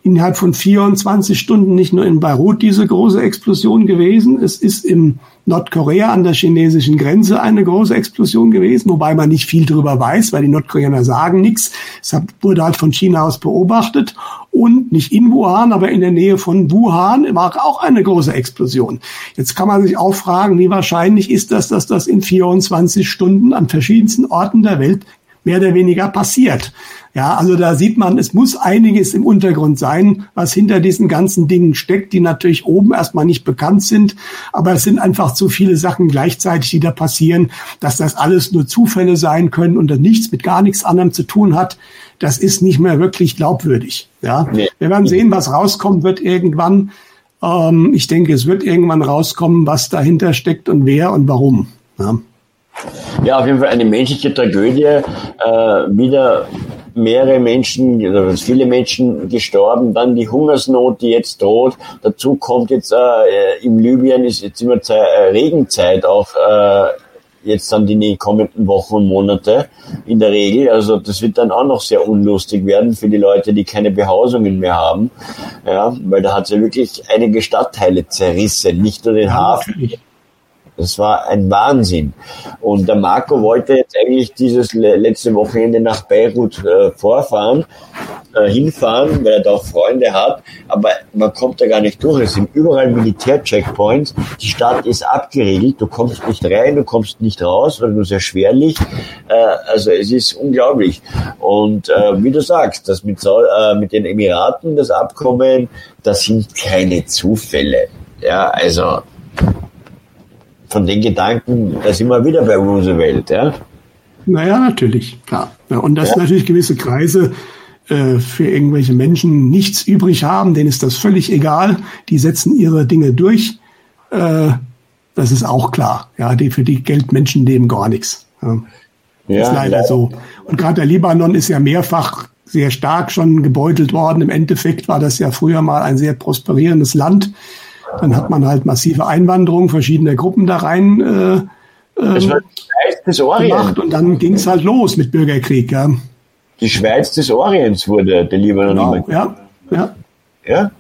innerhalb von 24 Stunden nicht nur in Beirut diese große Explosion gewesen, es ist in Nordkorea an der chinesischen Grenze eine große Explosion gewesen, wobei man nicht viel darüber weiß, weil die Nordkoreaner sagen nichts. Es wurde halt von China aus beobachtet und nicht in Wuhan, aber in der Nähe von Wuhan war auch eine große Explosion. Jetzt kann man sich auch fragen, wie wahrscheinlich ist das, dass das in 24 Stunden an verschiedensten Orten der Welt mehr oder weniger passiert. Ja, also da sieht man, es muss einiges im Untergrund sein, was hinter diesen ganzen Dingen steckt, die natürlich oben erstmal nicht bekannt sind. Aber es sind einfach zu viele Sachen gleichzeitig, die da passieren, dass das alles nur Zufälle sein können und das nichts mit gar nichts anderem zu tun hat. Das ist nicht mehr wirklich glaubwürdig. Ja, nee. wir werden sehen, was rauskommen wird irgendwann. Ähm, ich denke, es wird irgendwann rauskommen, was dahinter steckt und wer und warum. Ja. Ja, auf jeden Fall eine menschliche Tragödie. Äh, wieder mehrere Menschen, oder viele Menschen gestorben. Dann die Hungersnot, die jetzt droht. Dazu kommt jetzt äh, in Libyen ist jetzt immer Zeit, äh, Regenzeit auch äh, jetzt dann die kommenden Wochen und Monate in der Regel. Also das wird dann auch noch sehr unlustig werden für die Leute, die keine Behausungen mehr haben. Ja, weil da hat es ja wirklich einige Stadtteile zerrissen, nicht nur den Hafen. Das war ein Wahnsinn. Und der Marco wollte jetzt eigentlich dieses letzte Wochenende nach Beirut äh, vorfahren, äh, hinfahren, weil er da auch Freunde hat. Aber man kommt da gar nicht durch. Es sind überall Militärcheckpoints. Die Stadt ist abgeriegelt. Du kommst nicht rein, du kommst nicht raus, weil nur sehr schwerlich. Äh, also es ist unglaublich. Und äh, wie du sagst, das mit, äh, mit den Emiraten, das Abkommen, das sind keine Zufälle. Ja, also von den Gedanken, da sind wir wieder bei Roosevelt, ja? Naja, natürlich, klar. Ja, und dass ja. natürlich gewisse Kreise äh, für irgendwelche Menschen nichts übrig haben, denen ist das völlig egal. Die setzen ihre Dinge durch. Äh, das ist auch klar. Ja, die, für die Geld Menschen leben gar nichts. Ja. Ja, ist leider, leider so. Und gerade der Libanon ist ja mehrfach sehr stark schon gebeutelt worden. Im Endeffekt war das ja früher mal ein sehr prosperierendes Land. Dann hat man halt massive Einwanderung verschiedener Gruppen da rein äh, Orients. gemacht und dann ging es halt los mit Bürgerkrieg. Ja. Die Schweiz des Orients wurde der Libanon genau, immer. Ja, ja. ja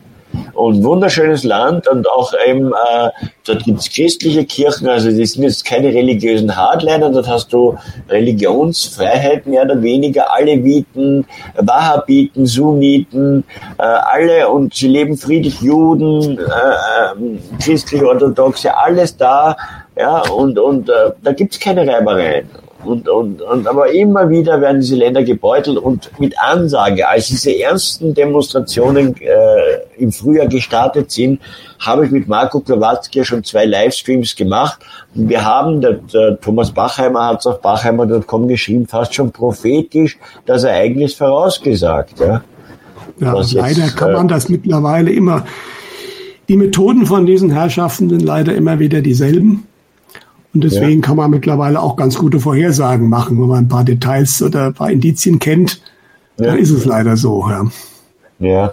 und wunderschönes Land und auch eben, äh, dort gibt's christliche Kirchen, also die sind jetzt keine religiösen Hardliner, dort hast du Religionsfreiheit mehr oder weniger, alle Wieten, Wahhabiten, Sunniten, äh, alle und sie leben friedlich, Juden, äh, äh, christliche Orthodoxe, alles da, ja, und, und äh, da gibt's keine Reibereien. Und, und, und, aber immer wieder werden diese Länder gebeutelt und mit Ansage, als diese ersten Demonstrationen äh, im Frühjahr gestartet sind, habe ich mit Marco Klowatzki schon zwei Livestreams gemacht und wir haben, der, der Thomas Bachheimer hat es auf bachheimer.com geschrieben, fast schon prophetisch das Ereignis vorausgesagt. Ja, ja leider jetzt, kann man äh, das mittlerweile immer. Die Methoden von diesen Herrschaften sind leider immer wieder dieselben. Und deswegen ja. kann man mittlerweile auch ganz gute Vorhersagen machen, wenn man ein paar Details oder ein paar Indizien kennt. Ja. Dann ist es leider so. Ja. Ja.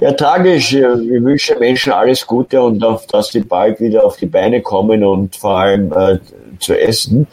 ja, tragisch. Ich wünsche Menschen alles Gute und auf, dass sie bald wieder auf die Beine kommen und vor allem äh, zu essen.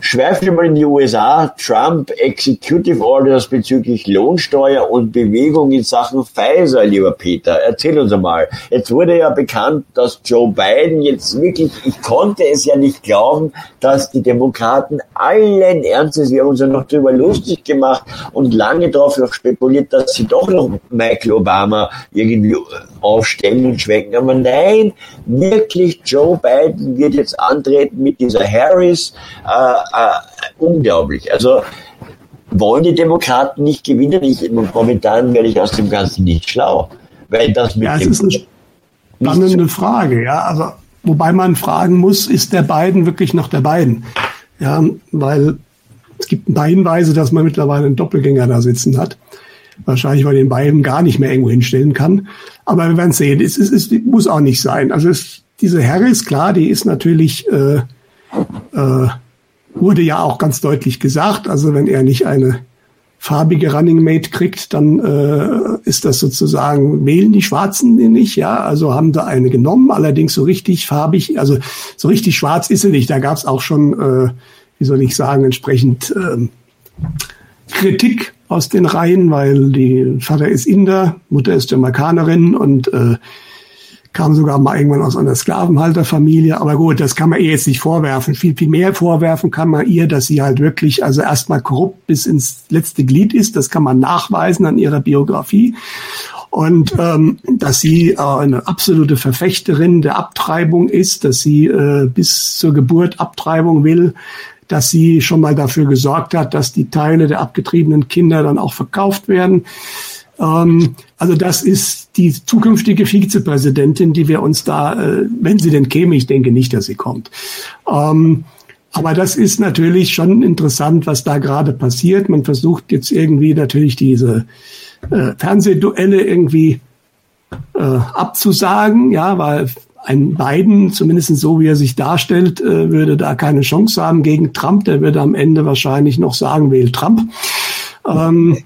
Schweifen wir mal in die USA. Trump Executive Orders bezüglich Lohnsteuer und Bewegung in Sachen Pfizer, lieber Peter. Erzähl uns einmal. Jetzt wurde ja bekannt, dass Joe Biden jetzt wirklich, ich konnte es ja nicht glauben, dass die Demokraten allen Ernstes, wir haben uns ja noch darüber lustig gemacht und lange darauf noch spekuliert, dass sie doch noch Michael Obama irgendwie aufstellen und schwenken. Aber nein, wirklich Joe Biden wird jetzt antreten mit dieser Harris. Äh, äh, unglaublich. Also wollen die Demokraten nicht gewinnen? Ich, momentan werde ich aus dem Ganzen nicht schlau. Weil das mit ja, es ist eine spannende Frage, ja. Also, wobei man fragen muss, ist der Biden wirklich noch der Biden? Ja, weil es gibt ein paar Hinweise, dass man mittlerweile einen Doppelgänger da sitzen hat. Wahrscheinlich, weil den Biden gar nicht mehr irgendwo hinstellen kann. Aber wir werden sehen. Es, es, es muss auch nicht sein. Also es, diese Harris, klar, die ist natürlich äh, äh, wurde ja auch ganz deutlich gesagt, also wenn er nicht eine farbige Running Mate kriegt, dann äh, ist das sozusagen, wählen die Schwarzen den nicht, ja, also haben da eine genommen, allerdings so richtig farbig, also so richtig schwarz ist sie nicht. Da gab es auch schon, äh, wie soll ich sagen, entsprechend äh, Kritik aus den Reihen, weil die Vater ist Inder, Mutter ist Jamaikanerin und äh, kam sogar mal irgendwann aus einer Sklavenhalterfamilie. Aber gut, das kann man ihr jetzt nicht vorwerfen. Viel, viel mehr vorwerfen kann man ihr, dass sie halt wirklich, also erstmal korrupt bis ins letzte Glied ist. Das kann man nachweisen an ihrer Biografie. Und ähm, dass sie äh, eine absolute Verfechterin der Abtreibung ist, dass sie äh, bis zur Geburt Abtreibung will, dass sie schon mal dafür gesorgt hat, dass die Teile der abgetriebenen Kinder dann auch verkauft werden. Ähm, also das ist die zukünftige Vizepräsidentin, die wir uns da, äh, wenn sie denn käme, ich denke nicht, dass sie kommt. Ähm, aber das ist natürlich schon interessant, was da gerade passiert. Man versucht jetzt irgendwie natürlich diese äh, Fernsehduelle irgendwie äh, abzusagen, ja, weil ein Biden, zumindest so wie er sich darstellt, würde da keine Chance haben gegen Trump. Der würde am Ende wahrscheinlich noch sagen, wählt Trump. Ähm,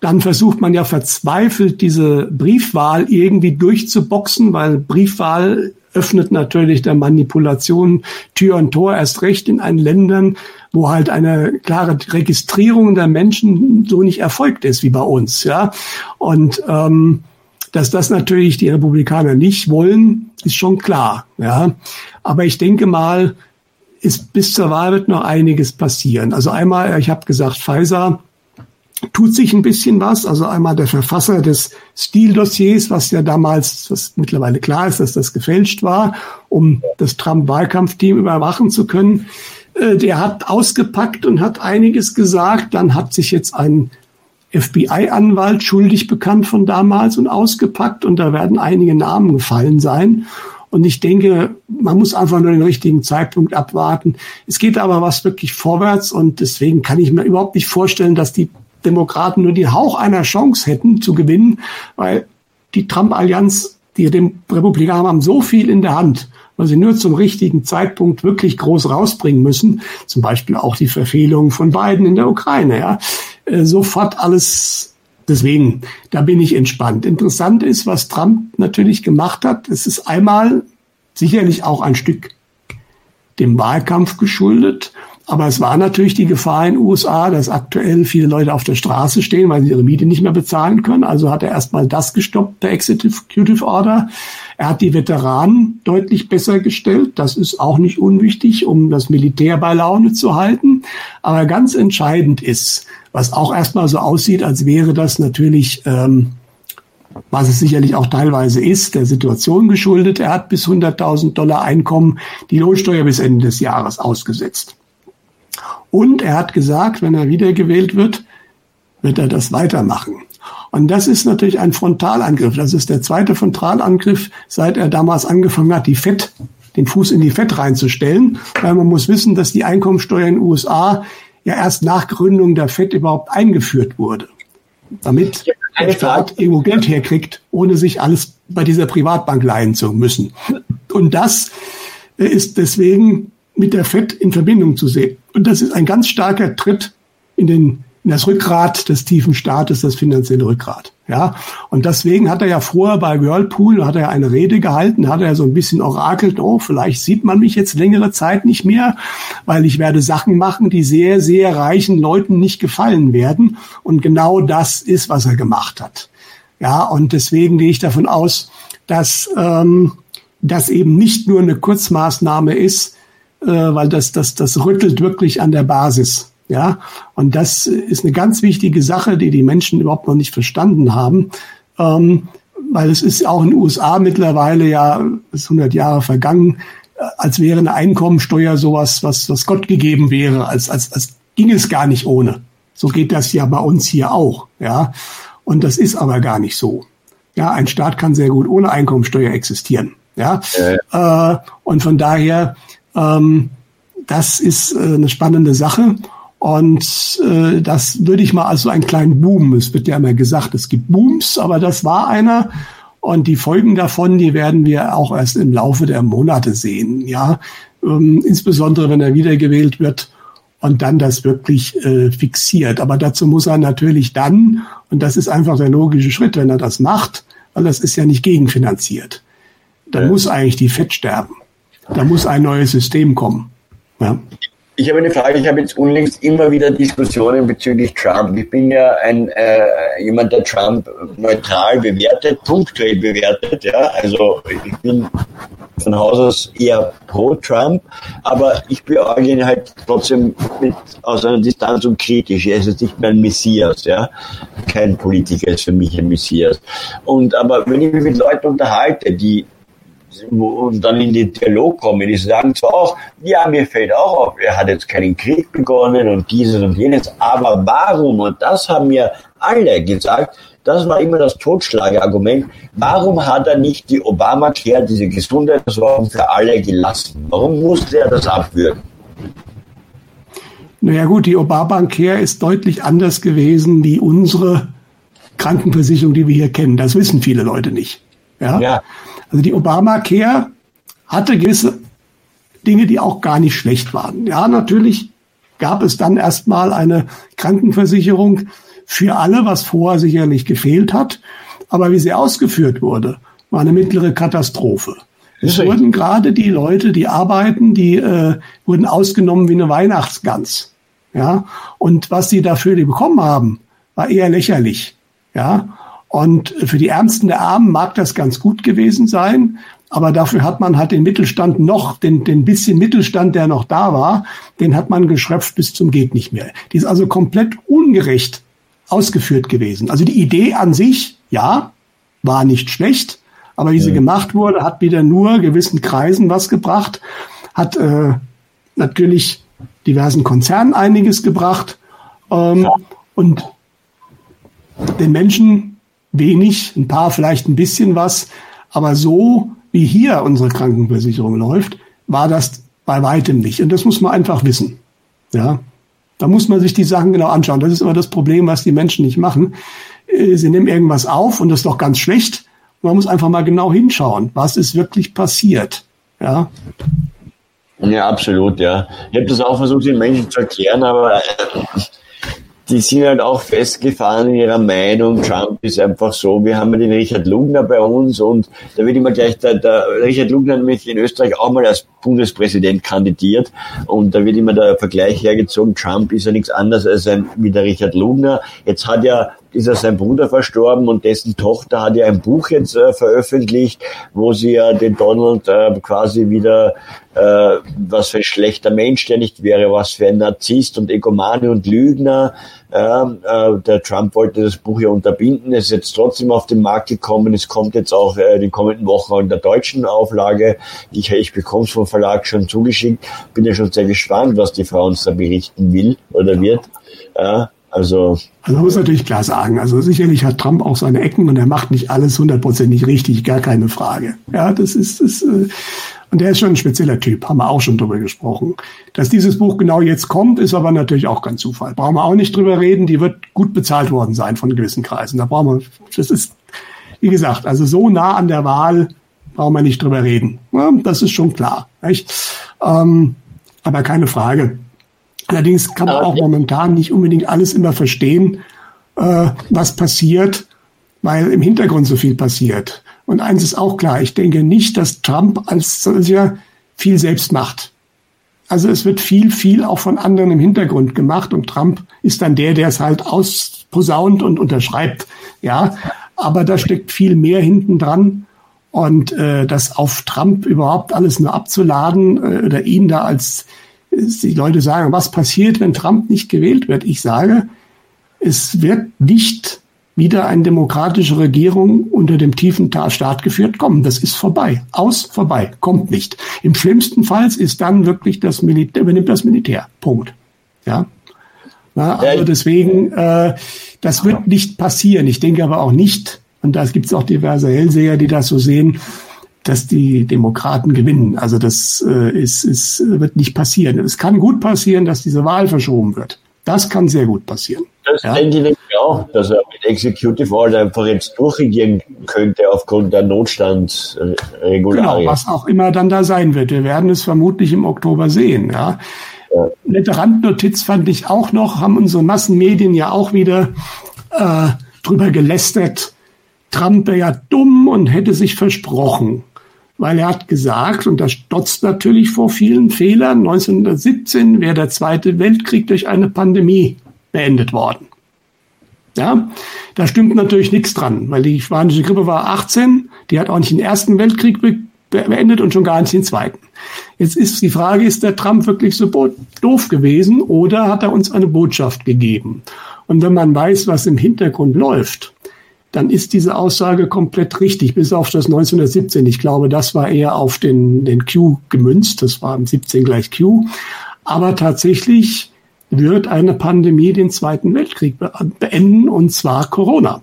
dann versucht man ja verzweifelt, diese Briefwahl irgendwie durchzuboxen, weil Briefwahl öffnet natürlich der Manipulation Tür und Tor erst recht in einen Ländern, wo halt eine klare Registrierung der Menschen so nicht erfolgt ist wie bei uns, ja. Und ähm, dass das natürlich die Republikaner nicht wollen, ist schon klar, ja. Aber ich denke mal, ist bis zur Wahl wird noch einiges passieren. Also einmal, ich habe gesagt, Pfizer tut sich ein bisschen was. Also einmal der Verfasser des Stildossiers, was ja damals, was mittlerweile klar ist, dass das gefälscht war, um das Trump-Wahlkampfteam überwachen zu können. Äh, der hat ausgepackt und hat einiges gesagt. Dann hat sich jetzt ein FBI-Anwalt schuldig bekannt von damals und ausgepackt und da werden einige Namen gefallen sein. Und ich denke, man muss einfach nur den richtigen Zeitpunkt abwarten. Es geht aber was wirklich vorwärts und deswegen kann ich mir überhaupt nicht vorstellen, dass die Demokraten nur die Hauch einer Chance hätten zu gewinnen, weil die Trump-Allianz, die Republikaner haben so viel in der Hand, weil sie nur zum richtigen Zeitpunkt wirklich groß rausbringen müssen. Zum Beispiel auch die Verfehlungen von Biden in der Ukraine. Ja. Äh, sofort alles. Deswegen, da bin ich entspannt. Interessant ist, was Trump natürlich gemacht hat. Es ist einmal sicherlich auch ein Stück dem Wahlkampf geschuldet. Aber es war natürlich die Gefahr in den USA, dass aktuell viele Leute auf der Straße stehen, weil sie ihre Miete nicht mehr bezahlen können. Also hat er erstmal das gestoppt, der Executive Order. Er hat die Veteranen deutlich besser gestellt. Das ist auch nicht unwichtig, um das Militär bei Laune zu halten. Aber ganz entscheidend ist, was auch erstmal so aussieht, als wäre das natürlich, ähm, was es sicherlich auch teilweise ist, der Situation geschuldet. Er hat bis 100.000 Dollar Einkommen die Lohnsteuer bis Ende des Jahres ausgesetzt. Und er hat gesagt, wenn er wiedergewählt wird, wird er das weitermachen. Und das ist natürlich ein Frontalangriff. Das ist der zweite Frontalangriff, seit er damals angefangen hat, die Fett, den Fuß in die Fett reinzustellen. Weil man muss wissen, dass die Einkommensteuer in den USA ja erst nach Gründung der Fed überhaupt eingeführt wurde. Damit der Staat irgendwo Geld herkriegt, ohne sich alles bei dieser Privatbank leihen zu müssen. Und das ist deswegen mit der FED in Verbindung zu sehen. Und das ist ein ganz starker Tritt in den in das Rückgrat des tiefen Staates, das finanzielle Rückgrat. Ja, und deswegen hat er ja vorher bei Whirlpool hat er eine Rede gehalten, hat er so ein bisschen orakelt, oh, vielleicht sieht man mich jetzt längere Zeit nicht mehr, weil ich werde Sachen machen, die sehr, sehr reichen Leuten nicht gefallen werden. Und genau das ist, was er gemacht hat. Ja, und deswegen gehe ich davon aus, dass ähm, das eben nicht nur eine Kurzmaßnahme ist, äh, weil das, das, das rüttelt wirklich an der Basis. Ja, und das ist eine ganz wichtige Sache, die die Menschen überhaupt noch nicht verstanden haben, ähm, weil es ist auch in den USA mittlerweile ja, ist 100 Jahre vergangen, äh, als wäre eine Einkommensteuer sowas, was, was Gott gegeben wäre, als, als, als ging es gar nicht ohne. So geht das ja bei uns hier auch, ja. Und das ist aber gar nicht so. Ja, ein Staat kann sehr gut ohne Einkommensteuer existieren, ja. Äh. Äh, und von daher ähm, das ist äh, eine spannende Sache. Und äh, das würde ich mal als so einen kleinen Boom, es wird ja immer gesagt, es gibt Booms, aber das war einer. Und die Folgen davon, die werden wir auch erst im Laufe der Monate sehen. Ja, ähm, insbesondere wenn er wiedergewählt wird und dann das wirklich äh, fixiert. Aber dazu muss er natürlich dann, und das ist einfach der logische Schritt, wenn er das macht, weil das ist ja nicht gegenfinanziert, dann ja. muss eigentlich die FED sterben. Da muss ein neues System kommen. Ja. Ich habe eine Frage. Ich habe jetzt unlängst immer wieder Diskussionen bezüglich Trump. Ich bin ja ein äh, jemand, der Trump neutral bewertet, punktuell bewertet. Ja, also ich bin von Haus aus eher pro Trump, aber ich beäugle ihn halt trotzdem mit, aus einer Distanz und kritisch. Er ist jetzt nicht mehr ein Messias, ja. Kein Politiker ist für mich ein Messias. Und aber wenn ich mich mit Leuten unterhalte, die und dann in den Dialog kommen. Die sagen zwar auch, ja, mir fällt auch auf, er hat jetzt keinen Krieg begonnen und dieses und jenes, aber warum, und das haben mir alle gesagt, das war immer das Totschlagargument, warum hat er nicht die Obamacare, diese Gesundheitssorgen für alle gelassen? Warum musste er das abwürgen? Naja gut, die Obamacare ist deutlich anders gewesen wie unsere Krankenversicherung, die wir hier kennen. Das wissen viele Leute nicht. Ja. ja. Also die Obamacare hatte gewisse Dinge, die auch gar nicht schlecht waren. Ja, natürlich gab es dann erstmal eine Krankenversicherung für alle, was vorher sicherlich gefehlt hat. Aber wie sie ausgeführt wurde, war eine mittlere Katastrophe. Es wurden gerade die Leute, die arbeiten, die äh, wurden ausgenommen wie eine Weihnachtsgans. Ja, und was sie dafür bekommen haben, war eher lächerlich. Ja, und für die Ärmsten der Armen mag das ganz gut gewesen sein, aber dafür hat man halt den Mittelstand noch, den, den bisschen Mittelstand, der noch da war, den hat man geschröpft bis zum geht nicht mehr. Die ist also komplett ungerecht ausgeführt gewesen. Also die Idee an sich, ja, war nicht schlecht, aber wie sie gemacht wurde, hat wieder nur gewissen Kreisen was gebracht, hat äh, natürlich diversen Konzernen einiges gebracht ähm, ja. und den Menschen wenig, ein paar vielleicht ein bisschen was. Aber so wie hier unsere Krankenversicherung läuft, war das bei weitem nicht. Und das muss man einfach wissen. Ja. Da muss man sich die Sachen genau anschauen. Das ist immer das Problem, was die Menschen nicht machen. Äh, sie nehmen irgendwas auf und das ist doch ganz schlecht. Man muss einfach mal genau hinschauen, was ist wirklich passiert. Ja. Ja, absolut, ja. Ich habe das auch versucht, den Menschen zu erklären, aber die sind halt auch festgefahren in ihrer Meinung. Trump ist einfach so. Wir haben ja den Richard Lugner bei uns und da wird immer gleich, der, der Richard Lugner nämlich in Österreich auch mal als Bundespräsident kandidiert und da wird immer der Vergleich hergezogen. Trump ist ja nichts anderes als ein, wie der Richard Lugner. Jetzt hat ja ist ja sein Bruder verstorben und dessen Tochter hat ja ein Buch jetzt äh, veröffentlicht, wo sie ja den Donald äh, quasi wieder, äh, was für ein schlechter Mensch der nicht wäre, was für ein Narzisst und Egomane und Lügner. Äh, der Trump wollte das Buch ja unterbinden, es ist jetzt trotzdem auf den Markt gekommen, es kommt jetzt auch äh, den kommenden Wochen in der deutschen Auflage. Ich, ich bekomme es vom Verlag schon zugeschickt, bin ja schon sehr gespannt, was die Frau uns da berichten will oder wird. Ja, also, also man muss natürlich klar sagen, also sicherlich hat Trump auch seine Ecken und er macht nicht alles hundertprozentig richtig, gar keine Frage. Ja, das ist, ist äh, und der ist schon ein spezieller Typ, haben wir auch schon drüber gesprochen. Dass dieses Buch genau jetzt kommt, ist aber natürlich auch kein Zufall. Brauchen wir auch nicht drüber reden, die wird gut bezahlt worden sein von gewissen Kreisen. Da brauchen wir, das ist, wie gesagt, also so nah an der Wahl brauchen wir nicht drüber reden. Ja, das ist schon klar. Nicht? Ähm, aber keine Frage. Allerdings kann man auch momentan nicht unbedingt alles immer verstehen, äh, was passiert, weil im Hintergrund so viel passiert. Und eins ist auch klar, ich denke nicht, dass Trump als solcher viel selbst macht. Also es wird viel, viel auch von anderen im Hintergrund gemacht und Trump ist dann der, der es halt ausposaunt und unterschreibt. Ja, aber da steckt viel mehr hinten dran. Und äh, das auf Trump überhaupt alles nur abzuladen äh, oder ihn da als die Leute sagen, was passiert, wenn Trump nicht gewählt wird? Ich sage, es wird nicht wieder eine demokratische Regierung unter dem tiefen Staat geführt kommen. Das ist vorbei. Aus, vorbei. Kommt nicht. Im schlimmsten Fall ist dann wirklich das Militär, übernimmt das Militär. Punkt. Ja. Na, also deswegen, äh, das wird nicht passieren. Ich denke aber auch nicht, und da gibt es auch diverse Hellseher, die das so sehen, dass die Demokraten gewinnen. Also das äh, ist, ist, wird nicht passieren. Es kann gut passieren, dass diese Wahl verschoben wird. Das kann sehr gut passieren. Das ja. denke ich nämlich auch, dass er mit Executive Order einfach jetzt durchregieren könnte aufgrund der Notstandsregularien. Genau, was auch immer dann da sein wird. Wir werden es vermutlich im Oktober sehen. Ja. ja. Nette Randnotiz fand ich auch noch, haben unsere Massenmedien ja auch wieder äh, drüber gelästert. Trump wäre ja dumm und hätte sich versprochen weil er hat gesagt, und das stotzt natürlich vor vielen Fehlern, 1917 wäre der Zweite Weltkrieg durch eine Pandemie beendet worden. Ja, da stimmt natürlich nichts dran, weil die spanische Grippe war 18, die hat auch nicht den Ersten Weltkrieg beendet und schon gar nicht den Zweiten. Jetzt ist die Frage, ist der Trump wirklich so doof gewesen oder hat er uns eine Botschaft gegeben? Und wenn man weiß, was im Hintergrund läuft, dann ist diese Aussage komplett richtig, bis auf das 1917. Ich glaube, das war eher auf den, den Q gemünzt. Das war im 17 gleich Q. Aber tatsächlich wird eine Pandemie den Zweiten Weltkrieg beenden, und zwar Corona.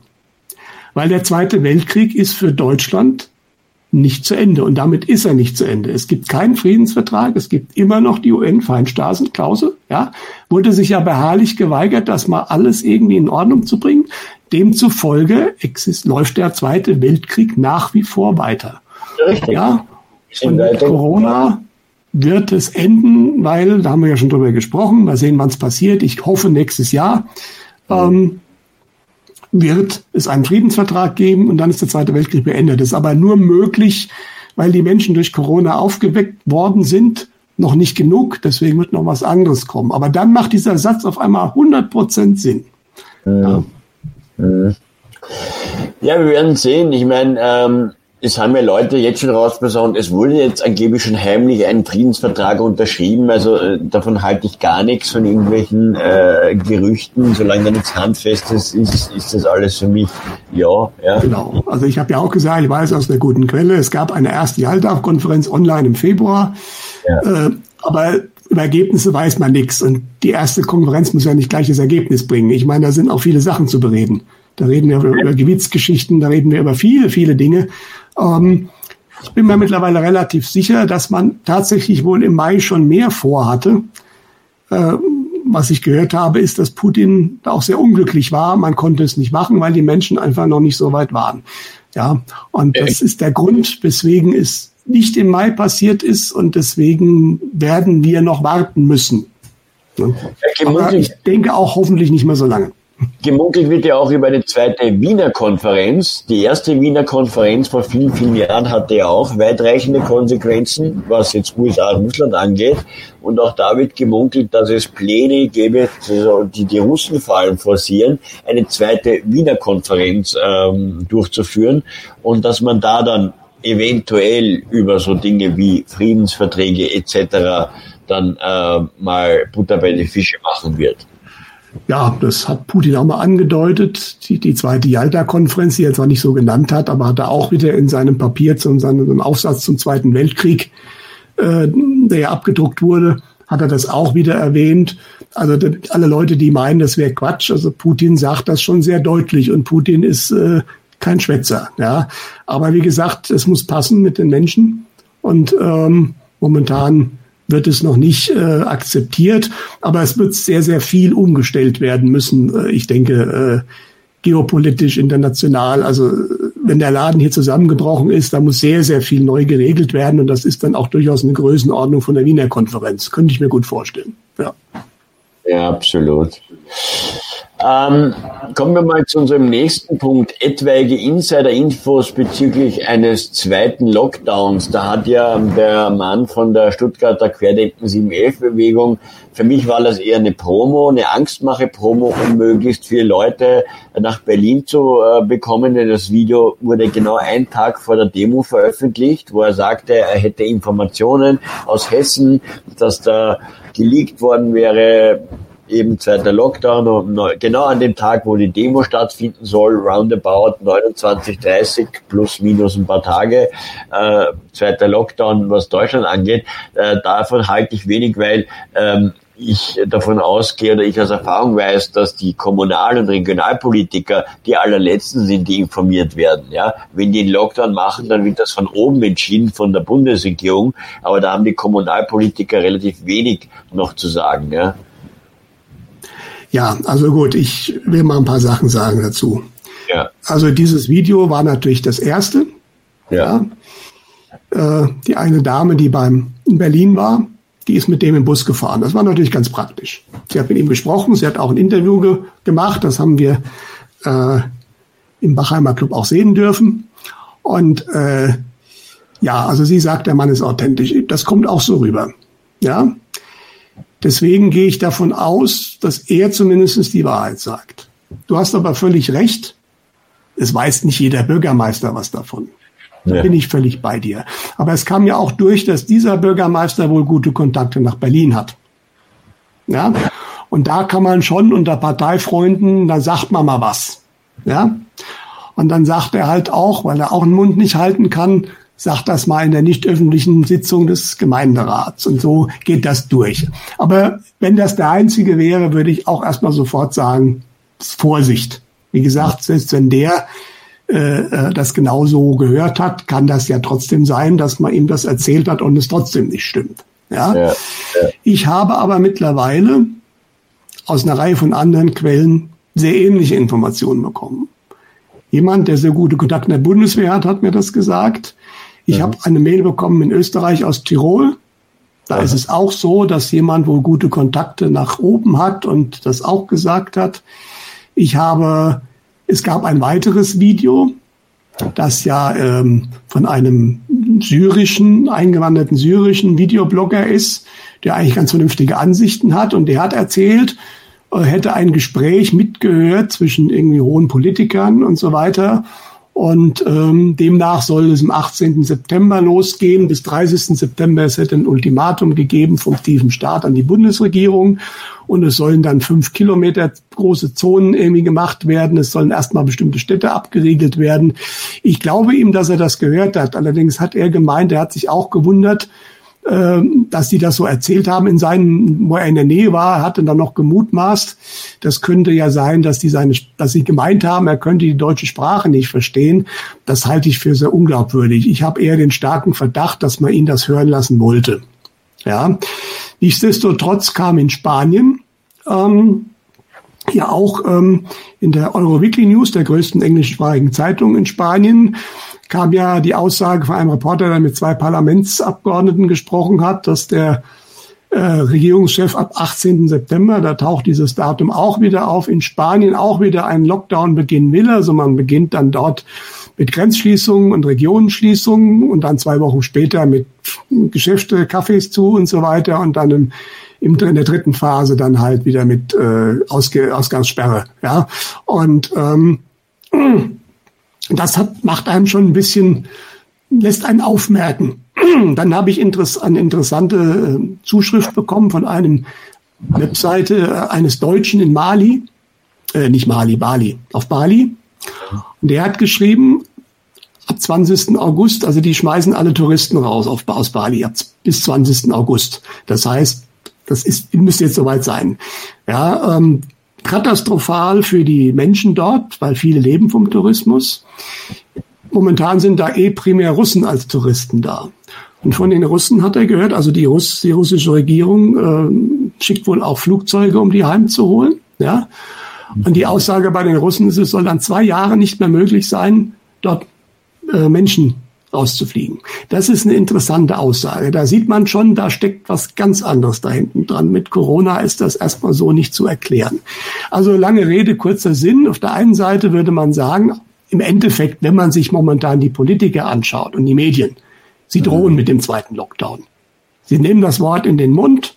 Weil der Zweite Weltkrieg ist für Deutschland nicht zu Ende. Und damit ist er nicht zu Ende. Es gibt keinen Friedensvertrag. Es gibt immer noch die UN-Feinstasenklausel. Ja, wurde sich ja beharrlich geweigert, das mal alles irgendwie in Ordnung zu bringen. Demzufolge exist, läuft der Zweite Weltkrieg nach wie vor weiter. Richtig. Ja, und mit Corona wird es enden, weil, da haben wir ja schon drüber gesprochen, mal sehen, wann es passiert. Ich hoffe nächstes Jahr ähm, wird es einen Friedensvertrag geben und dann ist der Zweite Weltkrieg beendet. Das ist aber nur möglich, weil die Menschen durch Corona aufgeweckt worden sind, noch nicht genug. Deswegen wird noch was anderes kommen. Aber dann macht dieser Satz auf einmal 100 Prozent Sinn. Ja. Mhm. Ja, wir werden sehen. Ich meine, ähm, es haben ja Leute jetzt schon rausbesorgt, es wurde jetzt angeblich schon heimlich ein Friedensvertrag unterschrieben. Also äh, davon halte ich gar nichts von irgendwelchen äh, Gerüchten. Solange da nichts Handfestes ist, ist das alles für mich ja. ja. Genau. Also ich habe ja auch gesagt, ich weiß aus einer guten Quelle, es gab eine erste Jalta-Konferenz online im Februar. Ja. Äh, aber über Ergebnisse weiß man nichts. Und die erste Konferenz muss ja nicht gleich das Ergebnis bringen. Ich meine, da sind auch viele Sachen zu bereden. Da reden wir über, über Gebietsgeschichten, da reden wir über viele, viele Dinge. Ähm, ich bin mir mittlerweile relativ sicher, dass man tatsächlich wohl im Mai schon mehr vorhatte. Äh, was ich gehört habe, ist, dass Putin auch sehr unglücklich war. Man konnte es nicht machen, weil die Menschen einfach noch nicht so weit waren. Ja, und das ist der Grund, weswegen es nicht im Mai passiert ist und deswegen werden wir noch warten müssen. Aber ich denke auch hoffentlich nicht mehr so lange. Gemunkelt wird ja auch über eine zweite Wiener Konferenz. Die erste Wiener Konferenz vor vielen, vielen Jahren hatte ja auch weitreichende Konsequenzen, was jetzt USA und Russland angeht. Und auch da wird gemunkelt, dass es Pläne gäbe, die die Russen vor allem forcieren, eine zweite Wiener Konferenz ähm, durchzuführen und dass man da dann eventuell über so Dinge wie Friedensverträge etc. dann äh, mal Butter bei die Fische machen wird. Ja, das hat Putin auch mal angedeutet. Die, die zweite Jalta-Konferenz, die er zwar nicht so genannt hat, aber hat er auch wieder in seinem Papier, zu seinem Aufsatz zum Zweiten Weltkrieg, äh, der ja abgedruckt wurde, hat er das auch wieder erwähnt. Also alle Leute, die meinen, das wäre Quatsch, also Putin sagt das schon sehr deutlich und Putin ist äh, kein Schwätzer. Ja, aber wie gesagt, es muss passen mit den Menschen und ähm, momentan wird es noch nicht äh, akzeptiert, aber es wird sehr, sehr viel umgestellt werden müssen. Äh, ich denke, äh, geopolitisch, international. Also wenn der Laden hier zusammengebrochen ist, da muss sehr, sehr viel neu geregelt werden und das ist dann auch durchaus eine Größenordnung von der Wiener Konferenz. Könnte ich mir gut vorstellen. Ja, ja absolut. Ähm, kommen wir mal zu unserem nächsten Punkt, etwaige Insider-Infos bezüglich eines zweiten Lockdowns. Da hat ja der Mann von der Stuttgarter Querdenken 711-Bewegung, für mich war das eher eine Promo, eine Angstmache-Promo, um möglichst viele Leute nach Berlin zu äh, bekommen. Denn das Video wurde genau einen Tag vor der Demo veröffentlicht, wo er sagte, er hätte Informationen aus Hessen, dass da geleakt worden wäre, eben zweiter Lockdown und genau an dem Tag, wo die Demo stattfinden soll, roundabout 29, 30 plus minus ein paar Tage, äh, zweiter Lockdown, was Deutschland angeht, äh, davon halte ich wenig, weil ähm, ich davon ausgehe oder ich aus Erfahrung weiß, dass die Kommunal- und Regionalpolitiker die allerletzten sind, die informiert werden. Ja, wenn die einen Lockdown machen, dann wird das von oben entschieden von der Bundesregierung, aber da haben die Kommunalpolitiker relativ wenig noch zu sagen. Ja. Ja, also gut, ich will mal ein paar Sachen sagen dazu. Ja. Also dieses Video war natürlich das erste. Ja. ja. Äh, die eine Dame, die beim in Berlin war, die ist mit dem im Bus gefahren. Das war natürlich ganz praktisch. Sie hat mit ihm gesprochen, sie hat auch ein Interview ge gemacht, das haben wir äh, im Bachheimer Club auch sehen dürfen. Und äh, ja, also sie sagt, der Mann ist authentisch. Das kommt auch so rüber. Ja. Deswegen gehe ich davon aus, dass er zumindest die Wahrheit sagt. Du hast aber völlig recht. Es weiß nicht jeder Bürgermeister was davon. Da ja. bin ich völlig bei dir. Aber es kam ja auch durch, dass dieser Bürgermeister wohl gute Kontakte nach Berlin hat. Ja. Und da kann man schon unter Parteifreunden, da sagt man mal was. Ja. Und dann sagt er halt auch, weil er auch den Mund nicht halten kann, sagt das mal in der nicht öffentlichen Sitzung des Gemeinderats. Und so geht das durch. Aber wenn das der einzige wäre, würde ich auch erstmal sofort sagen, Vorsicht. Wie gesagt, selbst wenn der äh, äh, das genauso gehört hat, kann das ja trotzdem sein, dass man ihm das erzählt hat und es trotzdem nicht stimmt. Ja? ja, ja. Ich habe aber mittlerweile aus einer Reihe von anderen Quellen sehr ähnliche Informationen bekommen. Jemand, der sehr gute Kontakte in der Bundeswehr hat, hat mir das gesagt. Ich ja. habe eine Mail bekommen in Österreich aus Tirol. Da ist es auch so, dass jemand wohl gute Kontakte nach oben hat und das auch gesagt hat. Ich habe, es gab ein weiteres Video, das ja ähm, von einem syrischen, eingewanderten syrischen Videoblogger ist, der eigentlich ganz vernünftige Ansichten hat und der hat erzählt, er hätte ein Gespräch mitgehört zwischen irgendwie hohen Politikern und so weiter und ähm, demnach soll es am 18. September losgehen. Bis 30. September es hätte ein Ultimatum gegeben vom tiefen Staat an die Bundesregierung. Und es sollen dann fünf Kilometer große Zonen irgendwie gemacht werden. Es sollen erstmal bestimmte Städte abgeriegelt werden. Ich glaube ihm, dass er das gehört hat. Allerdings hat er gemeint, er hat sich auch gewundert, dass die das so erzählt haben in seinen, wo er in der Nähe war, hatte dann noch gemutmaßt. Das könnte ja sein, dass die seine, dass sie gemeint haben, er könnte die deutsche Sprache nicht verstehen. Das halte ich für sehr unglaubwürdig. Ich habe eher den starken Verdacht, dass man ihn das hören lassen wollte. Ja, nichtsdestotrotz kam in Spanien ähm, ja auch ähm, in der Euroweekly News, der größten englischsprachigen Zeitung in Spanien, kam ja die Aussage von einem Reporter, der mit zwei Parlamentsabgeordneten gesprochen hat, dass der äh, Regierungschef ab 18. September, da taucht dieses Datum auch wieder auf, in Spanien auch wieder einen Lockdown beginnen will. Also man beginnt dann dort mit Grenzschließungen und Regionenschließungen und dann zwei Wochen später mit Geschäfte, Cafés zu und so weiter und dann im, im, in der dritten Phase dann halt wieder mit äh, Ausge, Ausgangssperre. Ja, und ähm, das hat, macht einem schon ein bisschen, lässt einen aufmerken. Dann habe ich interess eine interessante äh, Zuschrift bekommen von einem Webseite äh, eines Deutschen in Mali, äh, nicht Mali, Bali, auf Bali. Und der hat geschrieben, ab 20. August, also die schmeißen alle Touristen raus auf, aus Bali ab, bis 20. August. Das heißt, das ist, müsste jetzt soweit sein. Ja, ähm, katastrophal für die Menschen dort, weil viele leben vom Tourismus. Momentan sind da eh primär Russen als Touristen da. Und von den Russen hat er gehört, also die, Russ, die russische Regierung äh, schickt wohl auch Flugzeuge, um die heimzuholen. Ja? Und die Aussage bei den Russen ist, es soll dann zwei Jahre nicht mehr möglich sein, dort äh, Menschen rauszufliegen. Das ist eine interessante Aussage. Da sieht man schon, da steckt was ganz anderes da hinten dran. Mit Corona ist das erstmal so nicht zu erklären. Also lange Rede, kurzer Sinn. Auf der einen Seite würde man sagen, im Endeffekt, wenn man sich momentan die Politiker anschaut und die Medien, sie drohen mit dem zweiten Lockdown. Sie nehmen das Wort in den Mund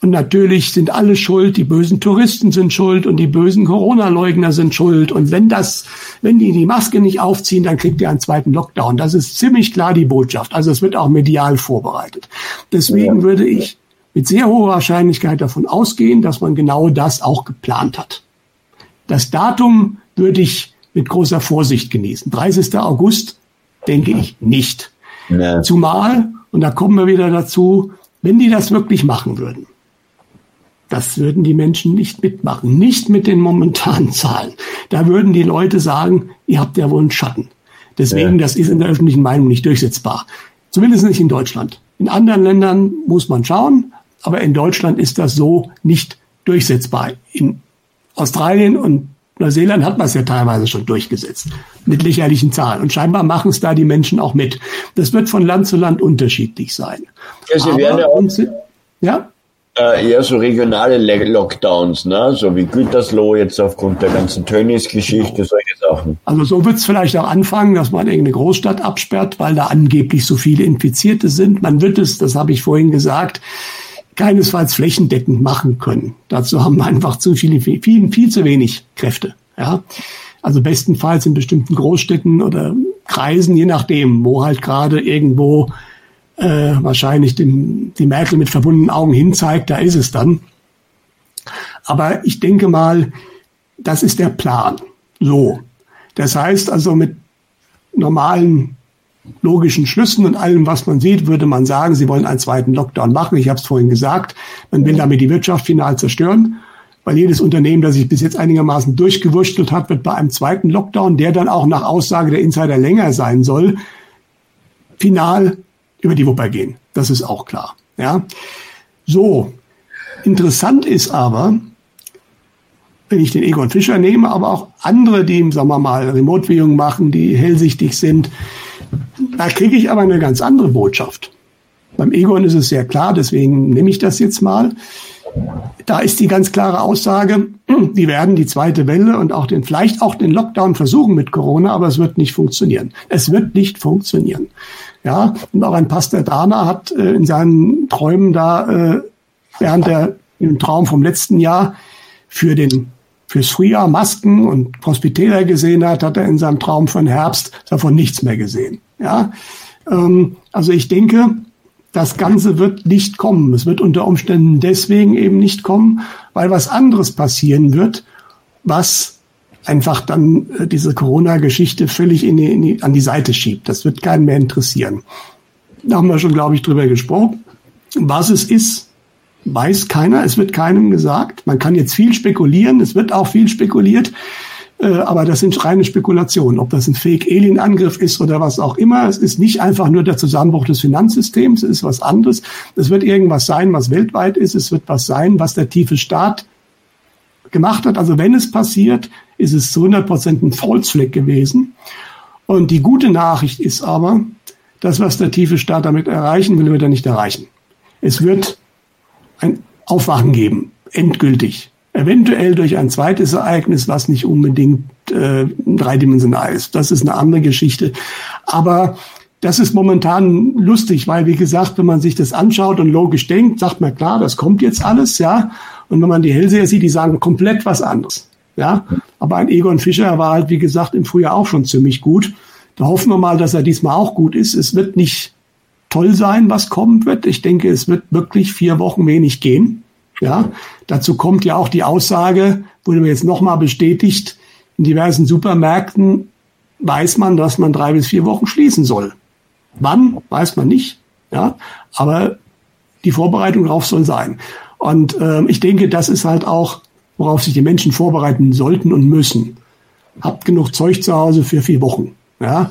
und natürlich sind alle schuld, die bösen Touristen sind schuld und die bösen Corona-Leugner sind schuld. Und wenn das, wenn die die Maske nicht aufziehen, dann kriegt ihr einen zweiten Lockdown. Das ist ziemlich klar die Botschaft. Also es wird auch medial vorbereitet. Deswegen würde ich mit sehr hoher Wahrscheinlichkeit davon ausgehen, dass man genau das auch geplant hat. Das Datum würde ich mit großer Vorsicht genießen. 30. August denke ich nicht. Ja. Zumal, und da kommen wir wieder dazu, wenn die das wirklich machen würden, das würden die Menschen nicht mitmachen, nicht mit den momentanen Zahlen. Da würden die Leute sagen, ihr habt ja wohl einen Schatten. Deswegen, ja. das ist in der öffentlichen Meinung nicht durchsetzbar. Zumindest nicht in Deutschland. In anderen Ländern muss man schauen, aber in Deutschland ist das so nicht durchsetzbar. In Australien und Neuseeland hat man es ja teilweise schon durchgesetzt mit lächerlichen Zahlen. Und scheinbar machen es da die Menschen auch mit. Das wird von Land zu Land unterschiedlich sein. Ja, sie werden ja auch, ja? Äh, eher so regionale Lockdowns, ne? so wie Gütersloh jetzt aufgrund der ganzen Tönnies-Geschichte, solche Sachen. Also so wird es vielleicht auch anfangen, dass man irgendeine Großstadt absperrt, weil da angeblich so viele Infizierte sind. Man wird es, das habe ich vorhin gesagt, keinesfalls flächendeckend machen können. Dazu haben wir einfach zu viele, viel, viel zu wenig Kräfte. Ja? Also bestenfalls in bestimmten Großstädten oder Kreisen, je nachdem, wo halt gerade irgendwo äh, wahrscheinlich den, die Merkel mit verbundenen Augen hinzeigt, da ist es dann. Aber ich denke mal, das ist der Plan. So. Das heißt also mit normalen logischen Schlüssen und allem, was man sieht, würde man sagen, sie wollen einen zweiten Lockdown machen. Ich habe es vorhin gesagt, man will damit die Wirtschaft final zerstören, weil jedes Unternehmen, das sich bis jetzt einigermaßen durchgewurschtelt hat, wird bei einem zweiten Lockdown, der dann auch nach Aussage der Insider länger sein soll, final über die Wupper gehen. Das ist auch klar. Ja. So. Interessant ist aber, wenn ich den Egon Fischer nehme, aber auch andere, die, sagen wir mal, Remote-Viewing machen, die hellsichtig sind, da kriege ich aber eine ganz andere Botschaft. Beim Egon ist es sehr klar, deswegen nehme ich das jetzt mal. Da ist die ganz klare Aussage, die werden die zweite Welle und auch den, vielleicht auch den Lockdown versuchen mit Corona, aber es wird nicht funktionieren. Es wird nicht funktionieren. Ja, und auch ein Pastor Dana hat äh, in seinen Träumen da äh, während der im Traum vom letzten Jahr für den fürs Frühjahr Masken und Hospitäler gesehen hat, hat er in seinem Traum von Herbst davon nichts mehr gesehen. Ja, ähm, also ich denke, das Ganze wird nicht kommen. Es wird unter Umständen deswegen eben nicht kommen, weil was anderes passieren wird, was einfach dann äh, diese Corona-Geschichte völlig in die, in die, an die Seite schiebt. Das wird keinen mehr interessieren. Da haben wir schon, glaube ich, drüber gesprochen. Was es ist, weiß keiner, es wird keinem gesagt. Man kann jetzt viel spekulieren, es wird auch viel spekuliert, äh, aber das sind reine Spekulationen. Ob das ein Fake-Alien-Angriff ist oder was auch immer, es ist nicht einfach nur der Zusammenbruch des Finanzsystems, es ist was anderes. Es wird irgendwas sein, was weltweit ist, es wird was sein, was der tiefe Staat gemacht hat. Also wenn es passiert, ist es zu 100 Prozent ein False-Fleck gewesen. Und die gute Nachricht ist aber, das, was der tiefe Staat damit erreichen will, wird er nicht erreichen. Es wird ein Aufwachen geben, endgültig. Eventuell durch ein zweites Ereignis, was nicht unbedingt äh, dreidimensional ist. Das ist eine andere Geschichte. Aber das ist momentan lustig, weil wie gesagt, wenn man sich das anschaut und logisch denkt, sagt man klar, das kommt jetzt alles, ja. Und wenn man die Hellseher sieht, die sagen komplett was anderes, ja. Aber ein Egon Fischer war halt, wie gesagt, im Frühjahr auch schon ziemlich gut. Da hoffen wir mal, dass er diesmal auch gut ist. Es wird nicht toll sein, was kommen wird. Ich denke, es wird wirklich vier Wochen wenig gehen. Ja, dazu kommt ja auch die Aussage, wurde mir jetzt nochmal bestätigt, in diversen Supermärkten weiß man, dass man drei bis vier Wochen schließen soll. Wann, weiß man nicht. Ja, aber die Vorbereitung darauf soll sein. Und äh, ich denke, das ist halt auch, worauf sich die Menschen vorbereiten sollten und müssen. Habt genug Zeug zu Hause für vier Wochen. Ja.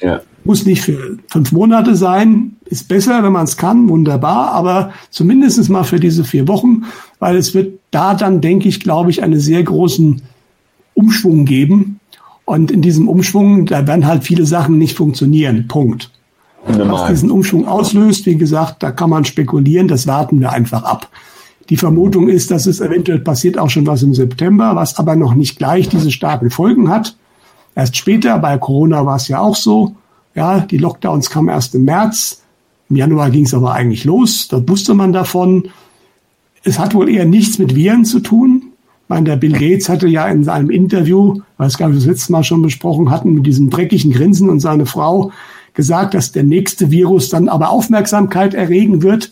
ja. Muss nicht für fünf Monate sein, ist besser, wenn man es kann, wunderbar, aber zumindest mal für diese vier Wochen, weil es wird da dann, denke ich, glaube ich, einen sehr großen Umschwung geben. Und in diesem Umschwung, da werden halt viele Sachen nicht funktionieren. Punkt. Was diesen Umschwung auslöst, wie gesagt, da kann man spekulieren, das warten wir einfach ab. Die Vermutung ist, dass es eventuell passiert auch schon was im September, was aber noch nicht gleich diese starken Folgen hat. Erst später, bei Corona war es ja auch so. Ja, die Lockdowns kamen erst im März. Im Januar ging es aber eigentlich los. Da wusste man davon. Es hat wohl eher nichts mit Viren zu tun. Ich meine, der Bill Gates hatte ja in seinem Interview, weiß gar nicht, das letzte Mal schon besprochen hatten, mit diesem dreckigen Grinsen und seine Frau gesagt, dass der nächste Virus dann aber Aufmerksamkeit erregen wird.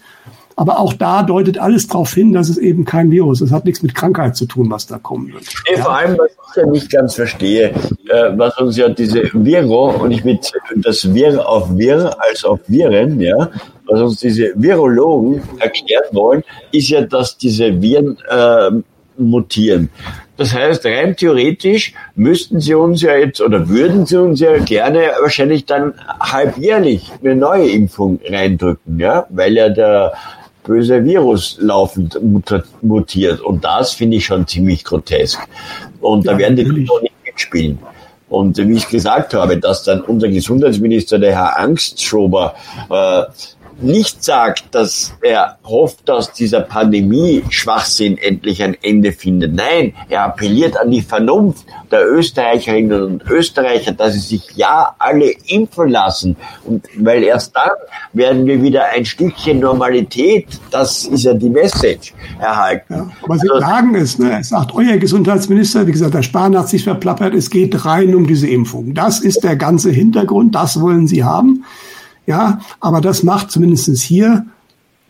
Aber auch da deutet alles darauf hin, dass es eben kein Virus ist. Es hat nichts mit Krankheit zu tun, was da kommen wird. Ja. Vor allem, was ich ja nicht ganz verstehe, äh, was uns ja diese Viro, und ich mit das Wir auf Wir als auf Viren, ja, was uns diese Virologen erklären wollen, ist ja, dass diese Viren äh, mutieren. Das heißt, rein theoretisch müssten sie uns ja jetzt oder würden sie uns ja gerne wahrscheinlich dann halbjährlich eine neue Impfung reindrücken, ja, weil ja der böse Virus laufend mutiert. Und das finde ich schon ziemlich grotesk. Und ja, da werden die Leute auch nicht mitspielen. Und wie ich gesagt habe, dass dann unser Gesundheitsminister, der Herr Angstschober, äh, nicht sagt, dass er hofft, dass dieser Pandemie Schwachsinn endlich ein Ende findet. Nein, er appelliert an die Vernunft der Österreicherinnen und Österreicher, dass sie sich ja alle impfen lassen. Und weil erst dann werden wir wieder ein Stückchen Normalität, das ist ja die Message, erhalten. Ja, aber Sie also, sagen es, ne? sagt euer Gesundheitsminister, wie gesagt, der Spahn hat sich verplappert, es geht rein um diese Impfung. Das ist der ganze Hintergrund, das wollen Sie haben. Ja, aber das macht zumindest hier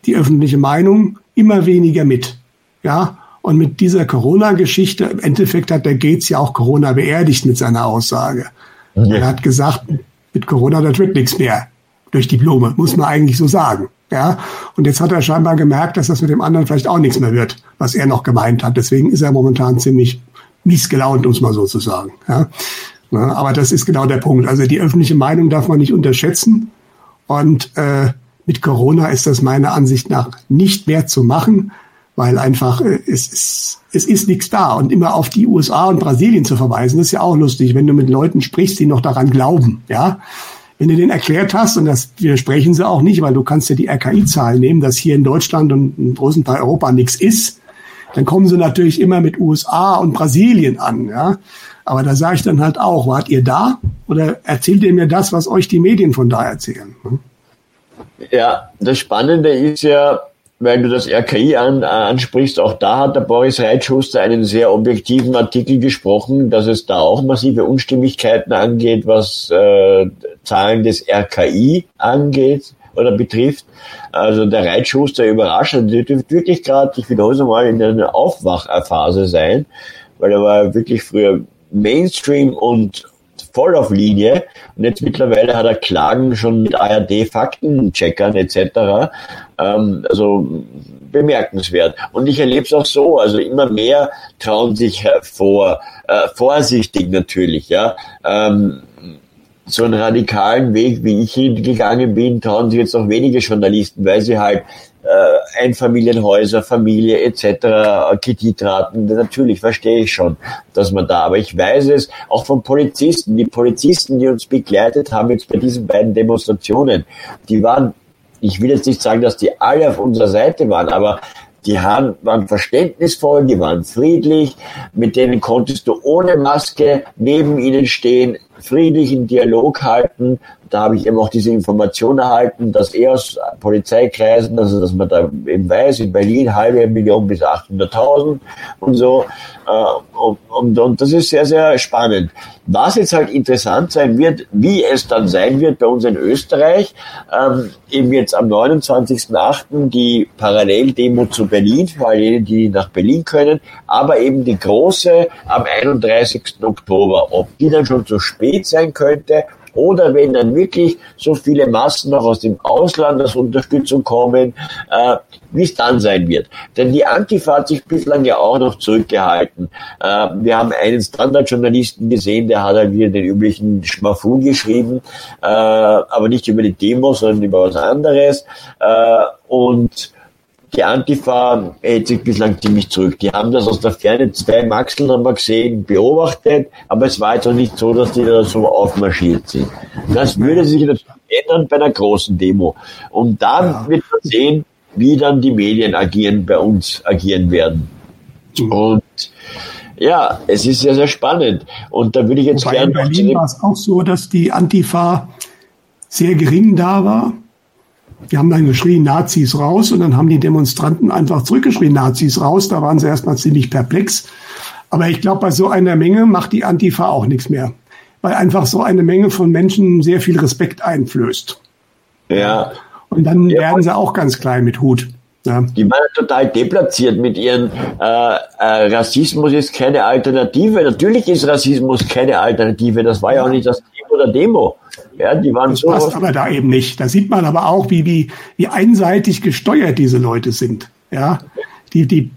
die öffentliche Meinung immer weniger mit. Ja, und mit dieser Corona-Geschichte, im Endeffekt hat der Gates ja auch Corona beerdigt mit seiner Aussage. Ja. Er hat gesagt, mit Corona, das wird nichts mehr. Durch die Blume, muss man eigentlich so sagen. Ja, und jetzt hat er scheinbar gemerkt, dass das mit dem anderen vielleicht auch nichts mehr wird, was er noch gemeint hat. Deswegen ist er momentan ziemlich mies gelaunt, um es mal so zu sagen. Ja, aber das ist genau der Punkt. Also die öffentliche Meinung darf man nicht unterschätzen. Und äh, mit Corona ist das meiner Ansicht nach nicht mehr zu machen, weil einfach äh, es ist, es ist nichts da. Und immer auf die USA und Brasilien zu verweisen, ist ja auch lustig, wenn du mit Leuten sprichst, die noch daran glauben. Ja, wenn du denen erklärt hast, und das widersprechen sie auch nicht, weil du kannst ja die RKI-Zahlen nehmen, dass hier in Deutschland und in großen Teil Europa nichts ist, dann kommen sie natürlich immer mit USA und Brasilien an. Ja? Aber da sage ich dann halt auch, wart ihr da oder erzählt ihr mir das, was euch die Medien von da erzählen? Hm? Ja, das Spannende ist ja, weil du das RKI an, ansprichst, auch da hat der Boris Reitschuster einen sehr objektiven Artikel gesprochen, dass es da auch massive Unstimmigkeiten angeht, was äh, Zahlen des RKI angeht oder betrifft. Also der Reitschuster überrascht, der dürfte wirklich gerade, ich wiederhole es mal, in einer Aufwachphase sein, weil er war wirklich früher Mainstream und voll auf Linie. Und jetzt mittlerweile hat er Klagen schon mit ARD-Faktencheckern etc. Ähm, also bemerkenswert. Und ich erlebe es auch so, also immer mehr trauen sich hervor, äh, vorsichtig natürlich, ja. Ähm, so einen radikalen Weg, wie ich gegangen bin, trauen sich jetzt auch wenige Journalisten, weil sie halt äh, Einfamilienhäuser, Familie etc., Kreditraten, natürlich verstehe ich schon, dass man da, aber ich weiß es auch von Polizisten, die Polizisten, die uns begleitet haben jetzt bei diesen beiden Demonstrationen, die waren, ich will jetzt nicht sagen, dass die alle auf unserer Seite waren, aber die haben, waren verständnisvoll, die waren friedlich, mit denen konntest du ohne Maske neben ihnen stehen, friedlichen Dialog halten. Da habe ich eben auch diese Information erhalten, dass er aus Polizeikreisen, also dass man da eben weiß, in Berlin halbe Million bis 800.000 und so. Äh, und, und, und das ist sehr, sehr spannend. Was jetzt halt interessant sein wird, wie es dann sein wird bei uns in Österreich, ähm, eben jetzt am 29.08. die Paralleldemo zu Berlin, für alle, jene, die nach Berlin können, aber eben die große am 31. Oktober. Ob die dann schon zu spät sein könnte oder wenn dann wirklich so viele Massen noch aus dem Ausland als Unterstützung kommen, äh, wie es dann sein wird. Denn die Antifa hat sich bislang ja auch noch zurückgehalten. Äh, wir haben einen Standardjournalisten gesehen, der hat halt wieder den üblichen Schmafu geschrieben, äh, aber nicht über die Demo, sondern über was anderes. Äh, und die Antifa hält sich bislang ziemlich zurück. Die haben das aus der Ferne, zwei Maxeln haben wir gesehen, beobachtet, aber es war jetzt auch nicht so, dass die da so aufmarschiert sind. Das würde sich natürlich ändern bei einer großen Demo. Und dann ja. wird man sehen, wie dann die Medien agieren, bei uns agieren werden. Und ja, es ist sehr, sehr spannend. Und da würde ich jetzt gerne. In Berlin war es auch so, dass die Antifa sehr gering da war. Die haben dann geschrien, Nazis raus, und dann haben die Demonstranten einfach zurückgeschrien, Nazis raus. Da waren sie erstmal ziemlich perplex. Aber ich glaube, bei so einer Menge macht die Antifa auch nichts mehr, weil einfach so eine Menge von Menschen sehr viel Respekt einflößt. Ja. Und dann ja. werden sie auch ganz klein mit Hut. Ja. Die waren total deplatziert mit ihren äh, äh, Rassismus ist keine Alternative. Natürlich ist Rassismus keine Alternative. Das war ja auch nicht das Thema der Demo. Ja, die waren das so passt aber da eben nicht. Da sieht man aber auch, wie, wie, wie einseitig gesteuert diese Leute sind. Ja, die, die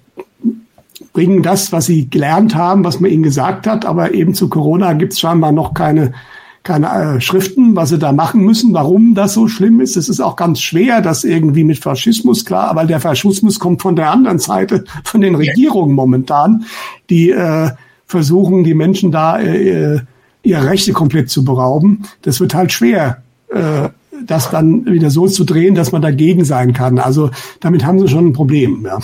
bringen das, was sie gelernt haben, was man ihnen gesagt hat, aber eben zu Corona gibt es scheinbar noch keine keine äh, Schriften, was sie da machen müssen, warum das so schlimm ist. Es ist auch ganz schwer, das irgendwie mit Faschismus klar, weil der Faschismus kommt von der anderen Seite, von den Regierungen momentan, die äh, versuchen, die Menschen da äh, ihre Rechte komplett zu berauben. Das wird halt schwer, äh, das dann wieder so zu drehen, dass man dagegen sein kann. Also damit haben sie schon ein Problem. Ja.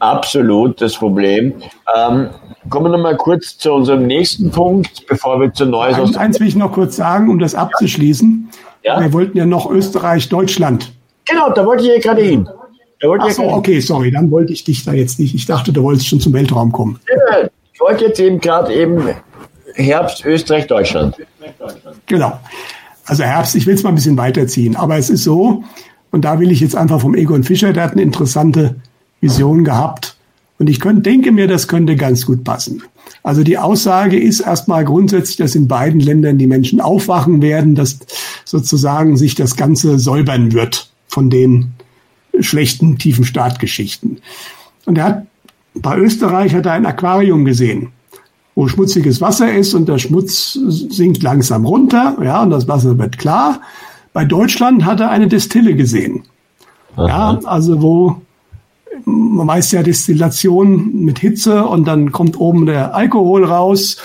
Absolut das Problem. Ähm, kommen wir noch mal kurz zu unserem nächsten Punkt, bevor wir zu Neues. Eins, eins will ich noch kurz sagen, um das abzuschließen. Ja? Wir wollten ja noch Österreich, Deutschland. Genau, da wollte ich ja gerade hin. Ach so, okay, sorry, dann wollte ich dich da jetzt nicht. Ich dachte, du wolltest schon zum Weltraum kommen. Ja, ich wollte jetzt eben gerade eben Herbst, Österreich, Deutschland. Genau. Also Herbst, ich will es mal ein bisschen weiterziehen. Aber es ist so, und da will ich jetzt einfach vom Egon Fischer, der hat eine interessante Vision gehabt. Und ich könnte, denke mir, das könnte ganz gut passen. Also die Aussage ist erstmal grundsätzlich, dass in beiden Ländern die Menschen aufwachen werden, dass sozusagen sich das Ganze säubern wird von den schlechten, tiefen Startgeschichten. Und er hat, bei Österreich hat er ein Aquarium gesehen, wo schmutziges Wasser ist und der Schmutz sinkt langsam runter, ja, und das Wasser wird klar. Bei Deutschland hat er eine Destille gesehen. Aha. Ja, also wo man weiß ja Destillation mit Hitze und dann kommt oben der Alkohol raus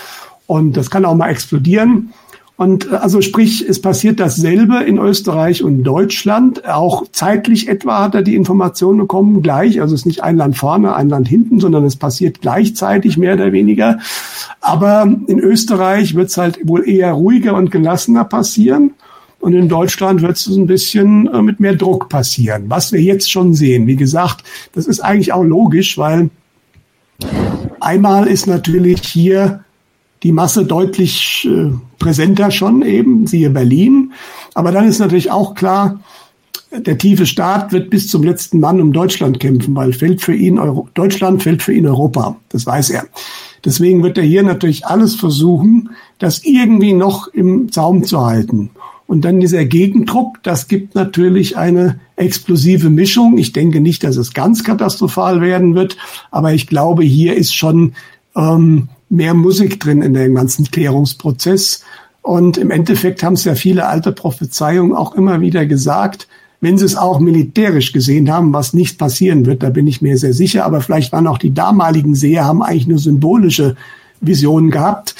und das kann auch mal explodieren. Und äh, also sprich, es passiert dasselbe in Österreich und Deutschland. Auch zeitlich etwa hat er die Information bekommen, gleich. Also es ist nicht ein Land vorne, ein Land hinten, sondern es passiert gleichzeitig mehr oder weniger. Aber in Österreich wird es halt wohl eher ruhiger und gelassener passieren. Und in Deutschland wird es ein bisschen äh, mit mehr Druck passieren, was wir jetzt schon sehen. Wie gesagt, das ist eigentlich auch logisch, weil einmal ist natürlich hier die Masse deutlich äh, präsenter schon eben, siehe Berlin. Aber dann ist natürlich auch klar, der tiefe Staat wird bis zum letzten Mann um Deutschland kämpfen, weil fällt für ihn Euro Deutschland fällt für ihn Europa. Das weiß er. Deswegen wird er hier natürlich alles versuchen, das irgendwie noch im Zaum zu halten. Und dann dieser Gegendruck, das gibt natürlich eine explosive Mischung. Ich denke nicht, dass es ganz katastrophal werden wird, aber ich glaube, hier ist schon ähm, mehr Musik drin in dem ganzen Klärungsprozess. Und im Endeffekt haben es ja viele alte Prophezeiungen auch immer wieder gesagt, wenn sie es auch militärisch gesehen haben, was nicht passieren wird, da bin ich mir sehr sicher. Aber vielleicht waren auch die damaligen Seher, haben eigentlich nur symbolische Visionen gehabt.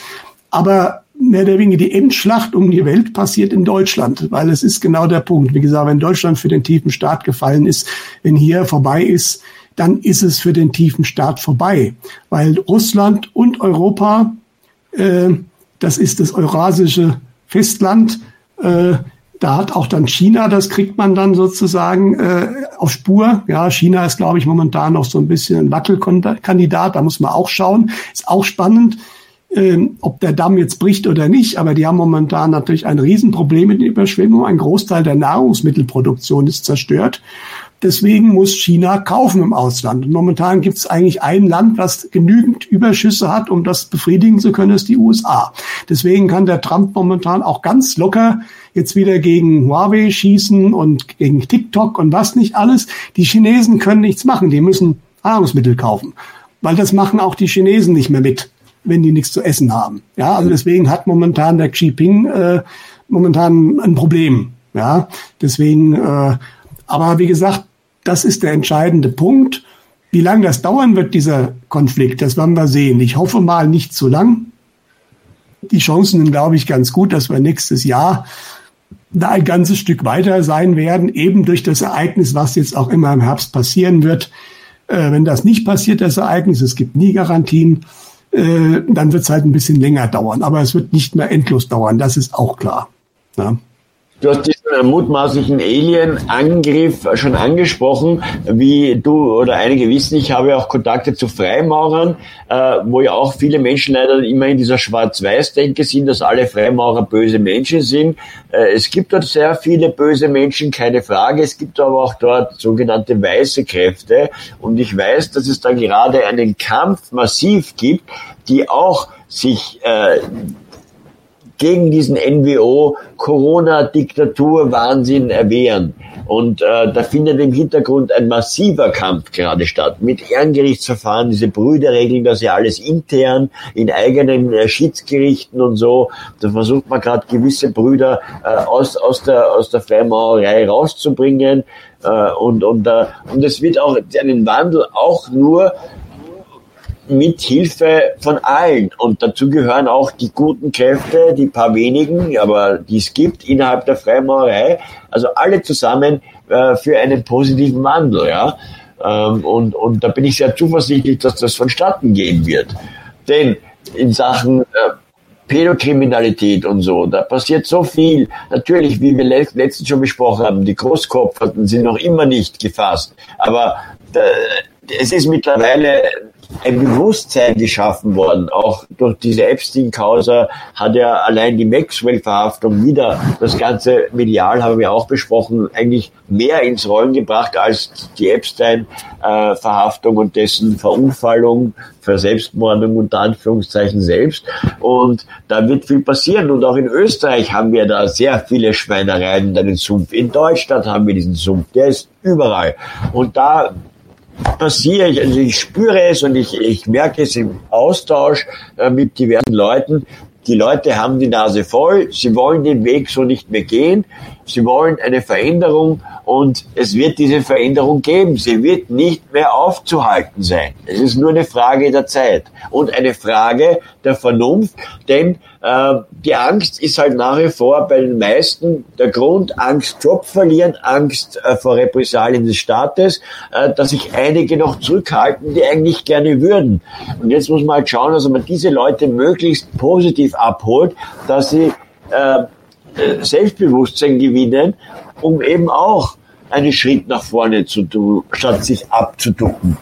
Aber mehr oder weniger die Endschlacht um die Welt passiert in Deutschland, weil es ist genau der Punkt. Wie gesagt, wenn Deutschland für den tiefen Staat gefallen ist, wenn hier vorbei ist, dann ist es für den tiefen Staat vorbei, weil Russland und Europa, äh, das ist das eurasische Festland, äh, da hat auch dann China, das kriegt man dann sozusagen äh, auf Spur. Ja, China ist, glaube ich, momentan noch so ein bisschen ein Wackelkandidat, da muss man auch schauen. Ist auch spannend ähm, ob der Damm jetzt bricht oder nicht, aber die haben momentan natürlich ein Riesenproblem mit den Überschwemmungen. Ein Großteil der Nahrungsmittelproduktion ist zerstört. Deswegen muss China kaufen im Ausland. Und momentan gibt es eigentlich ein Land, das genügend Überschüsse hat, um das befriedigen zu können, ist die USA. Deswegen kann der Trump momentan auch ganz locker jetzt wieder gegen Huawei schießen und gegen TikTok und was nicht alles. Die Chinesen können nichts machen. Die müssen Nahrungsmittel kaufen. Weil das machen auch die Chinesen nicht mehr mit wenn die nichts zu essen haben. Ja, also deswegen hat momentan der Xi Jinping äh, momentan ein Problem. Ja, deswegen, äh, aber wie gesagt, das ist der entscheidende Punkt. Wie lange das dauern wird, dieser Konflikt, das werden wir sehen. Ich hoffe mal nicht zu lang. Die Chancen sind, glaube ich, ganz gut, dass wir nächstes Jahr da ein ganzes Stück weiter sein werden, eben durch das Ereignis, was jetzt auch immer im Herbst passieren wird. Äh, wenn das nicht passiert, das Ereignis, es gibt nie Garantien, äh, dann wird es halt ein bisschen länger dauern. Aber es wird nicht mehr endlos dauern, das ist auch klar. Ja. Du hast diesen mutmaßlichen Alien-Angriff schon angesprochen, wie du oder einige wissen, ich habe auch Kontakte zu Freimaurern, äh, wo ja auch viele Menschen leider immer in dieser Schwarz-Weiß-Denke sind, dass alle Freimaurer böse Menschen sind. Äh, es gibt dort sehr viele böse Menschen, keine Frage. Es gibt aber auch dort sogenannte weiße Kräfte. Und ich weiß, dass es da gerade einen Kampf massiv gibt, die auch sich äh, gegen diesen NWO Corona-Diktatur-Wahnsinn erwehren. Und äh, da findet im Hintergrund ein massiver Kampf gerade statt. Mit Ehrengerichtsverfahren, diese Brüder regeln das ja alles intern in eigenen äh, Schiedsgerichten und so. Da versucht man gerade gewisse Brüder äh, aus, aus, der, aus der Freimaurerei rauszubringen. Äh, und, und, äh, und es wird auch einen Wandel auch nur mit Hilfe von allen. Und dazu gehören auch die guten Kräfte, die paar wenigen, aber die es gibt innerhalb der Freimaurerei. Also alle zusammen äh, für einen positiven Wandel, ja. Ähm, und, und da bin ich sehr zuversichtlich, dass das vonstatten gehen wird. Denn in Sachen äh, Pädokriminalität und so, da passiert so viel. Natürlich, wie wir letztens schon besprochen haben, die Großkopferten sind noch immer nicht gefasst. Aber äh, es ist mittlerweile ein Bewusstsein geschaffen worden. Auch durch diese Epstein-Causa hat ja allein die Maxwell-Verhaftung wieder das ganze medial, haben wir auch besprochen, eigentlich mehr ins Rollen gebracht als die Epstein-Verhaftung und dessen Verunfallung, Verselbstmordung unter Anführungszeichen selbst. Und da wird viel passieren. Und auch in Österreich haben wir da sehr viele Schweinereien in den Sumpf. In Deutschland haben wir diesen Sumpf. Der ist überall. Und da passiere ich, also ich spüre es und ich, ich merke es im Austausch äh, mit diversen Leuten. Die Leute haben die Nase voll, sie wollen den Weg so nicht mehr gehen, sie wollen eine Veränderung und es wird diese Veränderung geben. Sie wird nicht mehr aufzuhalten sein. Es ist nur eine Frage der Zeit und eine Frage der Vernunft, denn äh, die Angst ist halt nach wie vor bei den meisten der Grund, Angst Job verlieren, Angst äh, vor Repressalien des Staates, äh, dass sich einige noch zurückhalten, die eigentlich gerne würden. Und jetzt muss man halt schauen, dass man diese Leute möglichst positiv abholt, dass sie äh, Selbstbewusstsein gewinnen, um eben auch einen Schritt nach vorne zu tun, statt sich abzuducken.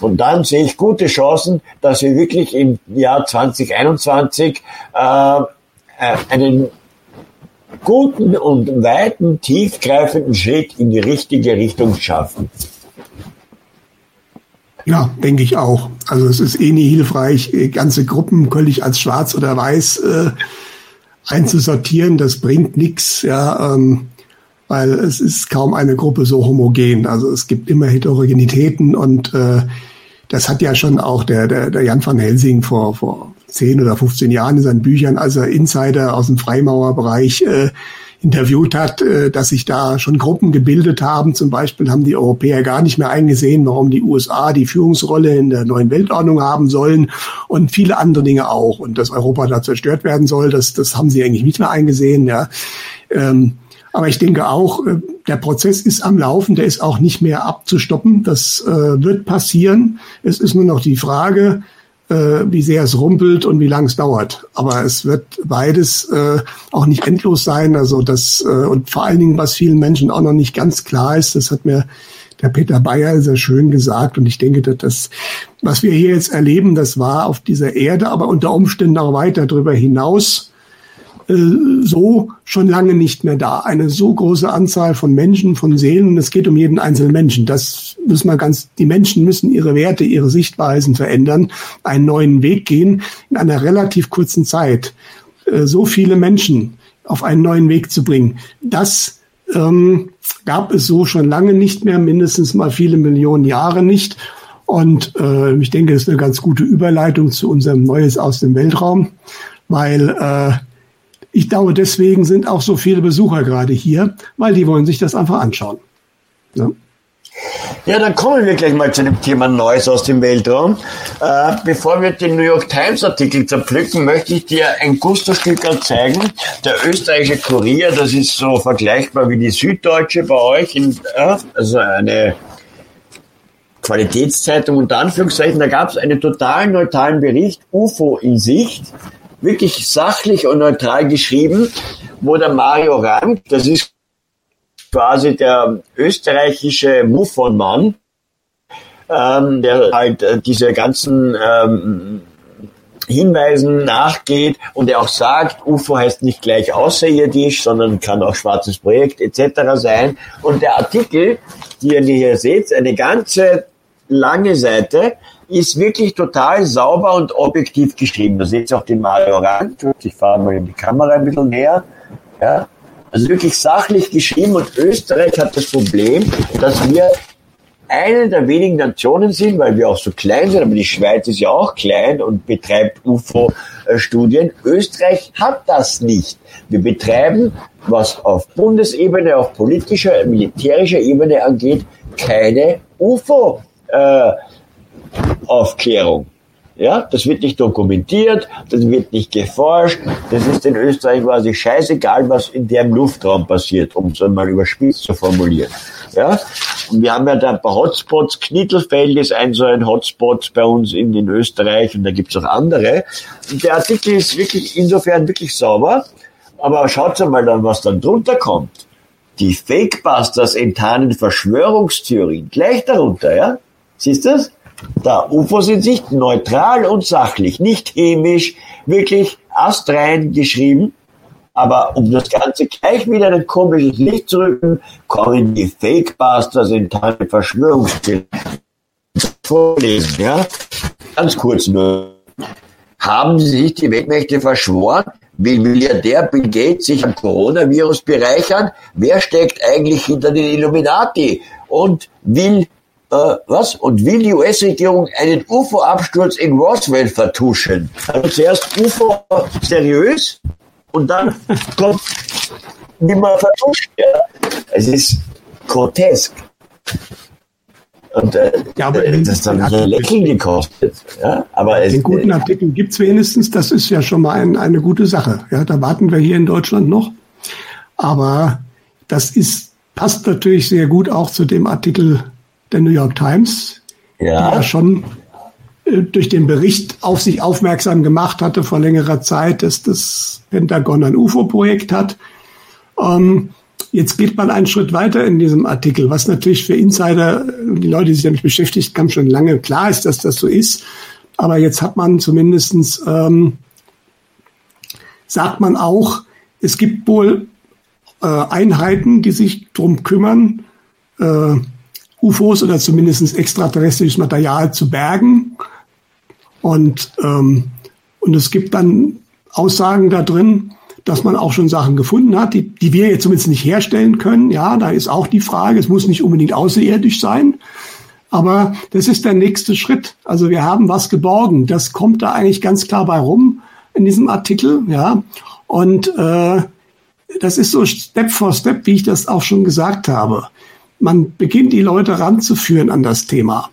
Und dann sehe ich gute Chancen, dass wir wirklich im Jahr 2021 äh, äh, einen guten und weiten, tiefgreifenden Schritt in die richtige Richtung schaffen. Ja, denke ich auch. Also es ist eh nie hilfreich, ganze Gruppen völlig als schwarz oder weiß äh, einzusortieren, das bringt nichts, ja, ähm, weil es ist kaum eine Gruppe so homogen. Also es gibt immer Heterogenitäten und äh, das hat ja schon auch der, der, der Jan van Helsing vor, vor 10 oder 15 Jahren in seinen Büchern, als er Insider aus dem Freimauerbereich äh, interviewt hat, äh, dass sich da schon Gruppen gebildet haben. Zum Beispiel haben die Europäer gar nicht mehr eingesehen, warum die USA die Führungsrolle in der neuen Weltordnung haben sollen und viele andere Dinge auch. Und dass Europa da zerstört werden soll, das, das haben sie eigentlich nicht mehr eingesehen. Ja. Ähm, aber ich denke auch, äh, der Prozess ist am Laufen, der ist auch nicht mehr abzustoppen. Das äh, wird passieren. Es ist nur noch die Frage, äh, wie sehr es rumpelt und wie lang es dauert. Aber es wird beides äh, auch nicht endlos sein. Also das äh, und vor allen Dingen, was vielen Menschen auch noch nicht ganz klar ist, das hat mir der Peter Bayer sehr schön gesagt. Und ich denke, dass das, was wir hier jetzt erleben, das war auf dieser Erde, aber unter Umständen auch weiter darüber hinaus äh, so schon lange nicht mehr da. Eine so große Anzahl von Menschen, von Seelen, es geht um jeden einzelnen Menschen. Das müssen wir ganz, die Menschen müssen ihre Werte, ihre Sichtweisen verändern, einen neuen Weg gehen in einer relativ kurzen Zeit. Äh, so viele Menschen auf einen neuen Weg zu bringen, das ähm, gab es so schon lange nicht mehr, mindestens mal viele Millionen Jahre nicht. Und äh, ich denke, das ist eine ganz gute Überleitung zu unserem Neues aus dem Weltraum, weil äh, ich glaube, deswegen sind auch so viele Besucher gerade hier, weil die wollen sich das einfach anschauen. Ja. Ja, dann kommen wir gleich mal zu dem Thema Neues aus dem Weltraum. Äh, bevor wir den New York Times Artikel zerpflücken, möchte ich dir ein Gusto-Stück zeigen. Der österreichische Kurier, das ist so vergleichbar wie die Süddeutsche bei euch, in, äh, also eine Qualitätszeitung unter Anführungszeichen. Da gab es einen total neutralen Bericht, UFO in Sicht wirklich sachlich und neutral geschrieben, wo der Mario Rank, das ist quasi der österreichische Muffonmann, ähm, der halt äh, diese ganzen ähm, Hinweisen nachgeht und er auch sagt, UFO heißt nicht gleich außerirdisch, sondern kann auch schwarzes Projekt etc. sein. Und der Artikel, die ihr hier seht, eine ganze lange Seite, ist wirklich total sauber und objektiv geschrieben. Da seht ihr auch den Mario Rand. Ich fahre mal in die Kamera ein bisschen näher. Ja, Also wirklich sachlich geschrieben und Österreich hat das Problem, dass wir eine der wenigen Nationen sind, weil wir auch so klein sind, aber die Schweiz ist ja auch klein und betreibt UFO-Studien. Österreich hat das nicht. Wir betreiben, was auf Bundesebene, auf politischer, militärischer Ebene angeht, keine UFO-Aufklärung. Ja, das wird nicht dokumentiert, das wird nicht geforscht. Das ist in Österreich quasi scheißegal, was in dem Luftraum passiert, um es einmal überspitzt zu formulieren. Ja, und wir haben ja da ein paar Hotspots. Knittelfeld ist ein so ein Hotspot bei uns in, in Österreich und da gibt's auch andere. Und der Artikel ist wirklich insofern wirklich sauber. Aber schaut mal dann, was dann drunter kommt. Die Fakebusters enttarnen Verschwörungstheorien. Gleich darunter, ja? Siehst du das? In Sicht neutral und sachlich, nicht chemisch, wirklich astrein geschrieben. Aber um das Ganze gleich wieder in ein komisches Licht zu rücken, kommen die Fakebusters in Teil Verschwörungstheorien vorlesen, ja? Ganz kurz nur. Haben Sie sich die Weltmächte verschworen? Will Milliardär Bill Gates sich am Coronavirus bereichern? Wer steckt eigentlich hinter den Illuminati? Und will äh, was? Und will die US-Regierung einen UFO-Absturz in Roswell vertuschen? Also zuerst UFO seriös und dann kommt nicht mehr vertuscht. Ja. Es ist grotesk. Und äh, ja, aber das dann so Lächeln gekostet. Ja, aber den es, guten Artikel gibt es wenigstens, das ist ja schon mal ein, eine gute Sache. Ja, da warten wir hier in Deutschland noch. Aber das ist, passt natürlich sehr gut auch zu dem Artikel der New York Times, ja. die ja schon äh, durch den Bericht auf sich aufmerksam gemacht hatte vor längerer Zeit, dass das Pentagon ein UFO-Projekt hat. Ähm, jetzt geht man einen Schritt weiter in diesem Artikel, was natürlich für Insider, die Leute, die sich damit beschäftigt haben, schon lange klar ist, dass das so ist. Aber jetzt hat man zumindestens ähm, sagt man auch, es gibt wohl äh, Einheiten, die sich drum kümmern, äh, UFOs oder zumindest extraterrestrisches Material zu bergen. Und, ähm, und es gibt dann Aussagen da drin, dass man auch schon Sachen gefunden hat, die, die wir jetzt zumindest nicht herstellen können. Ja, da ist auch die Frage, es muss nicht unbedingt außerirdisch sein. Aber das ist der nächste Schritt. Also wir haben was geborgen. Das kommt da eigentlich ganz klar bei rum in diesem Artikel. Ja, und äh, das ist so Step for Step, wie ich das auch schon gesagt habe man beginnt die Leute ranzuführen an das Thema.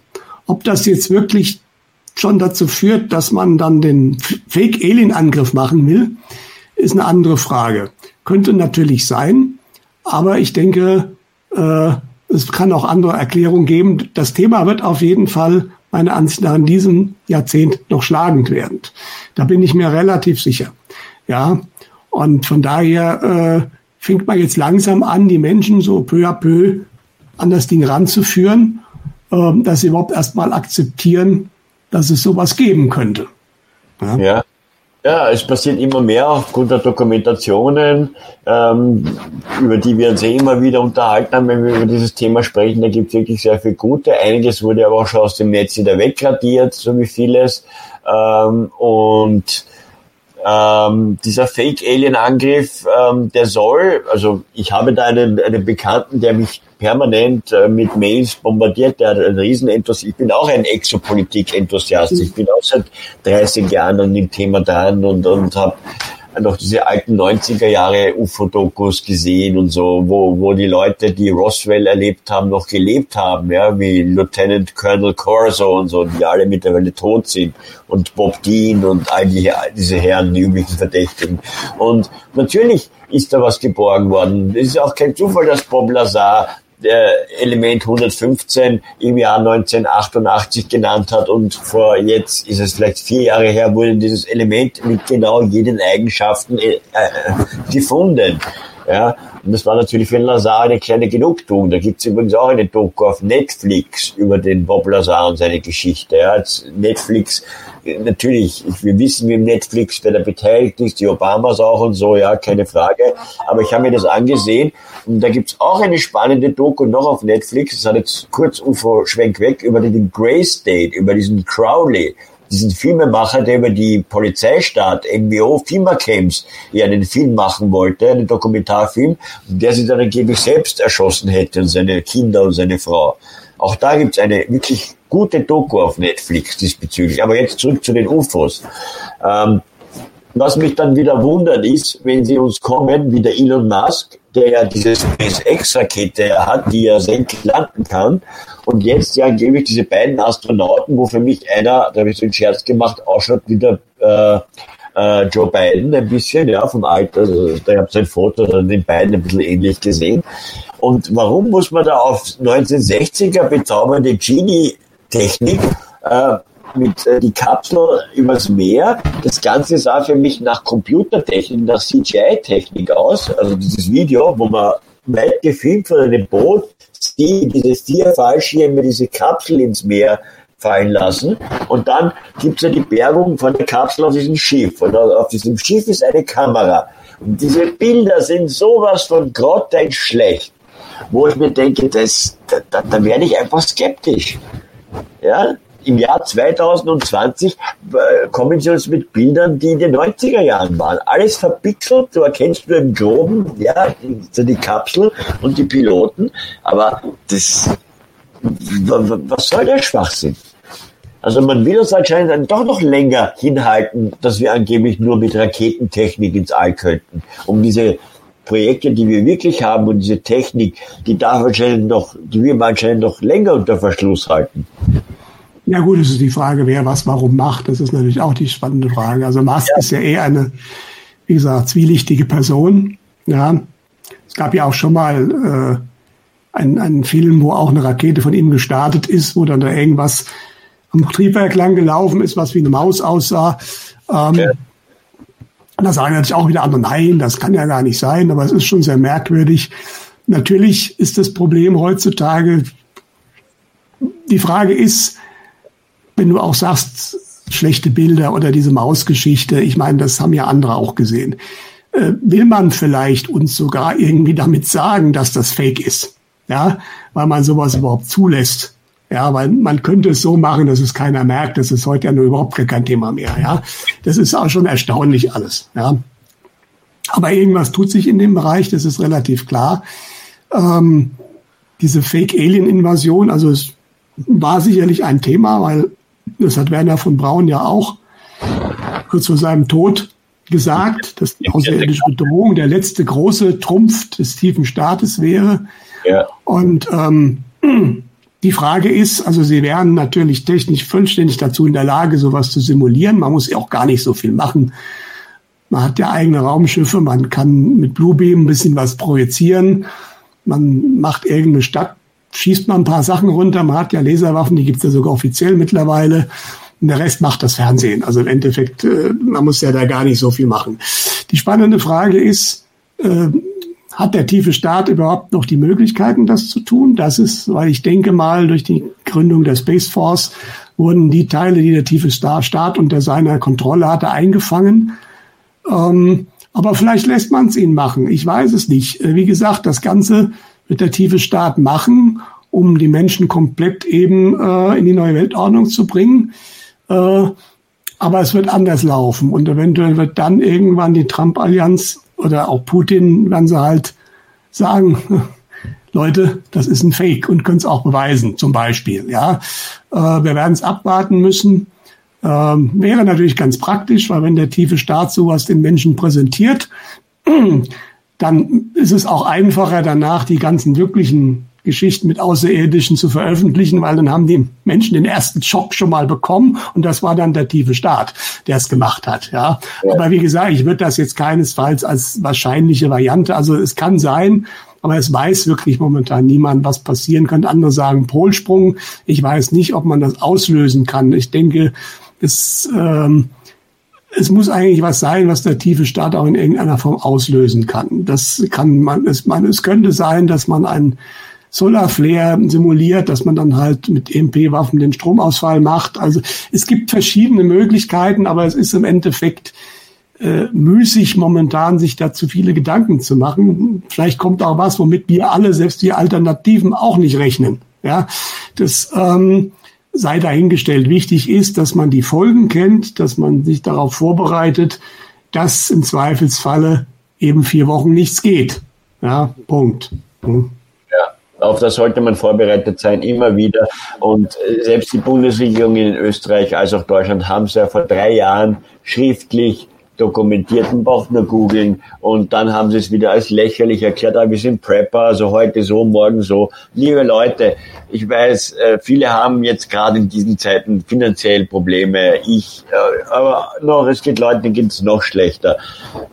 Ob das jetzt wirklich schon dazu führt, dass man dann den Fake-Alien-Angriff machen will, ist eine andere Frage. Könnte natürlich sein, aber ich denke, äh, es kann auch andere Erklärungen geben. Das Thema wird auf jeden Fall meiner Ansicht nach in diesem Jahrzehnt noch schlagend werden. Da bin ich mir relativ sicher. Ja, und von daher äh, fängt man jetzt langsam an, die Menschen so peu à peu an das Ding ranzuführen, äh, dass sie überhaupt erstmal akzeptieren, dass es sowas geben könnte. Ja. ja. Ja, es passiert immer mehr aufgrund der Dokumentationen, ähm, über die wir uns eh immer wieder unterhalten haben, wenn wir über dieses Thema sprechen. Da gibt es wirklich sehr viel Gute. Einiges wurde aber auch schon aus dem Netz wieder wegradiert, so wie vieles. Ähm, und ähm, dieser Fake-Alien-Angriff, ähm, der soll, also ich habe da einen, einen Bekannten, der mich permanent äh, mit Mails bombardiert, der hat einen Riesenenthusiast. Ich bin auch ein Exopolitik-Enthusiast. Ich bin auch seit 30 Jahren an dem Thema dran und, und habe noch diese alten 90er Jahre UFO-Dokus gesehen und so, wo, wo die Leute, die Roswell erlebt haben, noch gelebt haben, ja, wie Lieutenant Colonel Corso und so, die alle mittlerweile tot sind und Bob Dean und all die, diese Herren, die üblichen Verdächtigen. Und natürlich ist da was geborgen worden. Es ist auch kein Zufall, dass Bob Lazar Element 115 im Jahr 1988 genannt hat und vor jetzt ist es vielleicht vier Jahre her, wurde dieses Element mit genau jeden Eigenschaften äh, äh, gefunden. Ja, und das war natürlich für Lazar eine kleine Genugtuung. Da gibt's übrigens auch eine Doku auf Netflix über den Bob Lazar und seine Geschichte. Ja, Netflix, natürlich, wir wissen, wie Netflix, wer da beteiligt ist, die Obamas auch und so, ja, keine Frage. Aber ich habe mir das angesehen und da gibt's auch eine spannende Doku noch auf Netflix. Das hat jetzt kurz UFO-Schwenk weg über den Grey State, über diesen Crowley diesen Filmemacher, der über die Polizeistaat, MBO, FIMA-Camps, ja einen Film machen wollte, einen Dokumentarfilm, der sich dann angeblich selbst erschossen hätte und seine Kinder und seine Frau. Auch da gibt's eine wirklich gute Doku auf Netflix diesbezüglich. Aber jetzt zurück zu den UFOs. Ähm, was mich dann wieder wundert ist, wenn sie uns kommen, wie der Elon Musk, der ja diese SpaceX-Rakete hat, die ja senkrecht landen kann. Und jetzt ja angeblich diese beiden Astronauten, wo für mich einer, da habe ich so einen Scherz gemacht, ausschaut wie der äh, äh, Joe Biden ein bisschen, ja, vom Alter. Also, da habe sein Foto dann den beiden ein bisschen ähnlich gesehen. Und warum muss man da auf 1960er bezaubernde Genie-Technik äh, mit äh, die Kapsel übers Meer. Das Ganze sah für mich nach Computertechnik, nach CGI-Technik aus. Also dieses Video, wo man weit gefilmt von einem Boot die, diese vier Fallschirme, diese Kapsel ins Meer fallen lassen. Und dann gibt's ja die Bergung von der Kapsel auf diesem Schiff. Und auf diesem Schiff ist eine Kamera. Und diese Bilder sind sowas von grottenschlecht, wo ich mir denke, das, da, da, da werde ich einfach skeptisch. Ja, im Jahr 2020 äh, kommen sie uns mit Bildern, die in den 90er Jahren waren. Alles verpixelt, du erkennst nur im Groben, ja, die, Kapsel und die Piloten, aber das, was soll der Schwachsinn? Also man will uns anscheinend dann doch noch länger hinhalten, dass wir angeblich nur mit Raketentechnik ins All könnten, um diese Projekte, die wir wirklich haben und diese Technik, die darf anscheinend noch, die wir anscheinend noch länger unter Verschluss halten. Ja gut, es ist die Frage, wer was warum macht. Das ist natürlich auch die spannende Frage. Also Musk ja. ist ja eh eine, wie gesagt, zwielichtige Person. Ja, es gab ja auch schon mal äh, einen, einen Film, wo auch eine Rakete von ihm gestartet ist, wo dann da irgendwas am Triebwerk lang gelaufen ist, was wie eine Maus aussah. Ähm, ja. Da sagen natürlich auch wieder andere, nein, das kann ja gar nicht sein, aber es ist schon sehr merkwürdig. Natürlich ist das Problem heutzutage, die Frage ist, wenn du auch sagst, schlechte Bilder oder diese Mausgeschichte, ich meine, das haben ja andere auch gesehen. Äh, will man vielleicht uns sogar irgendwie damit sagen, dass das Fake ist? Ja, weil man sowas überhaupt zulässt. Ja, weil man könnte es so machen, dass es keiner merkt. Das ist heute ja nur überhaupt kein Thema mehr. Ja, das ist auch schon erstaunlich alles. Ja, aber irgendwas tut sich in dem Bereich. Das ist relativ klar. Ähm, diese Fake-Alien-Invasion, also es war sicherlich ein Thema, weil das hat Werner von Braun ja auch kurz vor seinem Tod gesagt, dass die außerirdische Bedrohung der letzte große Trumpf des tiefen Staates wäre. Ja. Und ähm, die Frage ist, also sie wären natürlich technisch vollständig dazu in der Lage, sowas zu simulieren. Man muss ja auch gar nicht so viel machen. Man hat ja eigene Raumschiffe, man kann mit Bluebeam ein bisschen was projizieren. Man macht irgendeine Stadt schießt man ein paar Sachen runter. Man hat ja Laserwaffen, die gibt es ja sogar offiziell mittlerweile. Und der Rest macht das Fernsehen. Also im Endeffekt, äh, man muss ja da gar nicht so viel machen. Die spannende Frage ist, äh, hat der tiefe Staat überhaupt noch die Möglichkeiten, das zu tun? Das ist, weil ich denke mal, durch die Gründung der Space Force wurden die Teile, die der tiefe Staat unter seiner Kontrolle hatte, eingefangen. Ähm, aber vielleicht lässt man es ihn machen. Ich weiß es nicht. Äh, wie gesagt, das Ganze wird der tiefe Staat machen, um die Menschen komplett eben äh, in die neue Weltordnung zu bringen. Äh, aber es wird anders laufen und eventuell wird dann irgendwann die Trump-Allianz oder auch Putin, wenn sie halt sagen, Leute, das ist ein Fake und können es auch beweisen, zum Beispiel. Ja, äh, wir werden es abwarten müssen. Ähm, wäre natürlich ganz praktisch, weil wenn der tiefe Staat sowas den Menschen präsentiert, dann ist es auch einfacher, danach die ganzen wirklichen Geschichten mit Außerirdischen zu veröffentlichen, weil dann haben die Menschen den ersten Schock schon mal bekommen und das war dann der tiefe Staat, der es gemacht hat. Ja. ja. Aber wie gesagt, ich würde das jetzt keinesfalls als wahrscheinliche Variante, also es kann sein, aber es weiß wirklich momentan niemand, was passieren könnte. Andere sagen Polsprung. Ich weiß nicht, ob man das auslösen kann. Ich denke, es ähm, es muss eigentlich was sein, was der tiefe Staat auch in irgendeiner Form auslösen kann. Das kann man, es, man, es könnte sein, dass man ein Solarflare simuliert, dass man dann halt mit EMP-Waffen den Stromausfall macht. Also es gibt verschiedene Möglichkeiten, aber es ist im Endeffekt äh, müßig momentan, sich dazu viele Gedanken zu machen. Vielleicht kommt auch was, womit wir alle, selbst die Alternativen, auch nicht rechnen. Ja, das ähm, sei dahingestellt. Wichtig ist, dass man die Folgen kennt, dass man sich darauf vorbereitet, dass im Zweifelsfalle eben vier Wochen nichts geht. Ja, Punkt. Hm. Auf das sollte man vorbereitet sein, immer wieder. Und äh, selbst die Bundesregierung in Österreich als auch Deutschland haben es ja vor drei Jahren schriftlich dokumentierten braucht nur googeln und dann haben sie es wieder als lächerlich erklärt, aber ah, wir sind Prepper, also heute so, morgen so. Liebe Leute, ich weiß, äh, viele haben jetzt gerade in diesen Zeiten finanziell Probleme, ich, äh, aber noch, es geht es noch schlechter.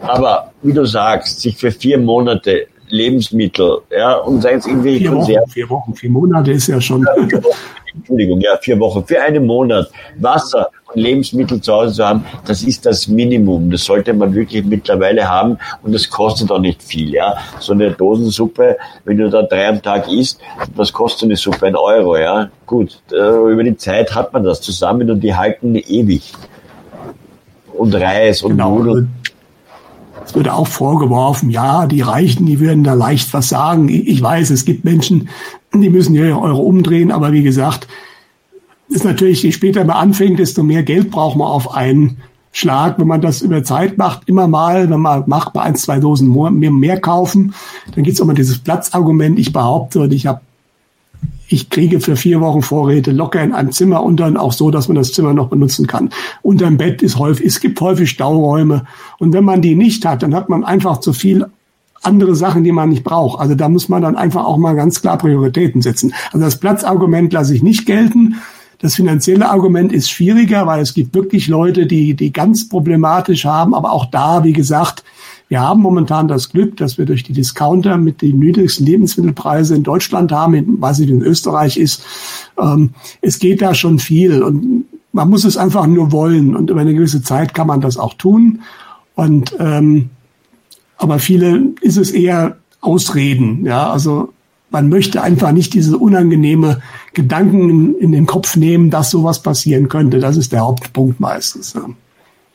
Aber wie du sagst, sich für vier Monate Lebensmittel, ja, und seien es irgendwelche vier Wochen, vier Wochen, vier Monate ist ja schon. Entschuldigung, ja, vier Wochen, für einen Monat Wasser Lebensmittel zu Hause zu haben, das ist das Minimum. Das sollte man wirklich mittlerweile haben und das kostet auch nicht viel, ja. So eine Dosensuppe, wenn du da drei am Tag isst, was kostet eine Suppe? Ein Euro, ja. Gut, äh, über die Zeit hat man das zusammen und die halten ewig. Und Reis und genau. Nudeln. Es wird auch vorgeworfen, ja, die Reichen, die würden da leicht was sagen. Ich weiß, es gibt Menschen, die müssen ihre Euro umdrehen, aber wie gesagt, ist natürlich, je später man anfängt, desto mehr Geld braucht man auf einen Schlag. Wenn man das über Zeit macht, immer mal, wenn man macht, bei ein, zwei Dosen mehr, mehr kaufen, dann gibt es mal dieses Platzargument. Ich behaupte, und ich habe ich kriege für vier Wochen Vorräte locker in einem Zimmer und dann auch so, dass man das Zimmer noch benutzen kann. Unterm Bett ist häufig, es gibt häufig Stauräume. Und wenn man die nicht hat, dann hat man einfach zu viel andere Sachen, die man nicht braucht. Also da muss man dann einfach auch mal ganz klar Prioritäten setzen. Also das Platzargument lasse ich nicht gelten. Das finanzielle Argument ist schwieriger, weil es gibt wirklich Leute, die, die ganz problematisch haben. Aber auch da, wie gesagt, wir haben momentan das Glück, dass wir durch die Discounter mit den niedrigsten Lebensmittelpreisen in Deutschland haben, ich, in Österreich ist. Ähm, es geht da schon viel und man muss es einfach nur wollen und über eine gewisse Zeit kann man das auch tun. Und ähm, aber viele ist es eher Ausreden, ja, also man möchte einfach nicht diese unangenehme Gedanken in, den Kopf nehmen, dass sowas passieren könnte. Das ist der Hauptpunkt meistens.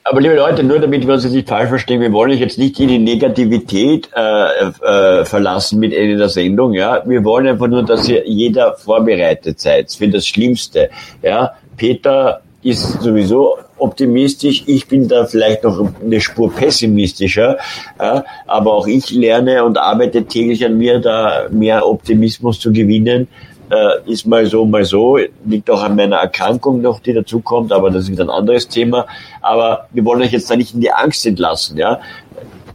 Aber liebe Leute, nur damit wir uns jetzt nicht falsch verstehen, wir wollen euch jetzt nicht in die Negativität äh, äh, verlassen mit Ende der Sendung. Ja, wir wollen einfach nur, dass ihr jeder vorbereitet seid für das Schlimmste. Ja, Peter ist sowieso optimistisch. Ich bin da vielleicht noch eine Spur pessimistischer. Ja, aber auch ich lerne und arbeite täglich an mir, da mehr Optimismus zu gewinnen äh, ist mal so, mal so, liegt auch an meiner Erkrankung noch, die dazukommt, aber das ist wieder ein anderes Thema. Aber wir wollen euch jetzt da nicht in die Angst entlassen, ja.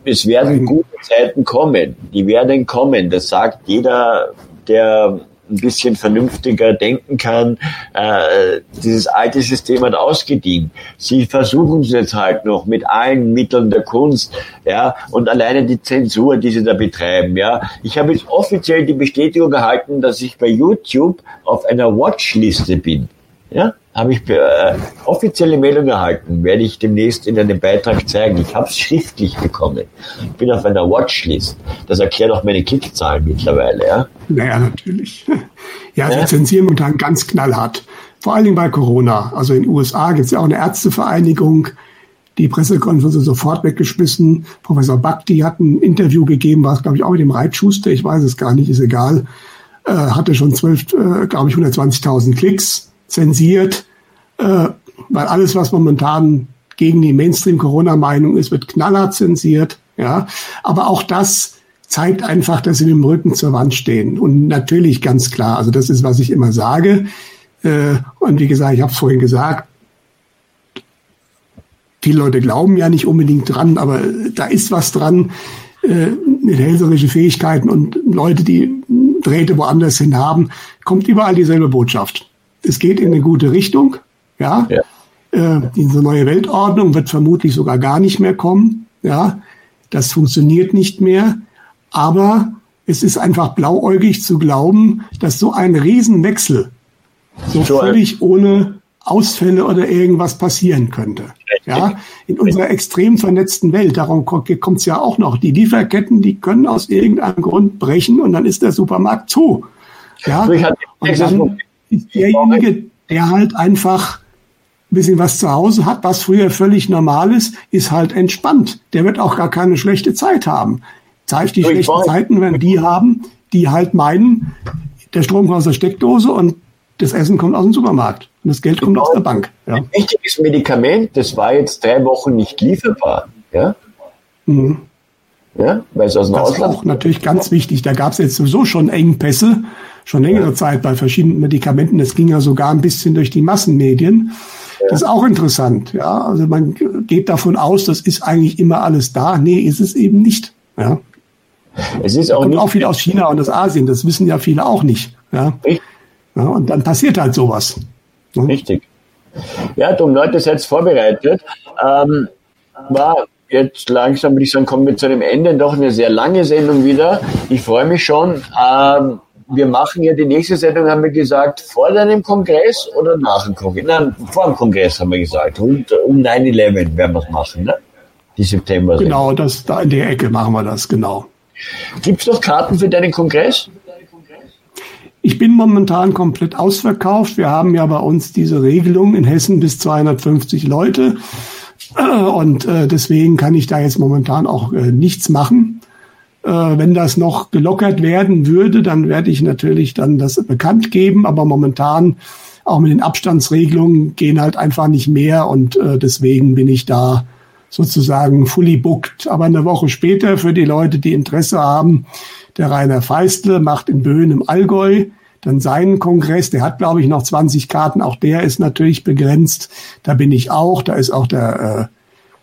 Es werden gute Zeiten kommen, die werden kommen, das sagt jeder, der ein bisschen vernünftiger denken kann. Äh, dieses alte System hat ausgedient. Sie versuchen es jetzt halt noch mit allen Mitteln der Kunst, ja, und alleine die Zensur, die sie da betreiben, ja. Ich habe jetzt offiziell die Bestätigung erhalten, dass ich bei YouTube auf einer Watchliste bin. Ja, habe ich äh, offizielle Meldung erhalten, werde ich demnächst in einem Beitrag zeigen. Ich habe es schriftlich bekommen. Ich bin auf einer Watchlist. Das erklärt auch meine Klickzahlen mittlerweile. Ja? Naja, natürlich. Ja, wir ja? zensieren momentan ganz knallhart. Vor allen Dingen bei Corona. Also in den USA gibt es ja auch eine Ärztevereinigung, die Pressekonferenz sofort weggeschmissen. Professor Bakti hat ein Interview gegeben, war es, glaube ich, auch mit dem Reitschuster, ich weiß es gar nicht, ist egal. Äh, hatte schon zwölf, äh, glaube ich, 120.000 Klicks zensiert, äh, weil alles, was momentan gegen die Mainstream-Corona-Meinung ist, wird knallhart zensiert. Ja, aber auch das zeigt einfach, dass sie mit dem Rücken zur Wand stehen. Und natürlich ganz klar, also das ist, was ich immer sage. Äh, und wie gesagt, ich habe vorhin gesagt, viele Leute glauben ja nicht unbedingt dran, aber da ist was dran äh, mit hellserische Fähigkeiten und Leute, die Drähte woanders hin haben, kommt überall dieselbe Botschaft es geht in eine gute Richtung. Ja. ja. Äh, diese neue Weltordnung wird vermutlich sogar gar nicht mehr kommen. Ja. Das funktioniert nicht mehr. Aber es ist einfach blauäugig zu glauben, dass so ein Riesenwechsel so völlig ohne Ausfälle oder irgendwas passieren könnte. Ja, in unserer extrem vernetzten Welt, darum kommt es ja auch noch. Die Lieferketten, die können aus irgendeinem Grund brechen und dann ist der Supermarkt zu. Ja, und dann ist derjenige, der halt einfach ein bisschen was zu Hause hat, was früher völlig normal ist, ist halt entspannt. Der wird auch gar keine schlechte Zeit haben. Zeigt die schlechten Zeiten, wenn die haben, die halt meinen, der Strom kommt aus der Steckdose und Das Essen kommt aus dem Supermarkt und das Geld kommt genau. aus der Bank. Ja. Ein wichtiges Medikament, das war jetzt drei Wochen nicht lieferbar. Ja? Mhm. Ja, weil es aus dem das Ausland ist auch natürlich ganz wichtig. Da gab es jetzt sowieso schon Engpässe, schon längere. Zeit bei verschiedenen Medikamenten. Das ging ja sogar ein bisschen durch die Massenmedien. Das ist auch interessant. Ja, also man geht davon aus, das ist eigentlich immer alles da. Nee, ist es eben nicht. Ja. Es ist auch, kommt nicht auch viel aus China und aus Asien. Das wissen ja viele auch nicht. Ja. ja und dann passiert halt sowas. Ja. Richtig. Ja, du Leute, seid vorbereitet. Ähm, war jetzt langsam, würde ich sagen, kommen wir zu einem Ende. Doch eine sehr lange Sendung wieder. Ich freue mich schon. Ähm, wir machen ja die nächste Sendung, haben wir gesagt, vor deinem Kongress oder nach dem Kongress? Nein, vor dem Kongress haben wir gesagt. Und um 9-11 werden wir es machen, ne? Die September. -Sendung. Genau, das, da in der Ecke machen wir das, genau. Gibt es noch Karten für deinen Kongress? Ich bin momentan komplett ausverkauft. Wir haben ja bei uns diese Regelung in Hessen bis 250 Leute. Und äh, deswegen kann ich da jetzt momentan auch äh, nichts machen. Äh, wenn das noch gelockert werden würde, dann werde ich natürlich dann das bekannt geben. Aber momentan auch mit den Abstandsregelungen gehen halt einfach nicht mehr. Und äh, deswegen bin ich da sozusagen fully booked. Aber eine Woche später für die Leute, die Interesse haben, der Rainer Feistle macht in Böen im Allgäu dann seinen Kongress, der hat, glaube ich, noch 20 Karten, auch der ist natürlich begrenzt. Da bin ich auch, da ist auch der äh,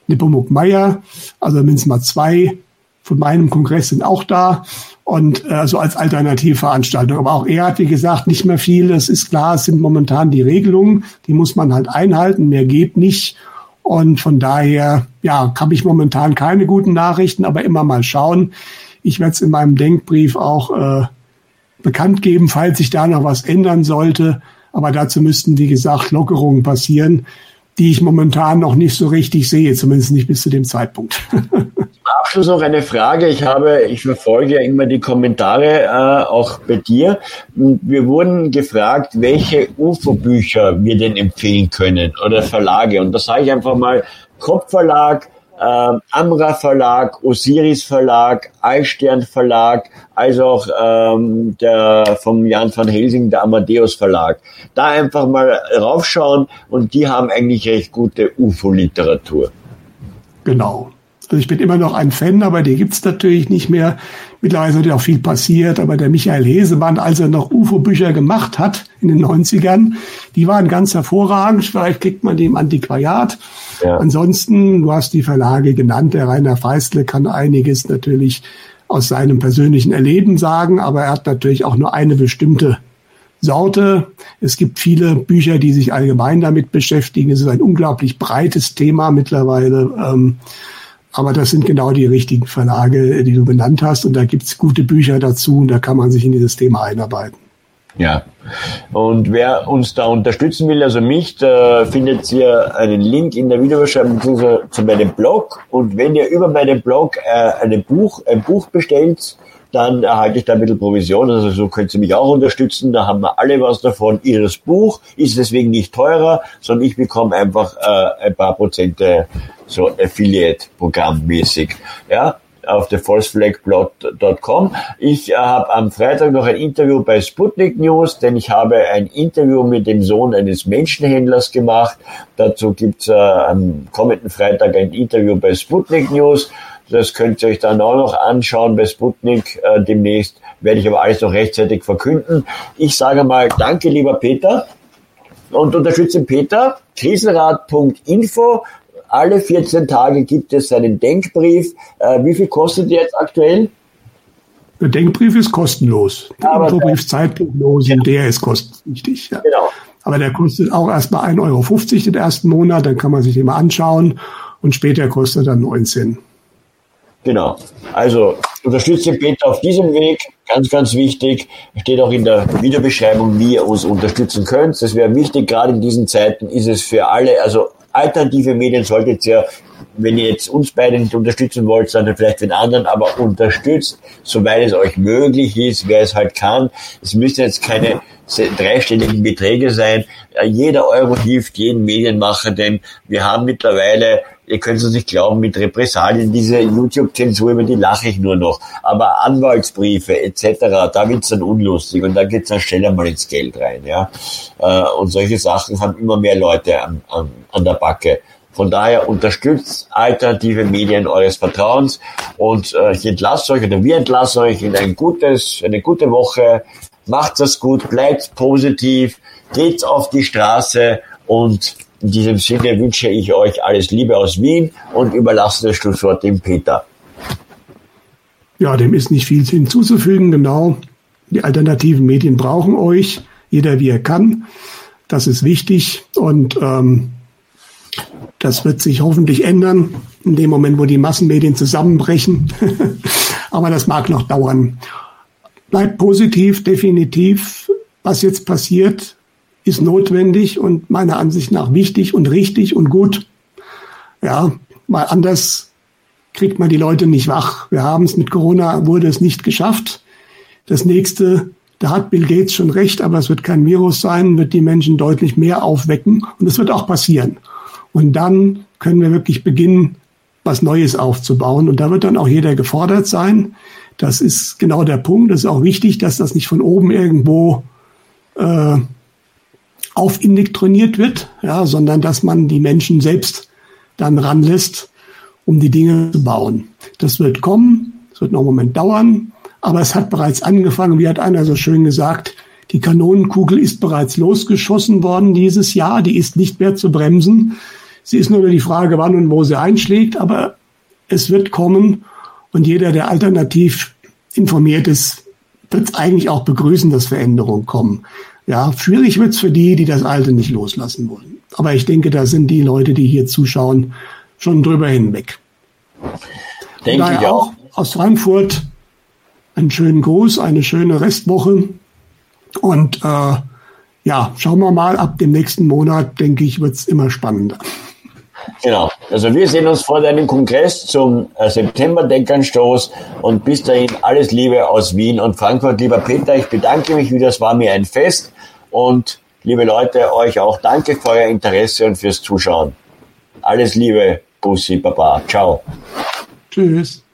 Nipomuk Meyer, also mindestens mal zwei von meinem Kongress sind auch da und äh, so als Alternativveranstaltung. Aber auch er hat, wie gesagt, nicht mehr viel. Es ist klar, es sind momentan die Regelungen, die muss man halt einhalten, mehr geht nicht. Und von daher, ja, habe ich momentan keine guten Nachrichten, aber immer mal schauen. Ich werde es in meinem Denkbrief auch äh, bekannt geben, falls sich da noch was ändern sollte. Aber dazu müssten, wie gesagt, Lockerungen passieren, die ich momentan noch nicht so richtig sehe, zumindest nicht bis zu dem Zeitpunkt. Abschluss noch eine Frage. Ich habe, ich verfolge ja immer die Kommentare, äh, auch bei dir. Wir wurden gefragt, welche UFO-Bücher wir denn empfehlen können oder Verlage. Und da sage ich einfach mal Kopfverlag, ähm, Amra Verlag, Osiris Verlag, Eisstern Verlag, als auch ähm, der vom Jan van Helsing, der Amadeus Verlag. Da einfach mal raufschauen und die haben eigentlich recht gute UFO-Literatur. Genau. Also ich bin immer noch ein Fan, aber die gibt's natürlich nicht mehr. Mittlerweile ist natürlich auch viel passiert, aber der Michael Hesemann, als er noch UFO-Bücher gemacht hat in den 90ern, die waren ganz hervorragend. Vielleicht kriegt man die im Antiquariat. Ja. Ansonsten, du hast die Verlage genannt, der Rainer Feistle kann einiges natürlich aus seinem persönlichen Erleben sagen, aber er hat natürlich auch nur eine bestimmte Sorte. Es gibt viele Bücher, die sich allgemein damit beschäftigen. Es ist ein unglaublich breites Thema mittlerweile. Ähm, aber das sind genau die richtigen Verlage, die du benannt hast. Und da gibt's gute Bücher dazu und da kann man sich in dieses Thema einarbeiten. Ja. Und wer uns da unterstützen will, also mich, da findet ihr einen Link in der Videobeschreibung zu, zu meinem Blog. Und wenn ihr über meinen Blog äh, ein Buch, ein Buch bestellt, dann erhalte ich da ein bisschen Provision. Also so könnt ihr mich auch unterstützen. Da haben wir alle was davon. Ihres Buch ist deswegen nicht teurer, sondern ich bekomme einfach äh, ein paar Prozente so Affiliate-Programmmäßig. Ja, auf der falseflagplot.com. Ich äh, habe am Freitag noch ein Interview bei Sputnik News, denn ich habe ein Interview mit dem Sohn eines Menschenhändlers gemacht. Dazu gibt's äh, am kommenden Freitag ein Interview bei Sputnik News. Das könnt ihr euch dann auch noch anschauen bei Sputnik äh, demnächst. Werde ich aber alles noch rechtzeitig verkünden. Ich sage mal Danke, lieber Peter. Und unterstütze Peter. Krisenrat.info alle 14 Tage gibt es einen Denkbrief. Äh, wie viel kostet der jetzt aktuell? Der Denkbrief ist kostenlos. Der Aber Infobrief Zeitprognose, ja. der ist kostenpflichtig. Ja. Genau. Aber der kostet auch erstmal 1,50 Euro den ersten Monat, dann kann man sich den mal anschauen und später kostet er 19. Genau. Also unterstützt den Peter auf diesem Weg. Ganz, ganz wichtig. Steht auch in der Videobeschreibung, wie ihr uns unterstützen könnt. Das wäre wichtig. Gerade in diesen Zeiten ist es für alle, also alternative Medien solltet ihr, wenn ihr jetzt uns beide nicht unterstützen wollt, sondern vielleicht den anderen, aber unterstützt, soweit es euch möglich ist, wer es halt kann. Es müssen jetzt keine dreistelligen Beträge sein. Jeder Euro hilft jeden Medienmacher, denn wir haben mittlerweile ihr könnt es nicht glauben, mit Repressalien, diese YouTube-Zensur, über die lache ich nur noch. Aber Anwaltsbriefe etc., da wird's dann unlustig und da geht's dann schneller mal ins Geld rein. ja. Äh, und solche Sachen haben immer mehr Leute an, an, an der Backe. Von daher unterstützt alternative Medien eures Vertrauens und äh, ich entlasse euch oder wir entlassen euch in ein gutes, eine gute Woche. Macht das gut, bleibt positiv, geht auf die Straße und in diesem Sinne wünsche ich euch alles Liebe aus Wien und überlasse das Schlusswort dem Peter. Ja, dem ist nicht viel hinzuzufügen, genau. Die alternativen Medien brauchen euch, jeder wie er kann. Das ist wichtig und ähm, das wird sich hoffentlich ändern in dem Moment, wo die Massenmedien zusammenbrechen. Aber das mag noch dauern. Bleibt positiv, definitiv. Was jetzt passiert, ist notwendig und meiner Ansicht nach wichtig und richtig und gut. Ja, mal anders kriegt man die Leute nicht wach. Wir haben es mit Corona, wurde es nicht geschafft. Das nächste, da hat Bill Gates schon recht, aber es wird kein Virus sein, wird die Menschen deutlich mehr aufwecken und es wird auch passieren. Und dann können wir wirklich beginnen, was Neues aufzubauen. Und da wird dann auch jeder gefordert sein. Das ist genau der Punkt. Das ist auch wichtig, dass das nicht von oben irgendwo äh, aufindoktriniert wird, ja, sondern dass man die Menschen selbst dann ranlässt, um die Dinge zu bauen. Das wird kommen, es wird noch einen Moment dauern, aber es hat bereits angefangen. Wie hat einer so schön gesagt, die Kanonenkugel ist bereits losgeschossen worden dieses Jahr, die ist nicht mehr zu bremsen. Sie ist nur die Frage, wann und wo sie einschlägt, aber es wird kommen und jeder, der alternativ informiert ist, wird es eigentlich auch begrüßen, dass Veränderungen kommen. Ja, schwierig wird's für die, die das Alte nicht loslassen wollen. Aber ich denke, da sind die Leute, die hier zuschauen, schon drüber hinweg. Denke Daher ich auch. Aus Frankfurt einen schönen Gruß, eine schöne Restwoche. Und äh, ja, schauen wir mal, ab dem nächsten Monat, denke ich, wird's immer spannender. Genau. Also wir sehen uns vor deinem Kongress zum äh, September-Denkanstoß und bis dahin alles Liebe aus Wien und Frankfurt. Lieber Peter, ich bedanke mich wieder, es war mir ein Fest und liebe Leute, euch auch danke für euer Interesse und fürs Zuschauen. Alles Liebe, Bussi, Baba, ciao. Tschüss.